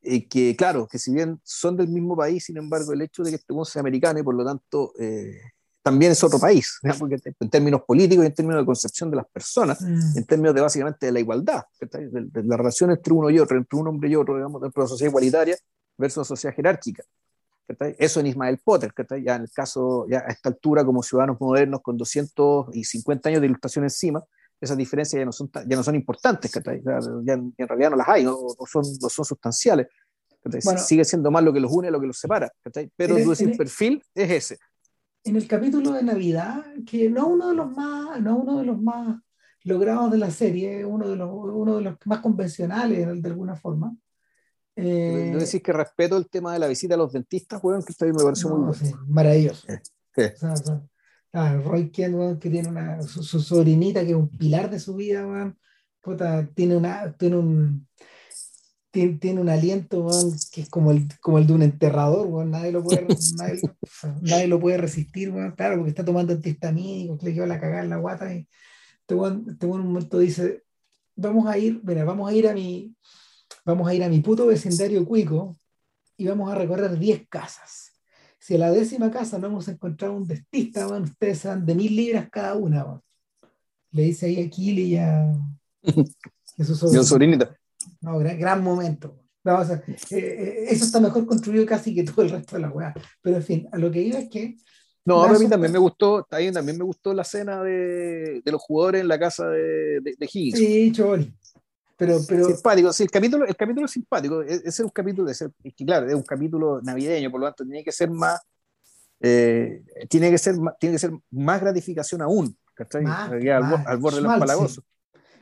que claro, que si bien son del mismo país, sin embargo, el hecho de que este sea americano y por lo tanto eh, también es otro país, porque en términos políticos y en términos de concepción de las personas, mm. en términos de básicamente de la igualdad, de, la relación entre uno y otro, entre un hombre y otro, digamos, dentro de la sociedad igualitaria versus la sociedad jerárquica. Eso en Ismael Potter, ya en el caso, ya a esta altura, como ciudadanos modernos con 250 años de ilustración encima, esas diferencias ya no son, ya no son importantes, ya, en realidad no las hay, no, son, no son sustanciales. Sigue siendo más lo que los une, lo que los separa. Pero el, el, perfil es ese. En el capítulo de Navidad, que no uno de los más, no uno de los más logrados de la serie, uno de los, uno de los más convencionales de alguna forma. Eh, ¿No decís que respeto el tema de la visita a los dentistas, bueno, que me pareció muy bueno. maravilloso. Ah, Roy Kent, que tiene una, su, sobrinita, que es un pilar de su vida, tiene, una, tiene, un, tiene, un aliento que es como el, como el de un enterrador, nadie, lo puede, nadie, lo puede resistir, claro, porque está tomando antihistamínicos, le lleva la cagada en la guata y este este en un momento dice, vamos a ir, mira, vamos a ir a mi, vamos a ir a mi puto vecindario cuico y vamos a recorrer 10 casas si a la décima casa no hemos encontrado un dentista, ustedes dan de mil libras cada una. Le dice ahí a Kili y a, su sobrinito. No, gran, momento. Eh, eh, eso está mejor construido casi que todo el resto de la weá. Pero en fin, a lo que iba es que. No, a mí también me gustó, también me gustó la cena de, de los jugadores en la casa de, de, de Higgins. Sí, Chori. Pero, pero... Simpático, sí, el capítulo, el capítulo es simpático, e-, ese es un capítulo, de ser, claro, es un capítulo navideño, por lo tanto tiene que ser más, eh, tiene, que ser, tiene que ser más gratificación aún, Más, al, borde de los palagosos.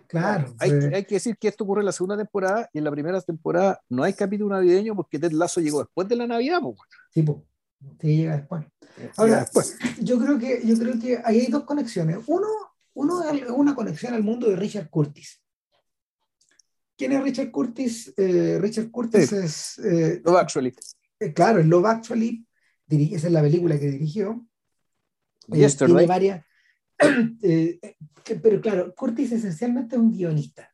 Claro. Hay, hay, que decir que esto ocurre en la segunda temporada y en la primera temporada no hay capítulo navideño porque Ted Lazo llegó después de la Navidad. Pues. Sí, pues. Sí, llega después. Ahora, después. Yo, creo que, yo creo que ahí hay dos conexiones. Uno, uno es una conexión al mundo de Richard Curtis. ¿Quién es Richard Curtis? Eh, Richard Curtis es... Eh, Love Actually. Eh, claro, el Love Actually, esa es la película que dirigió. Yesterday. Tiene varias... pero claro, Curtis esencialmente es un guionista.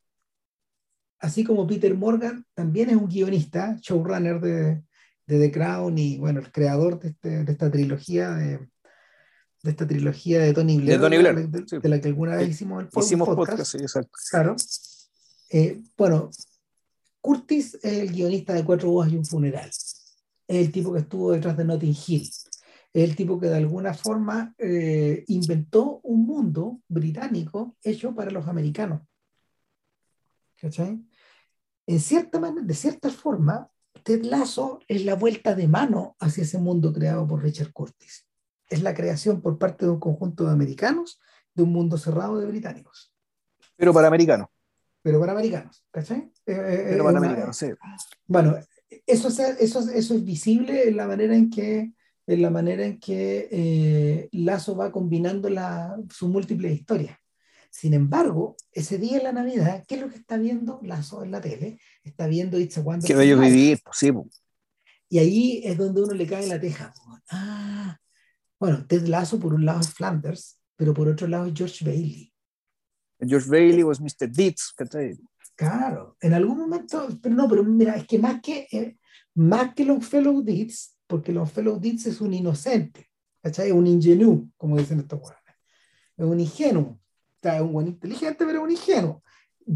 Así como Peter Morgan también es un guionista, showrunner de, de The Crown y bueno, el creador de, este, de esta trilogía de, de esta trilogía de Tony Blair, de, Tony Blair. De, la que alguna vez hicimos el hicimos podcast. sí, exacto. Claro. Eh, bueno, Curtis es el guionista de Cuatro Bodas y un Funeral. Es el tipo que estuvo detrás de Notting Hill. Es el tipo que de alguna forma eh, inventó un mundo británico hecho para los americanos. ¿Cachai? En cierta manera, de cierta forma, Ted Lasso es la vuelta de mano hacia ese mundo creado por Richard Curtis. Es la creación por parte de un conjunto de americanos de un mundo cerrado de británicos. Pero para americanos pero para americanos, ¿cachai? pero para americanos, sí. Bueno, eso, eso, eso es visible en la manera en que en la manera en que Lazo va combinando la, sus múltiples historias. Sin embargo, ese día de la Navidad, ¿qué es lo que está viendo Lazo en la tele? Está viendo It's a Wonderful Qué bello vivir, pues, sí. Y ahí es donde uno le cae la teja. Ah, bueno, Ted Lazo por un lado es Flanders, pero por otro lado es George Bailey. George Bailey was Mr. Deeds, Claro, en algún momento, pero no, pero mira, es que más que, eh, más que los Fellow Deeds, porque los Fellow Deeds es un inocente, ¿cachai? Es un ingenuo, como dicen estos jugadores. Es un ingenuo es un buen inteligente, pero es un ingenuo.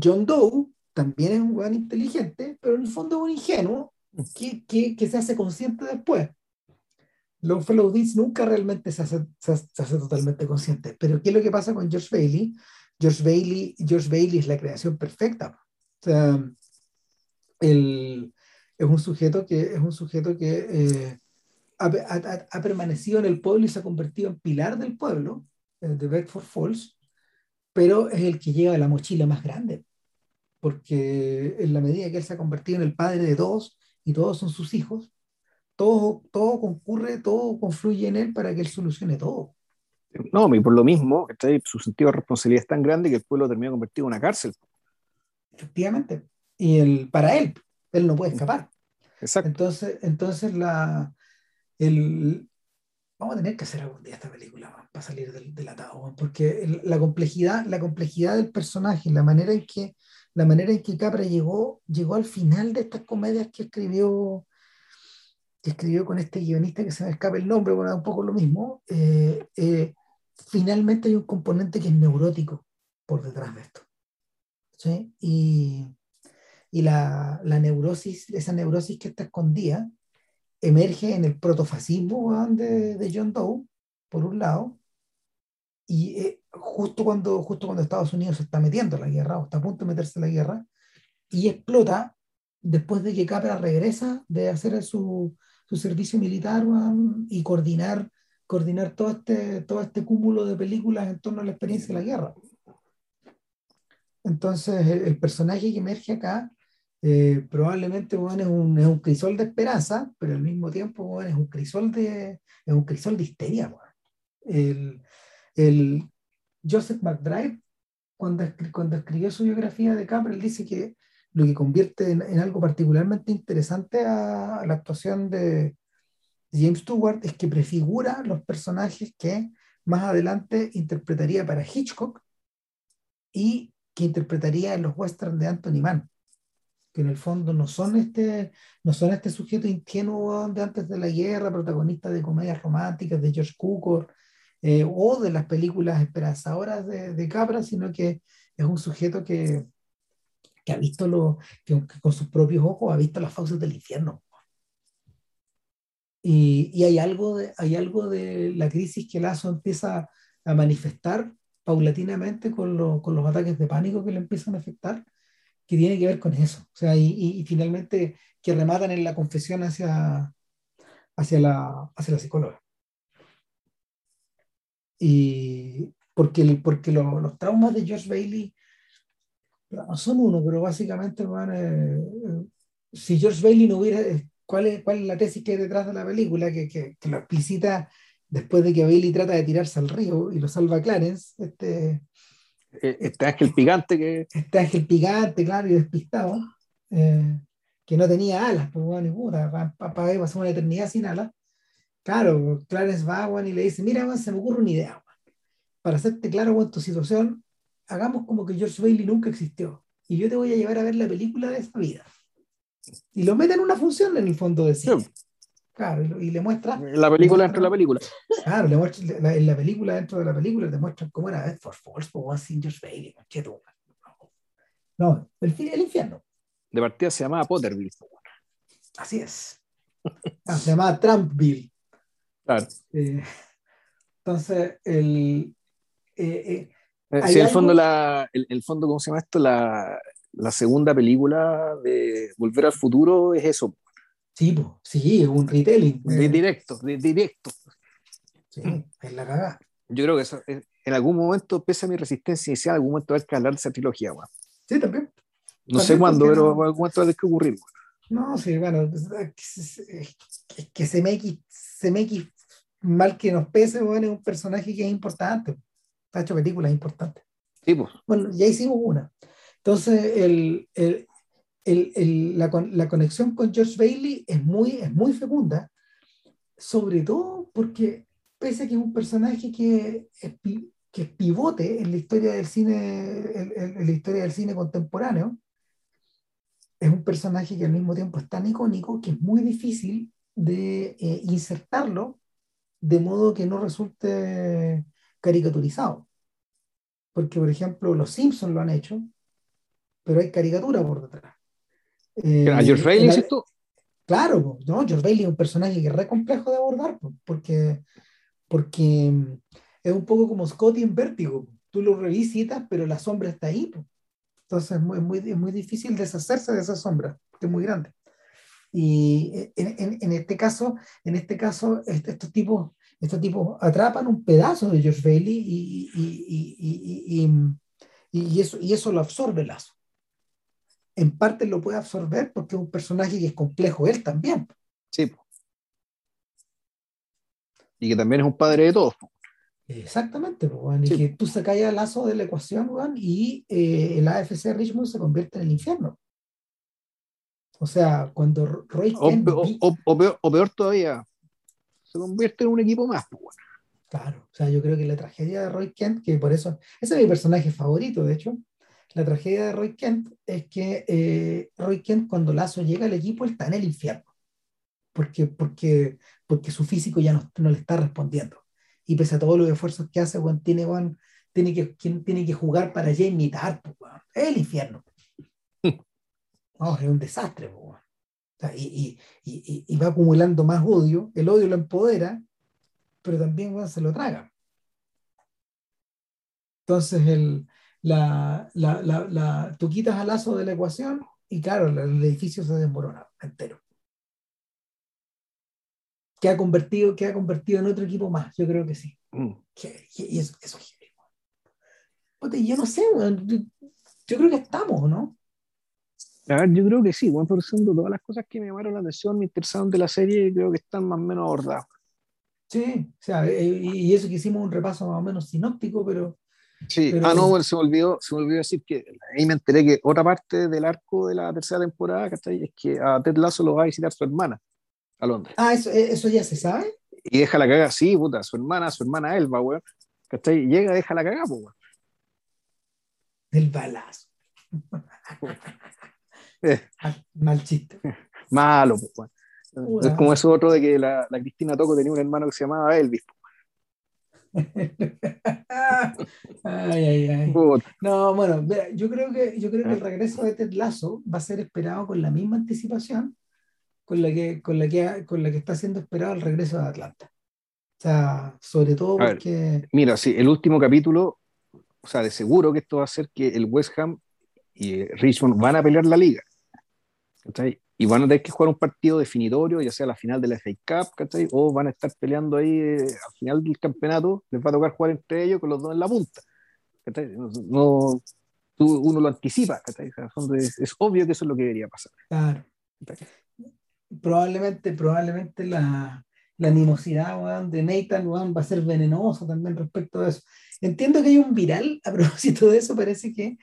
John Doe también es un buen inteligente, pero en el fondo es un ingenuo que, que, que se hace consciente después. Longfellow Deeds nunca realmente se hace, se, hace, totalmente consciente. Pero ¿qué es lo que pasa con George Bailey? George Bailey, George Bailey es la creación perfecta. El, es un sujeto que, es un sujeto que eh, ha, permanecido en el pueblo y se ha convertido en pilar del pueblo, eh, de Bedford Falls, pero es el que lleva la mochila más grande, porque en la medida que él se ha convertido en el padre de todos y todos son sus hijos, todo, todo concurre, todo confluye en él para que él solucione todo. No, y por lo mismo, su sentido de responsabilidad es tan grande que el pueblo termina convertido en una cárcel. Efectivamente. Y el, para él, él no puede escapar. Exacto. Entonces, entonces la, el, vamos a tener que hacer algún día esta película para salir del, del atado, porque la complejidad, la complejidad del personaje, la manera en que, la manera en que Capra llegó, llegó al final de estas comedias que escribió, que escribió con este guionista que se me escapa el nombre, bueno, un poco lo mismo, eh, eh, finalmente hay un componente que es neurótico por detrás de esto. ¿sí? Y, y la, la neurosis, esa neurosis que está escondida, emerge en el protofascismo de, John Doe, por un lado, y eh, justo, cuando, justo cuando Estados Unidos se está metiendo en la guerra, o está a punto de meterse en la guerra, y explota después de que Capra regresa de hacer su, su servicio militar y coordinar, coordinar todo, este, todo este cúmulo de películas en torno a la experiencia de la guerra. Entonces, el personaje que emerge acá eh, probablemente bueno, es, un, es un crisol de esperanza, pero al mismo tiempo bueno, es, un crisol de, es un crisol de histeria. El, el, Joseph McDrive, cuando, cuando escribió su biografía de Capra, él dice que lo que convierte en, en algo particularmente interesante a, a, la actuación de James Stewart es que prefigura los personajes que más adelante interpretaría para Hitchcock y que interpretaría en los westerns de Anthony Mann que en el fondo no son este, no son este sujeto ingenuo de antes de la guerra, protagonista de comedias románticas de George Cukor eh, o de las películas esperanzadoras de, de Capra, sino que es un sujeto que, que ha visto lo, que, con sus propios ojos ha visto las fauces del infierno. Y, y, hay, algo de, hay algo de la crisis que Lazo empieza a manifestar paulatinamente con, lo, con los ataques de pánico que le empiezan a afectar, que tiene que ver con eso. O sea, y, y, finalmente que rematan en la confesión hacia, hacia, la, hacia la psicóloga. Y porque, porque lo, los traumas de George Bailey no son uno, pero básicamente eh, eh, si George Bailey no hubiera, eh, ¿cuál es, ¿cuál es la tesis que hay detrás de la película? Que, que, que lo explicita después de que Bailey trata de tirarse al río y lo salva Clarence, este, eh, este ángel picante que... Este ángel picante, claro, y despistado, eh, que no tenía alas, pues bueno, puta, para pasar una eternidad sin alas. Claro, Clarence va y le dice, mira, se me ocurre una idea, para hacerte claro con tu situación, hagamos como que George Bailey nunca existió, y yo te voy a llevar a ver la película de esa vida. Y lo mete en una función en el fondo de cine. Claro, y, le muestra. La película dentro de la película. Claro, le muestra, la, en la película dentro de la película te muestran cómo era Bedford Falls, por One George Bailey, No, el, el infierno. De partida se llamaba Potterville. Así es. Ah, se llamaba Trumpville. Claro. Eh, entonces, el. Eh, eh, sí, el fondo, la, el, el, fondo, ¿cómo se llama esto? La, la segunda película de Volver al Futuro es eso Sí, sí, es un retelling. De directo, de directo. Sí, es la cagada. Yo creo que eso, en algún momento, pese a mi resistencia inicial, en algún momento hay que hablar de esa trilogía, Sí, también. No sé cuándo, pero cuánto va a que ocurrir. No, sí, bueno, es que CMX, CMX, mal que nos pese, bueno, es un personaje que es importante. Ha hecho películas importantes. Sí, pues. Bueno, ya hicimos una. Entonces, el, el, el, la, la, conexión con George Bailey es muy, es muy fecunda, sobre todo porque, pese a que es un personaje que es, que es pivote en la historia del cine, en, en la historia del cine contemporáneo, es un personaje que al mismo tiempo es tan icónico que es muy difícil de eh, insertarlo de modo que no resulte caricaturizado. Porque, por ejemplo, los Simpsons lo han hecho, pero hay caricatura por detrás. Eh, ¿A George Bailey es esto? Claro, ¿no? George Bailey es un personaje que es re complejo de abordar, porque, porque mm, es un poco como Scotty en Vértigo. Tú lo revisitas, pero la sombra está ahí. Entonces es muy, muy, muy difícil deshacerse de esa sombra, porque es muy grande. Y en, en, este caso, en este caso estos, tipos, estos tipos atrapan un pedazo de George Bailey y, y, y, y, eso, y eso lo absorbe Lazo. En parte lo puede absorber porque es un personaje que es complejo él también. Sí. Y que también es un padre de todos. Exactamente, pues, y que tú sacas el lazo de la ecuación y eh, el AFC Richmond se convierte en el infierno. O sea, cuando Roy Kent. O, peor, todavía, se convierte en un equipo más. Pues, claro, o sea, yo creo que la tragedia de Roy Kent, que por eso, ese es mi personaje favorito, de hecho, la tragedia de Roy Kent es que eh, Roy Kent, cuando Lazo llega al equipo, está en el infierno. Porque, porque, porque su físico ya no, no le está respondiendo y pese a todos los esfuerzos que hace, tiene, tiene, que, tiene que jugar para ya imitar, es el infierno. No, es un desastre, y, y, y, va acumulando más odio, el odio lo empodera, pero también se lo traga. Entonces, el, la, la, la, tú quitas al lazo de la ecuación y claro, el edificio se desmorona entero que ha convertido, que ha convertido en otro equipo más, yo creo que sí. Mm. y eso, eso es yo no sé, yo creo que estamos, ¿no? A ver, yo creo que sí, bueno, por ejemplo, todas las cosas que me llamaron la atención, me interesaron de la serie, creo que están más o menos abordadas. Sí, o sea, eh, y eso que hicimos un repaso más o menos sinóptico, pero... Sí, ah, no, bueno, se me, olvidó, se me olvidó decir que ahí me enteré que otra parte del arco de la tercera temporada, ¿cachai? Es que a Ted Lasso lo va a visitar su hermana a Londres. Ah, eso, eh, eso ya se sabe. Y deja la caga, sí, puta, su hermana, su hermana Elba, weón. ¿Cachai? Llega, deja la caga, pues, weón. Del balazo. Eh. Mal chiste. Malo, pues. Es como eso otro de que la, la, Cristina Toco tenía un hermano que se llamaba Elvis. ay, ay, ay. No, bueno, yo creo que yo creo que el regreso de Ted Lasso va a ser esperado con la misma anticipación con la que, con la que, con la que está siendo esperado el regreso de Atlanta. O sea, sobre todo porque... mira, sí, el último capítulo, o sea, de seguro que esto va a hacer que el West Ham y Richmond van a pelear la liga. Y van a tener que jugar un partido definitorio, ya sea la final de la FA Cup, ¿cachai? o van a estar peleando ahí eh, al final del campeonato, les va a tocar jugar entre ellos con los dos en la punta. No, uno lo anticipa, es, es, obvio que eso es lo que debería pasar. Claro probablemente, probablemente la, la animosidad de Nathan va a ser venenoso también respecto a eso. Entiendo que hay un viral, a propósito de eso, parece que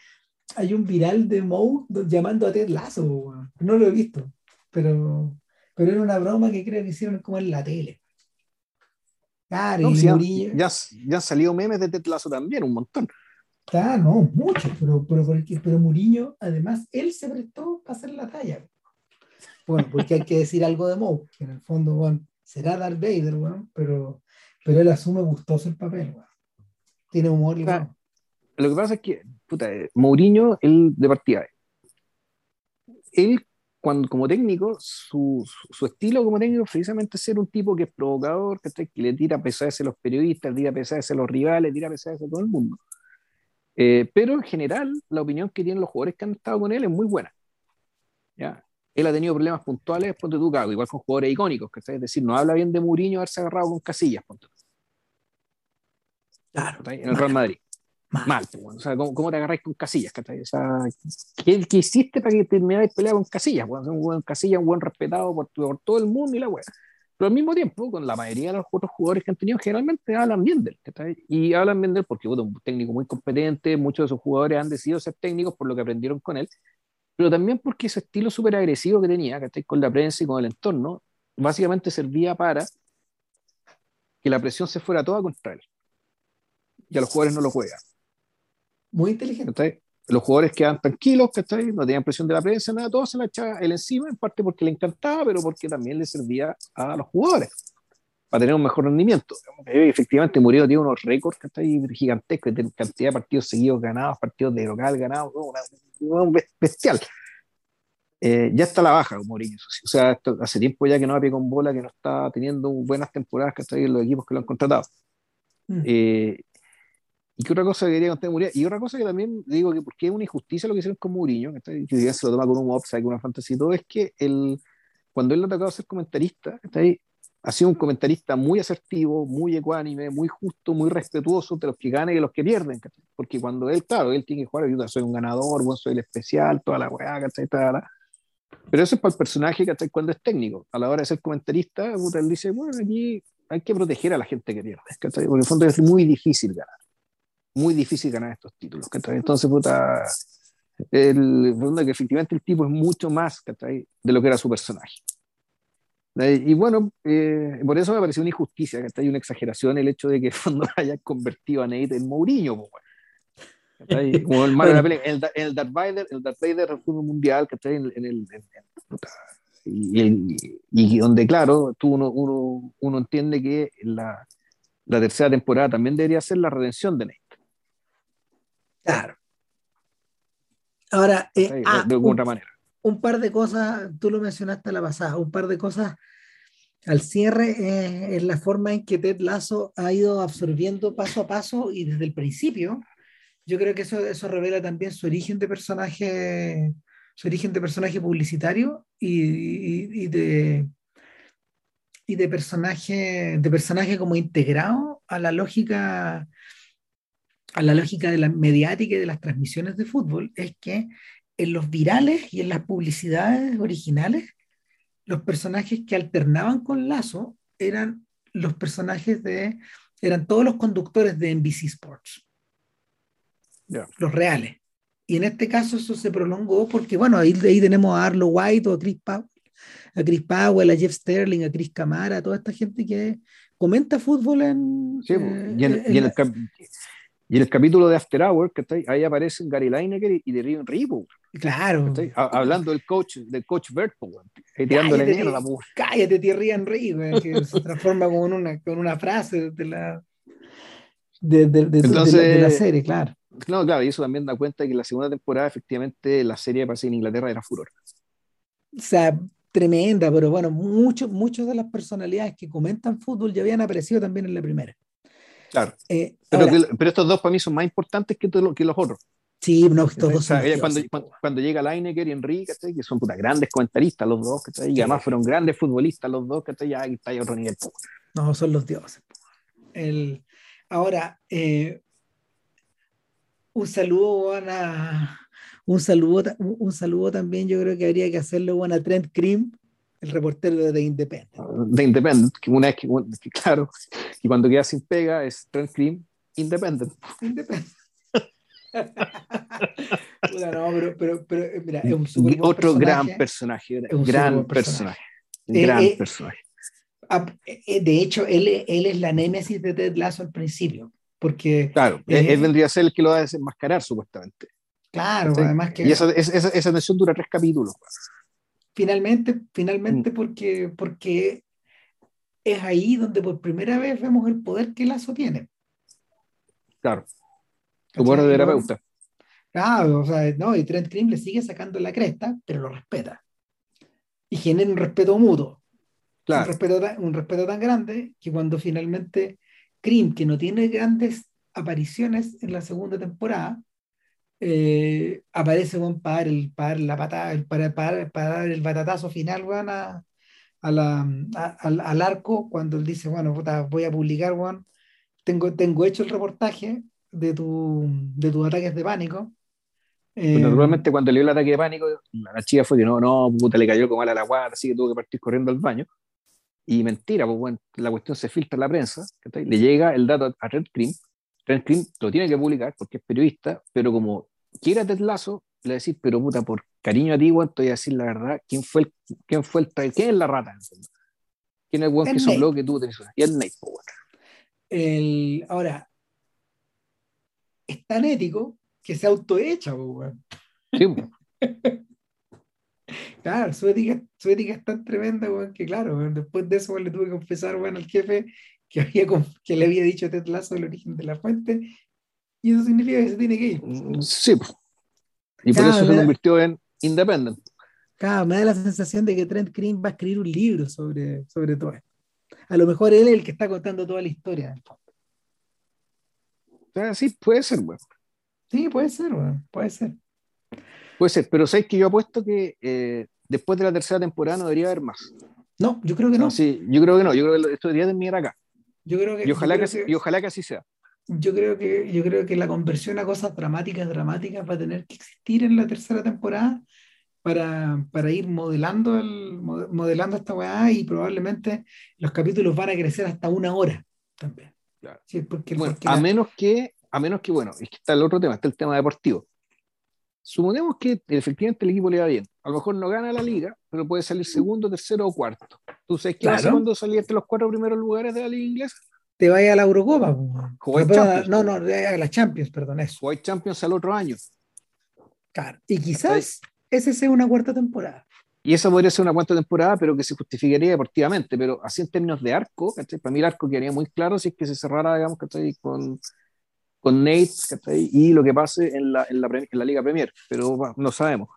hay un viral de Moe llamando a Ted Lasso, no lo he visto, pero, pero era una broma que creo que hicieron como en la tele. Claro, y ya, ya, ya, han salido memes de Ted Lasso también, un montón. Claro, no, muchos, pero, pero, pero, pero Muriño, además, él se prestó para hacer la talla. Bueno, porque hay que decir algo de Moe, que en el fondo, bueno, será Darth Vader, bueno, pero, pero él asume gustoso el papel, bueno. Tiene humor y bueno. Lo que pasa es que, puta, eh, Mourinho, él de partida, él cuando, como técnico, su, su, estilo como técnico es precisamente ser un tipo que es provocador, que, que le tira pesadas a los periodistas, tira pesadas a los rivales, tira pesadas a todo el mundo. Eh, pero en general, la opinión que tienen los jugadores que han estado con él es muy buena. ¿ya? él ha tenido problemas puntuales, ponte tú, cago, igual con jugadores icónicos, que es decir, no habla bien de Mourinho haberse agarrado con Casillas, ponte Claro. En el Real Madrid. Mal. o sea, ¿cómo, te agarráis con casillas? O sea, ¿qué, ¿qué, hiciste para que termináis peleando con casillas? un buen casillas, un buen respetado por, todo el mundo y la weá. Pero al mismo tiempo, con la mayoría de los otros jugadores que han tenido, generalmente hablan bien de. Y hablan bien de él porque es un técnico muy competente, muchos de sus jugadores han decidido ser técnicos por lo que aprendieron con él, pero también porque ese estilo súper agresivo que tenía, ¿cachai? Con la prensa y con el entorno, básicamente servía para que la presión se fuera toda contra él. Y a los jugadores no lo juegan. Muy inteligente. Los jugadores quedaban tranquilos, ¿cachai? no tenían presión de la prensa, nada, todo se la echaba él encima, en parte porque le encantaba, pero porque también le servía a los jugadores para tener un mejor rendimiento. Efectivamente, Murió tiene unos récords gigantescos, de cantidad de partidos seguidos ganados, partidos de local ganados, una, bestial. Eh, ya está la baja Mourinho. O sea, hace tiempo ya que no ha con bola, que no está teniendo buenas temporadas que está los equipos que lo han contratado. Mm. Eh, y qué otra cosa que quería contar Mourinho, y otra cosa que también digo que porque es una injusticia lo que hicieron con Mourinho, que, que se lo toma con un upside, con una fantasía y todo, es que el, cuando él le ha tocado ser comentarista, está ahí, ha sido un comentarista muy asertivo, muy ecuánime, muy justo, muy respetuoso de los que ganan y de los que pierden, porque cuando él, claro, él tiene que jugar, yo soy un ganador, bueno, soy el especial, toda la weá, ¿cachai? Pero eso es para el personaje, ¿cachai? Cuando es técnico, a la hora de ser comentarista, él dice, bueno, aquí hay que proteger a la gente que pierde, ¿cachai? Porque en el fondo es muy difícil ganar muy difícil ganar estos títulos. Entonces, puta, el, que efectivamente el tipo es mucho más de lo que era su personaje. Y bueno, eh, por eso me pareció una injusticia, hay una exageración el hecho de que fondo haya convertido a Nate en Mourinho. Como el, bueno. el, el, Darth Vader, el Darth Vader del fútbol mundial, que en, en el, y, y, donde, claro, tú uno, uno, uno entiende que la, la tercera temporada también debería ser la redención de Nate. Claro. Ahora, eh, ah, de alguna manera. Un par de cosas, tú lo mencionaste la pasada, un par de cosas al cierre eh, es la forma en que Ted Lasso ha ido absorbiendo paso a paso y desde el principio. Yo creo que eso, eso revela también su origen de personaje, su origen de personaje publicitario y, de y de personaje de personaje como integrado a la lógica a la lógica de la mediática y de las transmisiones de fútbol es que en los virales y en las publicidades originales, los personajes que alternaban con Lazo eran los personajes de, eran todos los conductores de NBC Sports. Los reales. Y en este caso eso se prolongó porque, bueno, ahí, ahí tenemos a Arlo White o a Chris Powell, a Chris Powell, a Jeff Sterling, a Chris Camara, a toda esta gente que comenta fútbol en... Sí, eh, y, en, el, y en el capítulo de After Hours, ahí aparecen Gary Lineker y de Riven Ripo. Claro. Hablando del coach, del coach Bert, tirándole mierda. Cállate, Thierry Henry, que se transforma con una, con una frase de la, de, de, de, de, la, serie, claro. No, claro, y eso también da cuenta de que la segunda temporada, efectivamente, la serie parece en Inglaterra era furor. O sea, tremenda, pero bueno, muchos muchos de las personalidades que comentan fútbol ya habían aparecido también en la primera. Claro. Eh, pero, estos dos para mí son más importantes que, que los otros. Sí, no, todos cuando, cuando, llega Lineker y Enrique, que son puta, grandes comentaristas los dos, y además fueron grandes futbolistas los dos, que ya está ahí otro nivel. No, son los dioses. El, ahora, eh, un saludo a, un saludo, un saludo también yo creo que habría que hacerle a Trent Cream, el reportero de The Independent. The Independent, que una vez que, claro, y cuando queda sin pega es Trent Cream Independent. Independent. no, pero, pero, pero, eh, mira, es un super Otro gran personaje, gran personaje. Gran eh, personaje. Eh, de hecho, él, él es la némesis de Ted Lasso al principio. Porque, claro, él vendría a ser el que lo va a desenmascarar, supuestamente. Claro, además que. Y esa, esa, esa tensión dura tres capítulos. Finalmente, finalmente mm. porque, porque es ahí donde por primera vez vemos el poder que Lazo tiene. Claro. Tu poder de terapeuta. Claro, o sea, no, y Trent Cream le sigue sacando la cresta, pero lo respeta. Y genera un respeto mutuo. Claro. Un, respeto tan, un respeto tan grande que cuando finalmente Cream, que no tiene grandes apariciones en la segunda temporada, eh, aparece para, dar el, para la patada, para, para, para, dar el batatazo final a, a la, al, al, arco cuando él dice, bueno, voy a publicar, tengo, tengo hecho el reportaje, de, tu, de tus ataques de pánico. Eh, normalmente cuando le dio el ataque de pánico, la chica fue que no, no, puta, le cayó como a la guarda, así que tuvo que partir corriendo al baño. Y mentira, pues bueno, la cuestión se filtra en la prensa, le llega el dato a Red Cream, Red Cream lo tiene que publicar porque es periodista, pero como quiera Ted Lasso, le decís, pero puta, por cariño a ti, bueno, te voy a decir la verdad, ¿quién fue el, quién fue el, quién es la rata? ¿Quién es el buen que hizo que tú tenés? Y el Nate, pues, el, ahora, es tan ético que se autoecha, pues, Sí, Claro, su ética, su ética es tan tremenda, que claro, después de eso le tuve que confesar, bueno, al jefe que, había, que le había dicho a Ted Lasso el origen de la fuente, y eso significa que se tiene que ir. Mm, sí, y por eso se convirtió en Independent. Claro, me da la sensación de que Trent Green va a escribir un libro sobre, sobre todo esto. A lo mejor él es el que está contando toda la historia. sí, puede ser, bueno. Sí, puede ser, puede ser. Puede ser, pero sabes que yo apuesto que eh, después de la tercera temporada no debería haber más. No, yo creo que no. sí, yo creo que no, yo creo que esto debería terminar acá. Yo creo que, y, ojalá que, y ojalá que así sea. Yo creo que, yo creo que la conversión a cosas dramáticas, dramáticas va a tener que existir en la tercera temporada para, para ir modelando, el, modelando esta weá y probablemente los capítulos van a crecer hasta una hora también. porque, a menos que, a menos que, bueno, es que está el otro tema, está el tema deportivo. Suponemos que efectivamente el equipo le va bien. A lo mejor no gana la liga, pero puede salir segundo, tercero o cuarto. ¿Tú sabes qué pasa cuando saliste los cuatro primeros lugares de la liga inglesa? Te vaya a la Eurocopa. No, no, no, a la Champions, perdón. Eso. Champions al otro año. Claro. Y quizás ese sea una cuarta temporada. Y esa podría ser una cuarta temporada, pero que se justificaría deportivamente. Pero así en términos de arco, para mí el arco quedaría muy claro si es que se cerrara, digamos, con, con Nate y lo que pase en la, en la, en la Liga Premier. Pero no sabemos.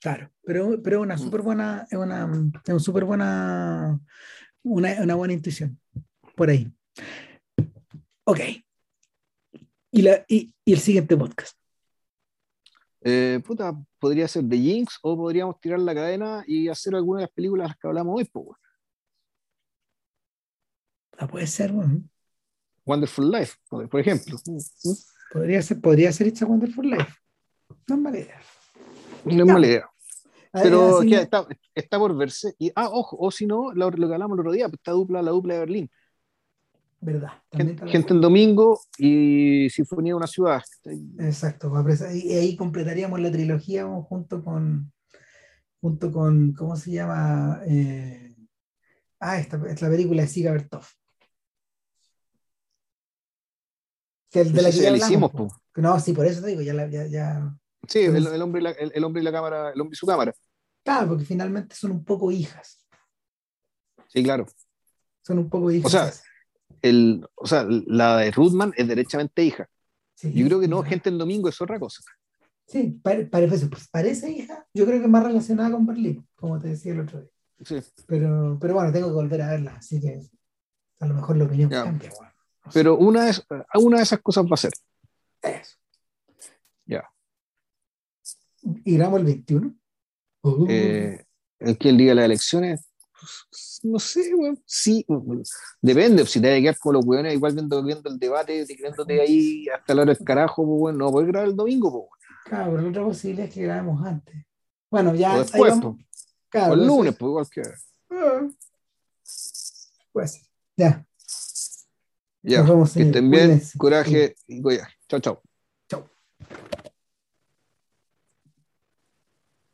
Claro, pero, pero una mm. súper buena, es una, es súper buena, una, una buena intuición por ahí. Ok. Y, la, y, y el siguiente podcast. Eh, puta, podría ser The Jinx o podríamos tirar la cadena y hacer alguna de las películas que hablamos hoy, pues, puede ser, Wonderful Life, por ejemplo. Podría ser, podría ser Wonderful Life. No es mala idea. No es mala idea. Pero está, está, por verse. Y, ah, ojo, o si no, lo, que hablamos el otro día, pues, esta dupla, la dupla de Berlín. ¿Verdad? Gente, en domingo y Sinfonía de una ciudad. Exacto, y ahí completaríamos la trilogía junto con, junto con, ¿cómo se llama? Eh, ah, esta es la película de Siga Bertov. Que el de la que ya hicimos, No, sí, por eso te digo, ya, ya, ya... Sí, el, el, hombre y la, el, hombre y la cámara, el hombre y su cámara. Claro, porque finalmente son un poco hijas. Sí, claro. Son un poco hijas. O sea, el, o sea, la de Ruthman es derechamente hija. yo creo que no, gente en domingo es otra cosa. Sí, parece, pues, parece hija, yo creo que es más relacionada con Berlín, como te decía el otro día. Sí. Pero, pero bueno, tengo que volver a verla, así que a lo mejor la opinión cambia. Pero una de, una de esas cosas va a ser. Eso. Ya. ¿Y grabamos el 21? Eh, el que el día de las elecciones no sé, sí, depende, si te vas a quedar con los weones igual viendo, viendo el debate, de ahí hasta la hora del carajo, pues bueno, no puedes grabar el domingo, pues Claro, pero la otra posibilidad es que grabemos antes. Bueno, ya. O después, claro, o el lunes, pues igual que. Ah. Pues, ya. Ya, que estén bien, coraje y goya. Chao, chao. Chao.